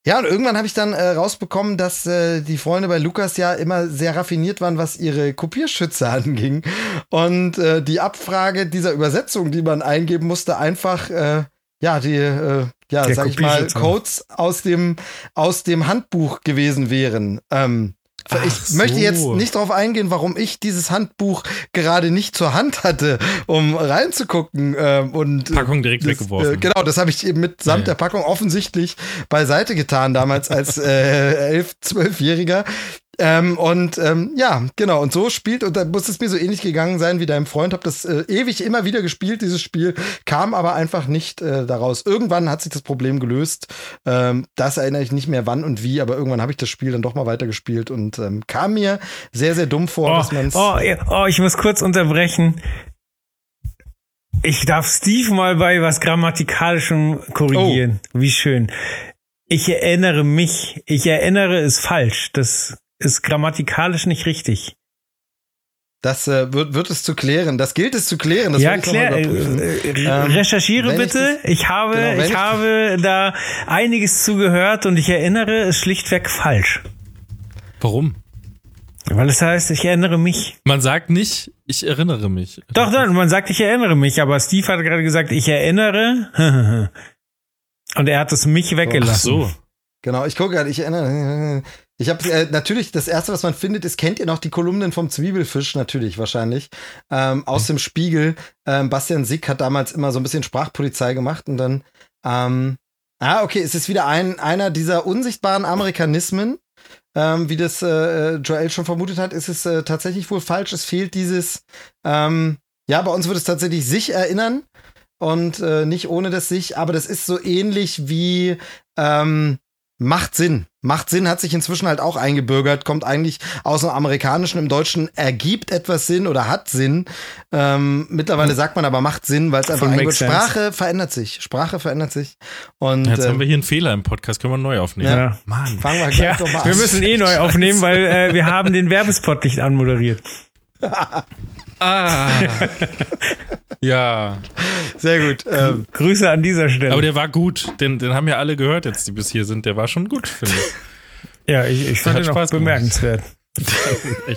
Ja, und irgendwann habe ich dann äh, rausbekommen, dass äh, die Freunde bei Lukas ja immer sehr raffiniert waren, was ihre Kopierschütze *laughs* anging. Und äh, die Abfrage dieser Übersetzung, die man eingeben musste, einfach, äh, ja, die, äh, ja, Der sag ich mal, Codes aus dem, aus dem Handbuch gewesen wären. Ähm, ich so. möchte jetzt nicht darauf eingehen, warum ich dieses Handbuch gerade nicht zur Hand hatte, um reinzugucken. Ähm, und Packung direkt das, weggeworfen. Äh, genau, das habe ich eben mitsamt ja. der Packung offensichtlich beiseite getan, damals als äh, elf, zwölfjähriger. Ähm, und ähm, ja, genau, und so spielt, und da muss es mir so ähnlich gegangen sein wie deinem Freund, hab das äh, ewig immer wieder gespielt, dieses Spiel, kam aber einfach nicht äh, daraus. Irgendwann hat sich das Problem gelöst. Ähm, das erinnere ich nicht mehr wann und wie, aber irgendwann habe ich das Spiel dann doch mal weitergespielt und ähm, kam mir sehr, sehr dumm vor, oh, dass man oh, oh, ich muss kurz unterbrechen. Ich darf Steve mal bei was Grammatikalischem korrigieren. Oh. Wie schön. Ich erinnere mich, ich erinnere es falsch. Das ist grammatikalisch nicht richtig. Das äh, wird, wird es zu klären. Das gilt es zu klären. Das ja, klär, äh, äh, ähm, recherchiere bitte. Ich, das, ich habe, genau, ich, ich habe da einiges zugehört und ich erinnere es schlichtweg falsch. Warum? Weil es heißt, ich erinnere mich. Man sagt nicht, ich erinnere mich. Doch, doch, man sagt, ich erinnere mich, aber Steve hat gerade gesagt, ich erinnere. *laughs* und er hat es mich weggelassen. Ach so. Genau, ich gucke gerade, ich erinnere. Ich habe äh, natürlich das erste, was man findet, ist kennt ihr noch die Kolumnen vom Zwiebelfisch natürlich wahrscheinlich ähm, aus dem Spiegel. Ähm, Bastian Sick hat damals immer so ein bisschen Sprachpolizei gemacht und dann ähm, ah okay, es ist wieder ein einer dieser unsichtbaren Amerikanismen, ähm, wie das äh, Joel schon vermutet hat, ist es äh, tatsächlich wohl falsch. Es fehlt dieses ähm, ja, bei uns würde es tatsächlich sich erinnern und äh, nicht ohne das sich, aber das ist so ähnlich wie ähm, macht Sinn. Macht Sinn, hat sich inzwischen halt auch eingebürgert, kommt eigentlich aus dem Amerikanischen, im Deutschen ergibt etwas Sinn oder hat Sinn. Ähm, mittlerweile sagt man aber macht Sinn, weil es einfach eingebaut Sprache verändert sich. Sprache verändert sich. Und, Jetzt äh, haben wir hier einen Fehler im Podcast, können wir neu aufnehmen. Ja. Mann. Fangen wir gleich ja, doch mal an. Wir müssen eh neu aufnehmen, weil äh, wir haben den Werbespot nicht anmoderiert. Ah. ja. Sehr gut. Ähm, Grüße an dieser Stelle. Aber der war gut. Den, den haben ja alle gehört jetzt, die bis hier sind. Der war schon gut, finde ich. Ja, ich, ich fand ihn auch bemerkenswert. *laughs*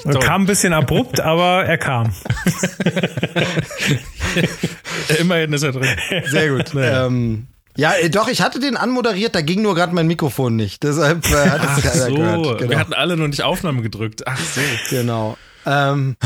Er kam ein bisschen abrupt, aber er kam. *laughs* Immerhin ist er drin. Sehr gut. Naja. Ähm, ja, äh, doch, ich hatte den anmoderiert, da ging nur gerade mein Mikrofon nicht. Deshalb äh, hat es keiner so, gehört. Genau. Wir hatten alle noch nicht Aufnahme gedrückt. Ach so. Genau. Ähm,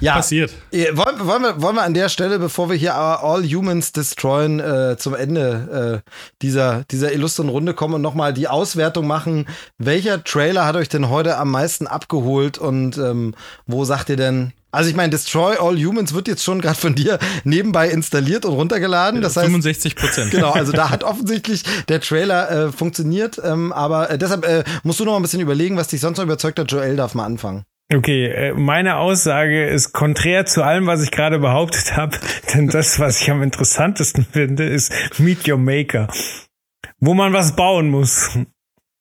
ja. Passiert. Wollen, wollen, wir, wollen wir an der Stelle, bevor wir hier All Humans Destroyen äh, zum Ende äh, dieser, dieser illustren Runde kommen und nochmal die Auswertung machen, welcher Trailer hat euch denn heute am meisten abgeholt und ähm, wo sagt ihr denn, also ich meine, Destroy All Humans wird jetzt schon gerade von dir nebenbei installiert und runtergeladen. Das heißt, 65 Prozent. Genau, also da hat offensichtlich der Trailer äh, funktioniert. Ähm, aber äh, deshalb äh, musst du noch mal ein bisschen überlegen, was dich sonst noch überzeugt hat. Joel darf mal anfangen. Okay, äh, meine Aussage ist konträr zu allem, was ich gerade behauptet habe, *laughs* denn das, was ich am interessantesten finde, ist Meet Your Maker, wo man was bauen muss.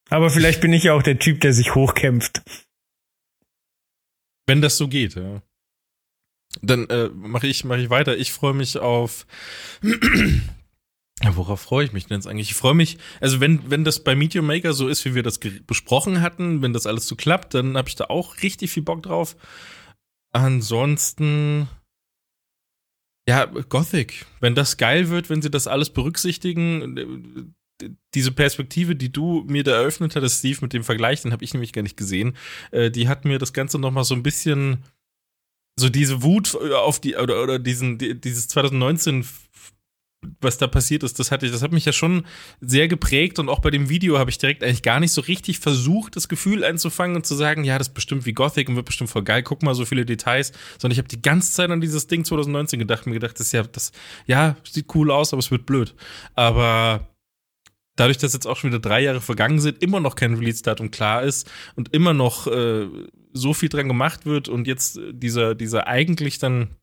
Aber vielleicht bin ich ja auch der Typ, der sich hochkämpft. Wenn das so geht, ja. Dann äh, mache ich, mach ich weiter. Ich freue mich auf ja, worauf freue ich mich denn jetzt eigentlich? Ich freue mich, also wenn, wenn das bei Meteor Maker so ist, wie wir das besprochen hatten, wenn das alles so klappt, dann habe ich da auch richtig viel Bock drauf. Ansonsten, ja, Gothic. Wenn das geil wird, wenn sie das alles berücksichtigen, diese Perspektive, die du mir da eröffnet hattest, Steve, mit dem Vergleich, den habe ich nämlich gar nicht gesehen, äh, die hat mir das Ganze nochmal so ein bisschen so diese Wut auf die oder oder diesen dieses 2019 was da passiert ist, das hatte ich, das hat mich ja schon sehr geprägt und auch bei dem Video habe ich direkt eigentlich gar nicht so richtig versucht, das Gefühl einzufangen und zu sagen, ja, das ist bestimmt wie Gothic und wird bestimmt voll geil, guck mal so viele Details, sondern ich habe die ganze Zeit an dieses Ding 2019 gedacht, mir gedacht, das ist ja, das, ja, sieht cool aus, aber es wird blöd. Aber dadurch, dass jetzt auch schon wieder drei Jahre vergangen sind, immer noch kein Release-Datum klar ist und immer noch äh, so viel dran gemacht wird und jetzt dieser, dieser eigentlich dann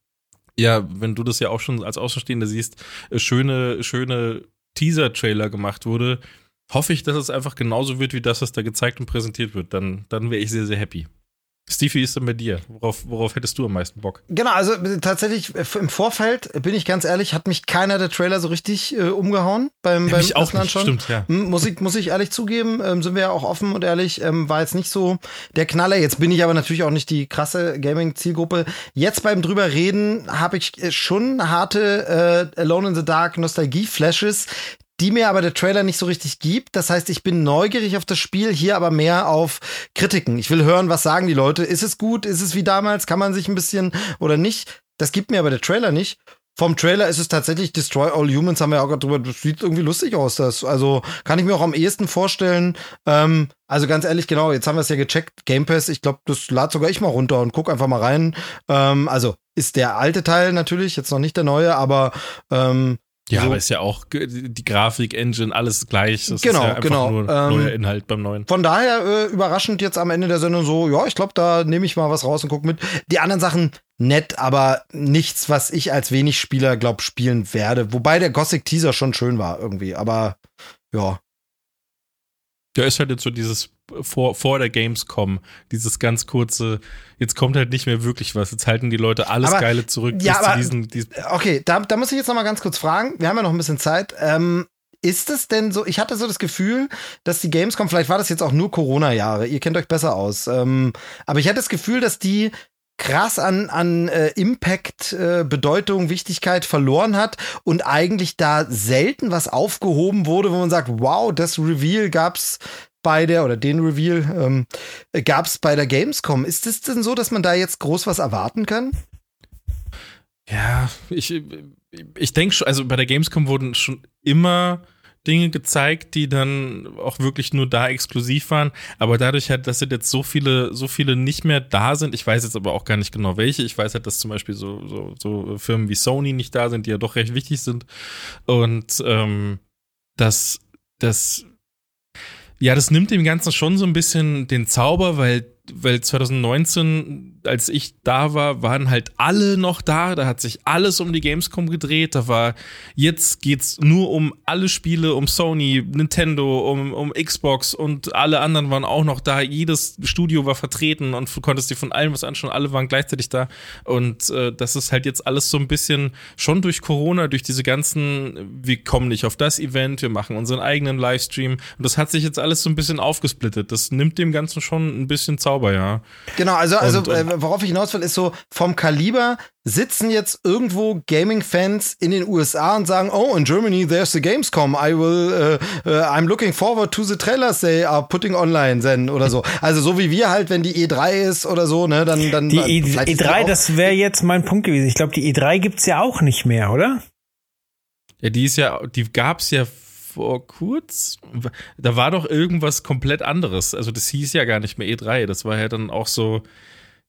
ja, wenn du das ja auch schon als Außenstehender siehst, äh, schöne, schöne Teaser-Trailer gemacht wurde, hoffe ich, dass es einfach genauso wird, wie das, was da gezeigt und präsentiert wird. Dann, dann wäre ich sehr, sehr happy. Steve, wie ist denn bei dir? Worauf, worauf hättest du am meisten Bock? Genau, also äh, tatsächlich äh, im Vorfeld, bin ich ganz ehrlich, hat mich keiner der Trailer so richtig äh, umgehauen beim, ja, beim mich auch nicht, stimmt, ja. Muss ich, muss ich ehrlich zugeben, ähm, sind wir ja auch offen und ehrlich, ähm, war jetzt nicht so der Knaller. Jetzt bin ich aber natürlich auch nicht die krasse Gaming-Zielgruppe. Jetzt beim drüber reden habe ich schon harte äh, Alone in the Dark Nostalgie-Flashes, die mir aber der Trailer nicht so richtig gibt. Das heißt, ich bin neugierig auf das Spiel, hier aber mehr auf Kritiken. Ich will hören, was sagen die Leute. Ist es gut? Ist es wie damals? Kann man sich ein bisschen oder nicht? Das gibt mir aber der Trailer nicht. Vom Trailer ist es tatsächlich Destroy All Humans, haben wir ja auch gerade drüber, das sieht irgendwie lustig aus. Das, also kann ich mir auch am ehesten vorstellen. Ähm, also ganz ehrlich, genau, jetzt haben wir es ja gecheckt, Game Pass, ich glaube, das lad sogar ich mal runter und guck einfach mal rein. Ähm, also ist der alte Teil natürlich, jetzt noch nicht der neue, aber ähm, ja, so. aber ist ja auch die Grafik, Engine, alles gleich. Das genau, ja genau. Nur ähm, neuer Inhalt beim neuen. Von daher äh, überraschend jetzt am Ende der Sendung so, ja, ich glaube, da nehme ich mal was raus und gucke mit. Die anderen Sachen nett, aber nichts, was ich als wenig Spieler glaub spielen werde. Wobei der Gothic Teaser schon schön war irgendwie, aber ja. Ja, ist halt jetzt so dieses vor, vor der Gamescom, dieses ganz kurze, jetzt kommt halt nicht mehr wirklich was. Jetzt halten die Leute alles aber, Geile zurück. Ja, aber, diesen, diesen okay, da, da muss ich jetzt noch mal ganz kurz fragen. Wir haben ja noch ein bisschen Zeit. Ähm, ist es denn so, ich hatte so das Gefühl, dass die Gamescom, vielleicht war das jetzt auch nur Corona-Jahre, ihr kennt euch besser aus, ähm, aber ich hatte das Gefühl, dass die krass an, an äh, Impact, äh, Bedeutung, Wichtigkeit verloren hat und eigentlich da selten was aufgehoben wurde, wo man sagt, wow, das Reveal gab's bei der, oder den Reveal ähm, gab es bei der Gamescom. Ist es denn so, dass man da jetzt groß was erwarten kann? Ja, ich, ich denke schon, also bei der Gamescom wurden schon immer Dinge gezeigt, die dann auch wirklich nur da exklusiv waren. Aber dadurch halt, dass jetzt so viele, so viele nicht mehr da sind, ich weiß jetzt aber auch gar nicht genau welche. Ich weiß halt, dass zum Beispiel so, so, so Firmen wie Sony nicht da sind, die ja doch recht wichtig sind. Und ähm, dass, dass ja, das nimmt dem Ganzen schon so ein bisschen den Zauber, weil weil 2019, als ich da war, waren halt alle noch da. Da hat sich alles um die Gamescom gedreht. Da war, jetzt geht's nur um alle Spiele, um Sony, Nintendo, um, um Xbox und alle anderen waren auch noch da. Jedes Studio war vertreten und du konntest dir von allem was anschauen. Alle waren gleichzeitig da. Und äh, das ist halt jetzt alles so ein bisschen schon durch Corona, durch diese ganzen, wir kommen nicht auf das Event, wir machen unseren eigenen Livestream. Und das hat sich jetzt alles so ein bisschen aufgesplittet. Das nimmt dem Ganzen schon ein bisschen Zauber Zauber, ja. Genau, also, also und, äh, worauf ich hinaus will, ist so, vom Kaliber sitzen jetzt irgendwo Gaming-Fans in den USA und sagen, oh, in Germany there's the Gamescom, I will, uh, uh, I'm looking forward to the trailers they are putting online then oder so. Also so wie wir halt, wenn die E3 ist oder so, ne, dann, dann. Die e E3, das wäre jetzt mein Punkt gewesen. Ich glaube, die E3 gibt's ja auch nicht mehr, oder? Ja, die ist ja, die gab's ja vor kurz, da war doch irgendwas komplett anderes. Also das hieß ja gar nicht mehr E3, das war ja dann auch so,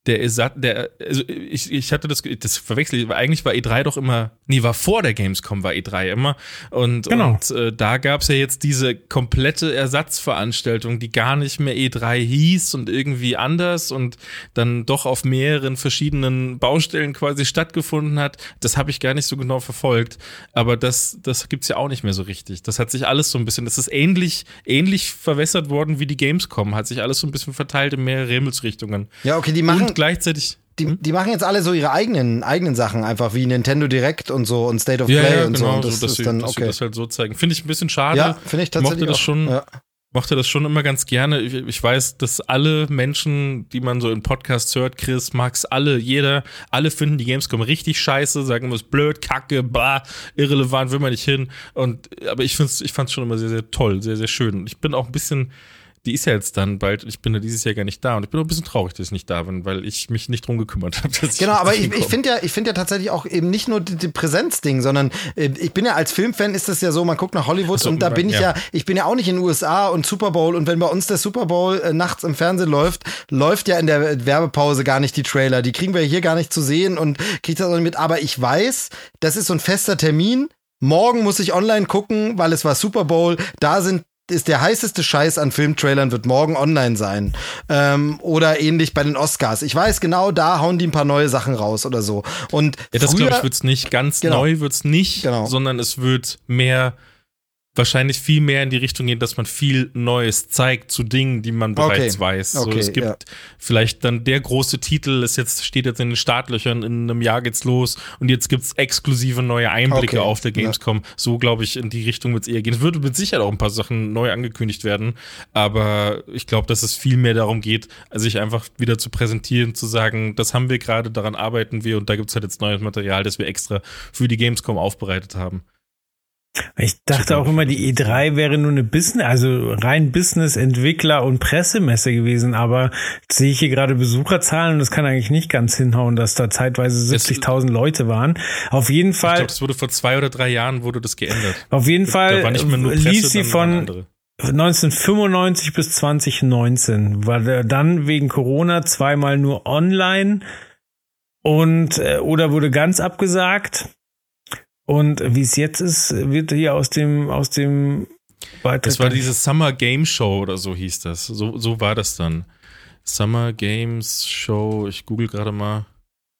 der Ersatz, der, also ich, ich hatte das, das verwechselt, weil eigentlich war E3 doch immer, nee, war vor der Gamescom war E3 immer. Und, genau. und äh, da gab's ja jetzt diese komplette Ersatzveranstaltung, die gar nicht mehr E3 hieß und irgendwie anders und dann doch auf mehreren verschiedenen Baustellen quasi stattgefunden hat. Das habe ich gar nicht so genau verfolgt. Aber das, das gibt's ja auch nicht mehr so richtig. Das hat sich alles so ein bisschen, das ist ähnlich, ähnlich verwässert worden wie die Gamescom, hat sich alles so ein bisschen verteilt in mehrere Himmelsrichtungen. Ja, okay, die machen, gleichzeitig. Die, hm? die machen jetzt alle so ihre eigenen, eigenen Sachen, einfach wie Nintendo Direct und so und State of Play ja, und genau, so. Und das, so, dass ist dann, okay. das halt so zeigen. Finde ich ein bisschen schade. Ja, finde ich tatsächlich. Mochte das auch, schon. Ja mochte das schon immer ganz gerne. Ich, ich, weiß, dass alle Menschen, die man so in Podcasts hört, Chris, Max, alle, jeder, alle finden die Gamescom richtig scheiße, sagen immer, es ist blöd, kacke, bah, irrelevant, will man nicht hin. Und, aber ich find's, ich fand's schon immer sehr, sehr toll, sehr, sehr schön. Ich bin auch ein bisschen, die ist ja jetzt dann bald, ich bin ja dieses Jahr gar nicht da und ich bin auch ein bisschen traurig, dass ich nicht da bin, weil ich mich nicht drum gekümmert habe. *laughs* Genau, aber ich, ich finde ja, ich finde ja tatsächlich auch eben nicht nur die, die Präsenzding, sondern äh, ich bin ja als Filmfan ist das ja so, man guckt nach Hollywood so, und da bin ich ja. ja, ich bin ja auch nicht in den USA und Super Bowl und wenn bei uns der Super Bowl äh, nachts im Fernsehen läuft, läuft ja in der Werbepause gar nicht die Trailer. Die kriegen wir hier gar nicht zu sehen und kriegt das auch nicht mit. Aber ich weiß, das ist so ein fester Termin. Morgen muss ich online gucken, weil es war Super Bowl. Da sind ist der heißeste Scheiß an Filmtrailern wird morgen online sein. Ähm, oder ähnlich bei den Oscars. Ich weiß genau, da hauen die ein paar neue Sachen raus oder so. Und ja, das glaube ich wird's nicht. Ganz genau. neu wird's nicht, genau. sondern es wird mehr wahrscheinlich viel mehr in die Richtung gehen, dass man viel Neues zeigt zu Dingen, die man bereits okay. weiß. Okay, so, es gibt ja. vielleicht dann der große Titel, ist jetzt, steht jetzt in den Startlöchern, in einem Jahr geht's los und jetzt gibt's exklusive neue Einblicke okay. auf der Gamescom. Ja. So, glaube ich, in die Richtung wird's eher gehen. Es würde mit Sicherheit auch ein paar Sachen neu angekündigt werden, aber ich glaube, dass es viel mehr darum geht, sich einfach wieder zu präsentieren, zu sagen, das haben wir gerade, daran arbeiten wir und da gibt's halt jetzt neues Material, das wir extra für die Gamescom aufbereitet haben. Ich dachte auch immer, die E3 wäre nur eine Business, also rein Business, Entwickler und Pressemesse gewesen, aber jetzt sehe ich hier gerade Besucherzahlen und das kann eigentlich nicht ganz hinhauen, dass da zeitweise 70.000 Leute waren. Auf jeden Fall. Ich glaube, das wurde vor zwei oder drei Jahren wurde das geändert. Auf jeden Fall Presse, ließ sie von 1995 bis 2019, war dann wegen Corona zweimal nur online und äh, oder wurde ganz abgesagt und wie es jetzt ist, wird hier aus dem, aus dem Beitrag Das war diese Summer Game Show oder so hieß das. So, so war das dann. Summer Games Show, ich google gerade mal.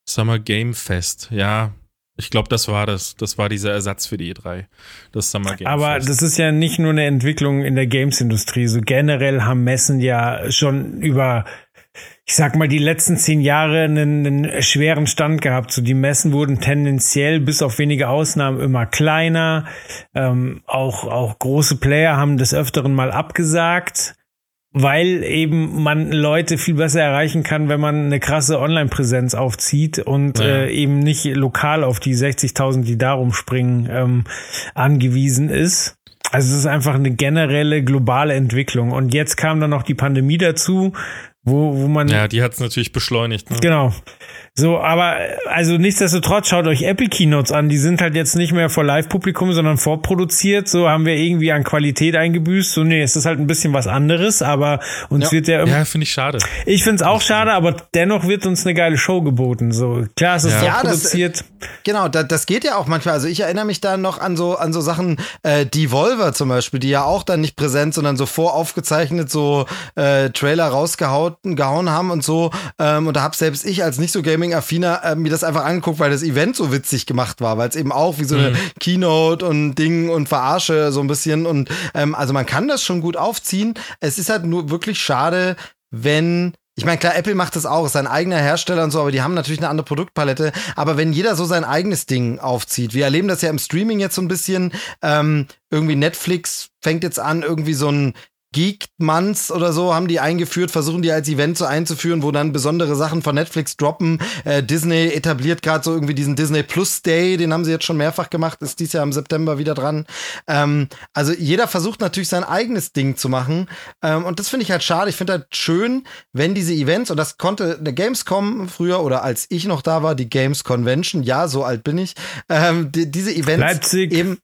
Summer Game Fest, ja. Ich glaube, das war das. Das war dieser Ersatz für die E3. Das Summer Game Aber Fest. das ist ja nicht nur eine Entwicklung in der Games-Industrie. So generell haben Messen ja schon über ich sag mal, die letzten zehn Jahre einen, einen, schweren Stand gehabt. So die Messen wurden tendenziell bis auf wenige Ausnahmen immer kleiner. Ähm, auch, auch große Player haben des Öfteren mal abgesagt, weil eben man Leute viel besser erreichen kann, wenn man eine krasse Online-Präsenz aufzieht und ja. äh, eben nicht lokal auf die 60.000, die darum springen, ähm, angewiesen ist. Also es ist einfach eine generelle globale Entwicklung. Und jetzt kam dann noch die Pandemie dazu, wo, wo man. Ja, die hat es natürlich beschleunigt. Ne? Genau. So, aber also nichtsdestotrotz schaut euch Apple Keynotes an. Die sind halt jetzt nicht mehr vor Live-Publikum, sondern vorproduziert. So haben wir irgendwie an Qualität eingebüßt. So, nee, es ist halt ein bisschen was anderes, aber uns ja. wird ja Ja, finde ich schade. Ich finde es auch schade, aber dennoch wird uns eine geile Show geboten. So, klar, es ist ja. vorproduziert. Ja, das, genau, das, das geht ja auch manchmal. Also ich erinnere mich da noch an so, an so Sachen, äh, Devolver zum Beispiel, die ja auch dann nicht präsent, sondern so voraufgezeichnet so äh, Trailer rausgehauen gehauen haben und so. Ähm, und da habe selbst ich als nicht so Gaming-affiner äh, mir das einfach angeguckt, weil das Event so witzig gemacht war, weil es eben auch wie so eine mhm. Keynote und Ding und Verarsche so ein bisschen und ähm, also man kann das schon gut aufziehen. Es ist halt nur wirklich schade, wenn ich meine, klar, Apple macht das auch, ist sein eigener Hersteller und so, aber die haben natürlich eine andere Produktpalette. Aber wenn jeder so sein eigenes Ding aufzieht, wir erleben das ja im Streaming jetzt so ein bisschen, ähm, irgendwie Netflix fängt jetzt an, irgendwie so ein Geek-Months oder so haben die eingeführt, versuchen die als Event so einzuführen, wo dann besondere Sachen von Netflix droppen. Äh, Disney etabliert gerade so irgendwie diesen Disney Plus Day, den haben sie jetzt schon mehrfach gemacht, ist dies Jahr im September wieder dran. Ähm, also jeder versucht natürlich sein eigenes Ding zu machen ähm, und das finde ich halt schade. Ich finde halt schön, wenn diese Events, und das konnte eine Gamescom früher oder als ich noch da war, die Games Convention, ja, so alt bin ich, ähm, die, diese Events Leipzig. eben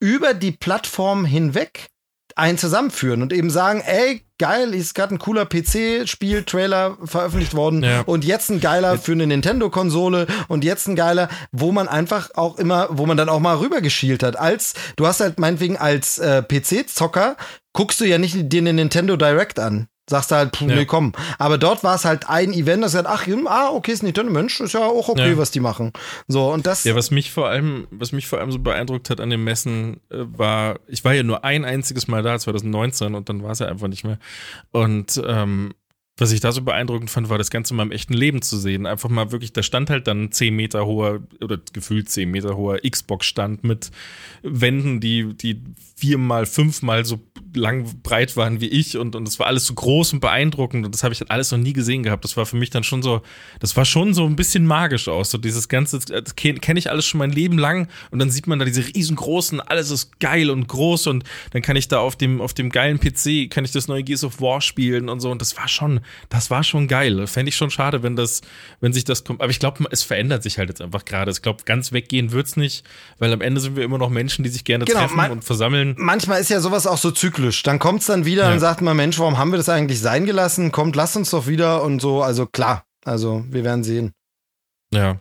über die Plattform hinweg einen zusammenführen und eben sagen, ey, geil, ist gerade ein cooler PC-Spiel-Trailer veröffentlicht worden ja. und jetzt ein geiler für eine Nintendo-Konsole und jetzt ein geiler, wo man einfach auch immer, wo man dann auch mal rübergeschielt hat. Als, du hast halt meinetwegen als äh, PC-Zocker, guckst du ja nicht dir den Nintendo Direct an. Sagst du halt, puh, ja. nee, komm. Aber dort war es halt ein Event, das sagt, ach, ah, okay, ist Nintendo, Mensch, ist ja auch okay, ja. was die machen. So, und das. Ja, was mich vor allem, was mich vor allem so beeindruckt hat an den Messen, äh, war, ich war ja nur ein einziges Mal da, 2019, und dann war es ja einfach nicht mehr. Und ähm, was ich da so beeindruckend fand, war das Ganze mal im echten Leben zu sehen. Einfach mal wirklich, da stand halt dann 10 Meter hoher oder gefühlt 10 Meter hoher Xbox-Stand mit Wänden, die, die viermal, fünfmal so lang breit waren wie ich und, und das war alles so groß und beeindruckend und das habe ich halt alles noch nie gesehen gehabt. Das war für mich dann schon so, das war schon so ein bisschen magisch aus. So dieses ganze, das kenne ich alles schon mein Leben lang und dann sieht man da diese riesengroßen, alles ist geil und groß und dann kann ich da auf dem, auf dem geilen PC, kann ich das neue Gears of War spielen und so und das war schon, das war schon geil. Fände ich schon schade, wenn das, wenn sich das kommt. Aber ich glaube, es verändert sich halt jetzt einfach gerade. Ich glaube, ganz weggehen wird's nicht, weil am Ende sind wir immer noch Menschen, die sich gerne genau, treffen und versammeln. Manchmal ist ja sowas auch so zyklisch. Dann kommt's dann wieder ja. und sagt man, Mensch, warum haben wir das eigentlich sein gelassen? Kommt, lasst uns doch wieder und so. Also klar. Also, wir werden sehen. Ja.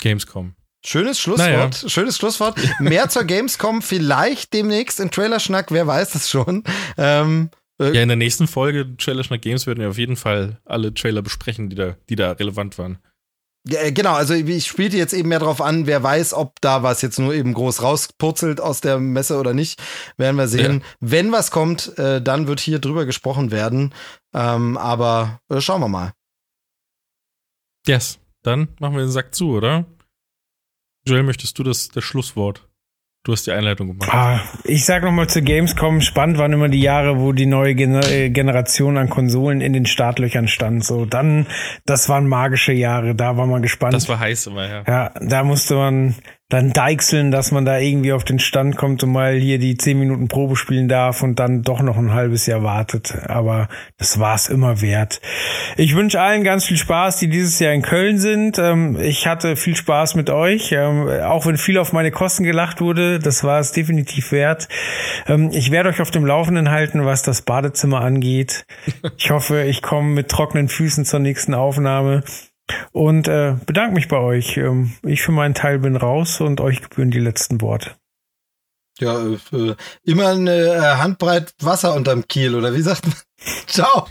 Gamescom. Schönes Schlusswort, naja. schönes Schlusswort. Mehr *laughs* zur Gamescom, vielleicht demnächst in Trailerschnack, wer weiß das schon. Ähm, äh, ja, in der nächsten Folge Trailerschnack Games werden wir auf jeden Fall alle Trailer besprechen, die da, die da relevant waren. Ja, äh, genau, also ich spielte jetzt eben mehr darauf an, wer weiß, ob da was jetzt nur eben groß rauspurzelt aus der Messe oder nicht, werden wir sehen. Ja. Wenn was kommt, äh, dann wird hier drüber gesprochen werden. Ähm, aber äh, schauen wir mal. Yes, dann machen wir den Sack zu, oder? Joel, möchtest du das, das Schlusswort? Du hast die Einleitung gemacht. Ah, ich sag nochmal zu Gamescom, spannend waren immer die Jahre, wo die neue Gen äh, Generation an Konsolen in den Startlöchern stand. So, dann, das waren magische Jahre, da war man gespannt. Das war heiß immer, ja. Ja, da musste man dann deichseln, dass man da irgendwie auf den Stand kommt und mal hier die zehn Minuten Probe spielen darf und dann doch noch ein halbes Jahr wartet. Aber das war's immer wert. Ich wünsche allen ganz viel Spaß, die dieses Jahr in Köln sind. Ähm, ich hatte viel Spaß mit euch, ähm, auch wenn viel auf meine Kosten gelacht wurde. Das war es definitiv wert. Ähm, ich werde euch auf dem Laufenden halten, was das Badezimmer angeht. Ich hoffe, ich komme mit trockenen Füßen zur nächsten Aufnahme. Und äh, bedanke mich bei euch. Ähm, ich für meinen Teil bin raus und euch gebühren die letzten Worte. Ja, äh, immer eine äh, Handbreit Wasser unterm Kiel, oder wie sagt man? *laughs* Ciao.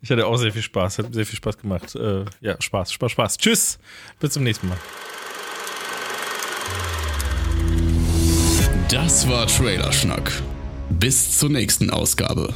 Ich hatte auch sehr viel Spaß, hat sehr viel Spaß gemacht. Äh, ja, Spaß, Spaß, Spaß. Tschüss, bis zum nächsten Mal. Das war Trailer Schnack. Bis zur nächsten Ausgabe.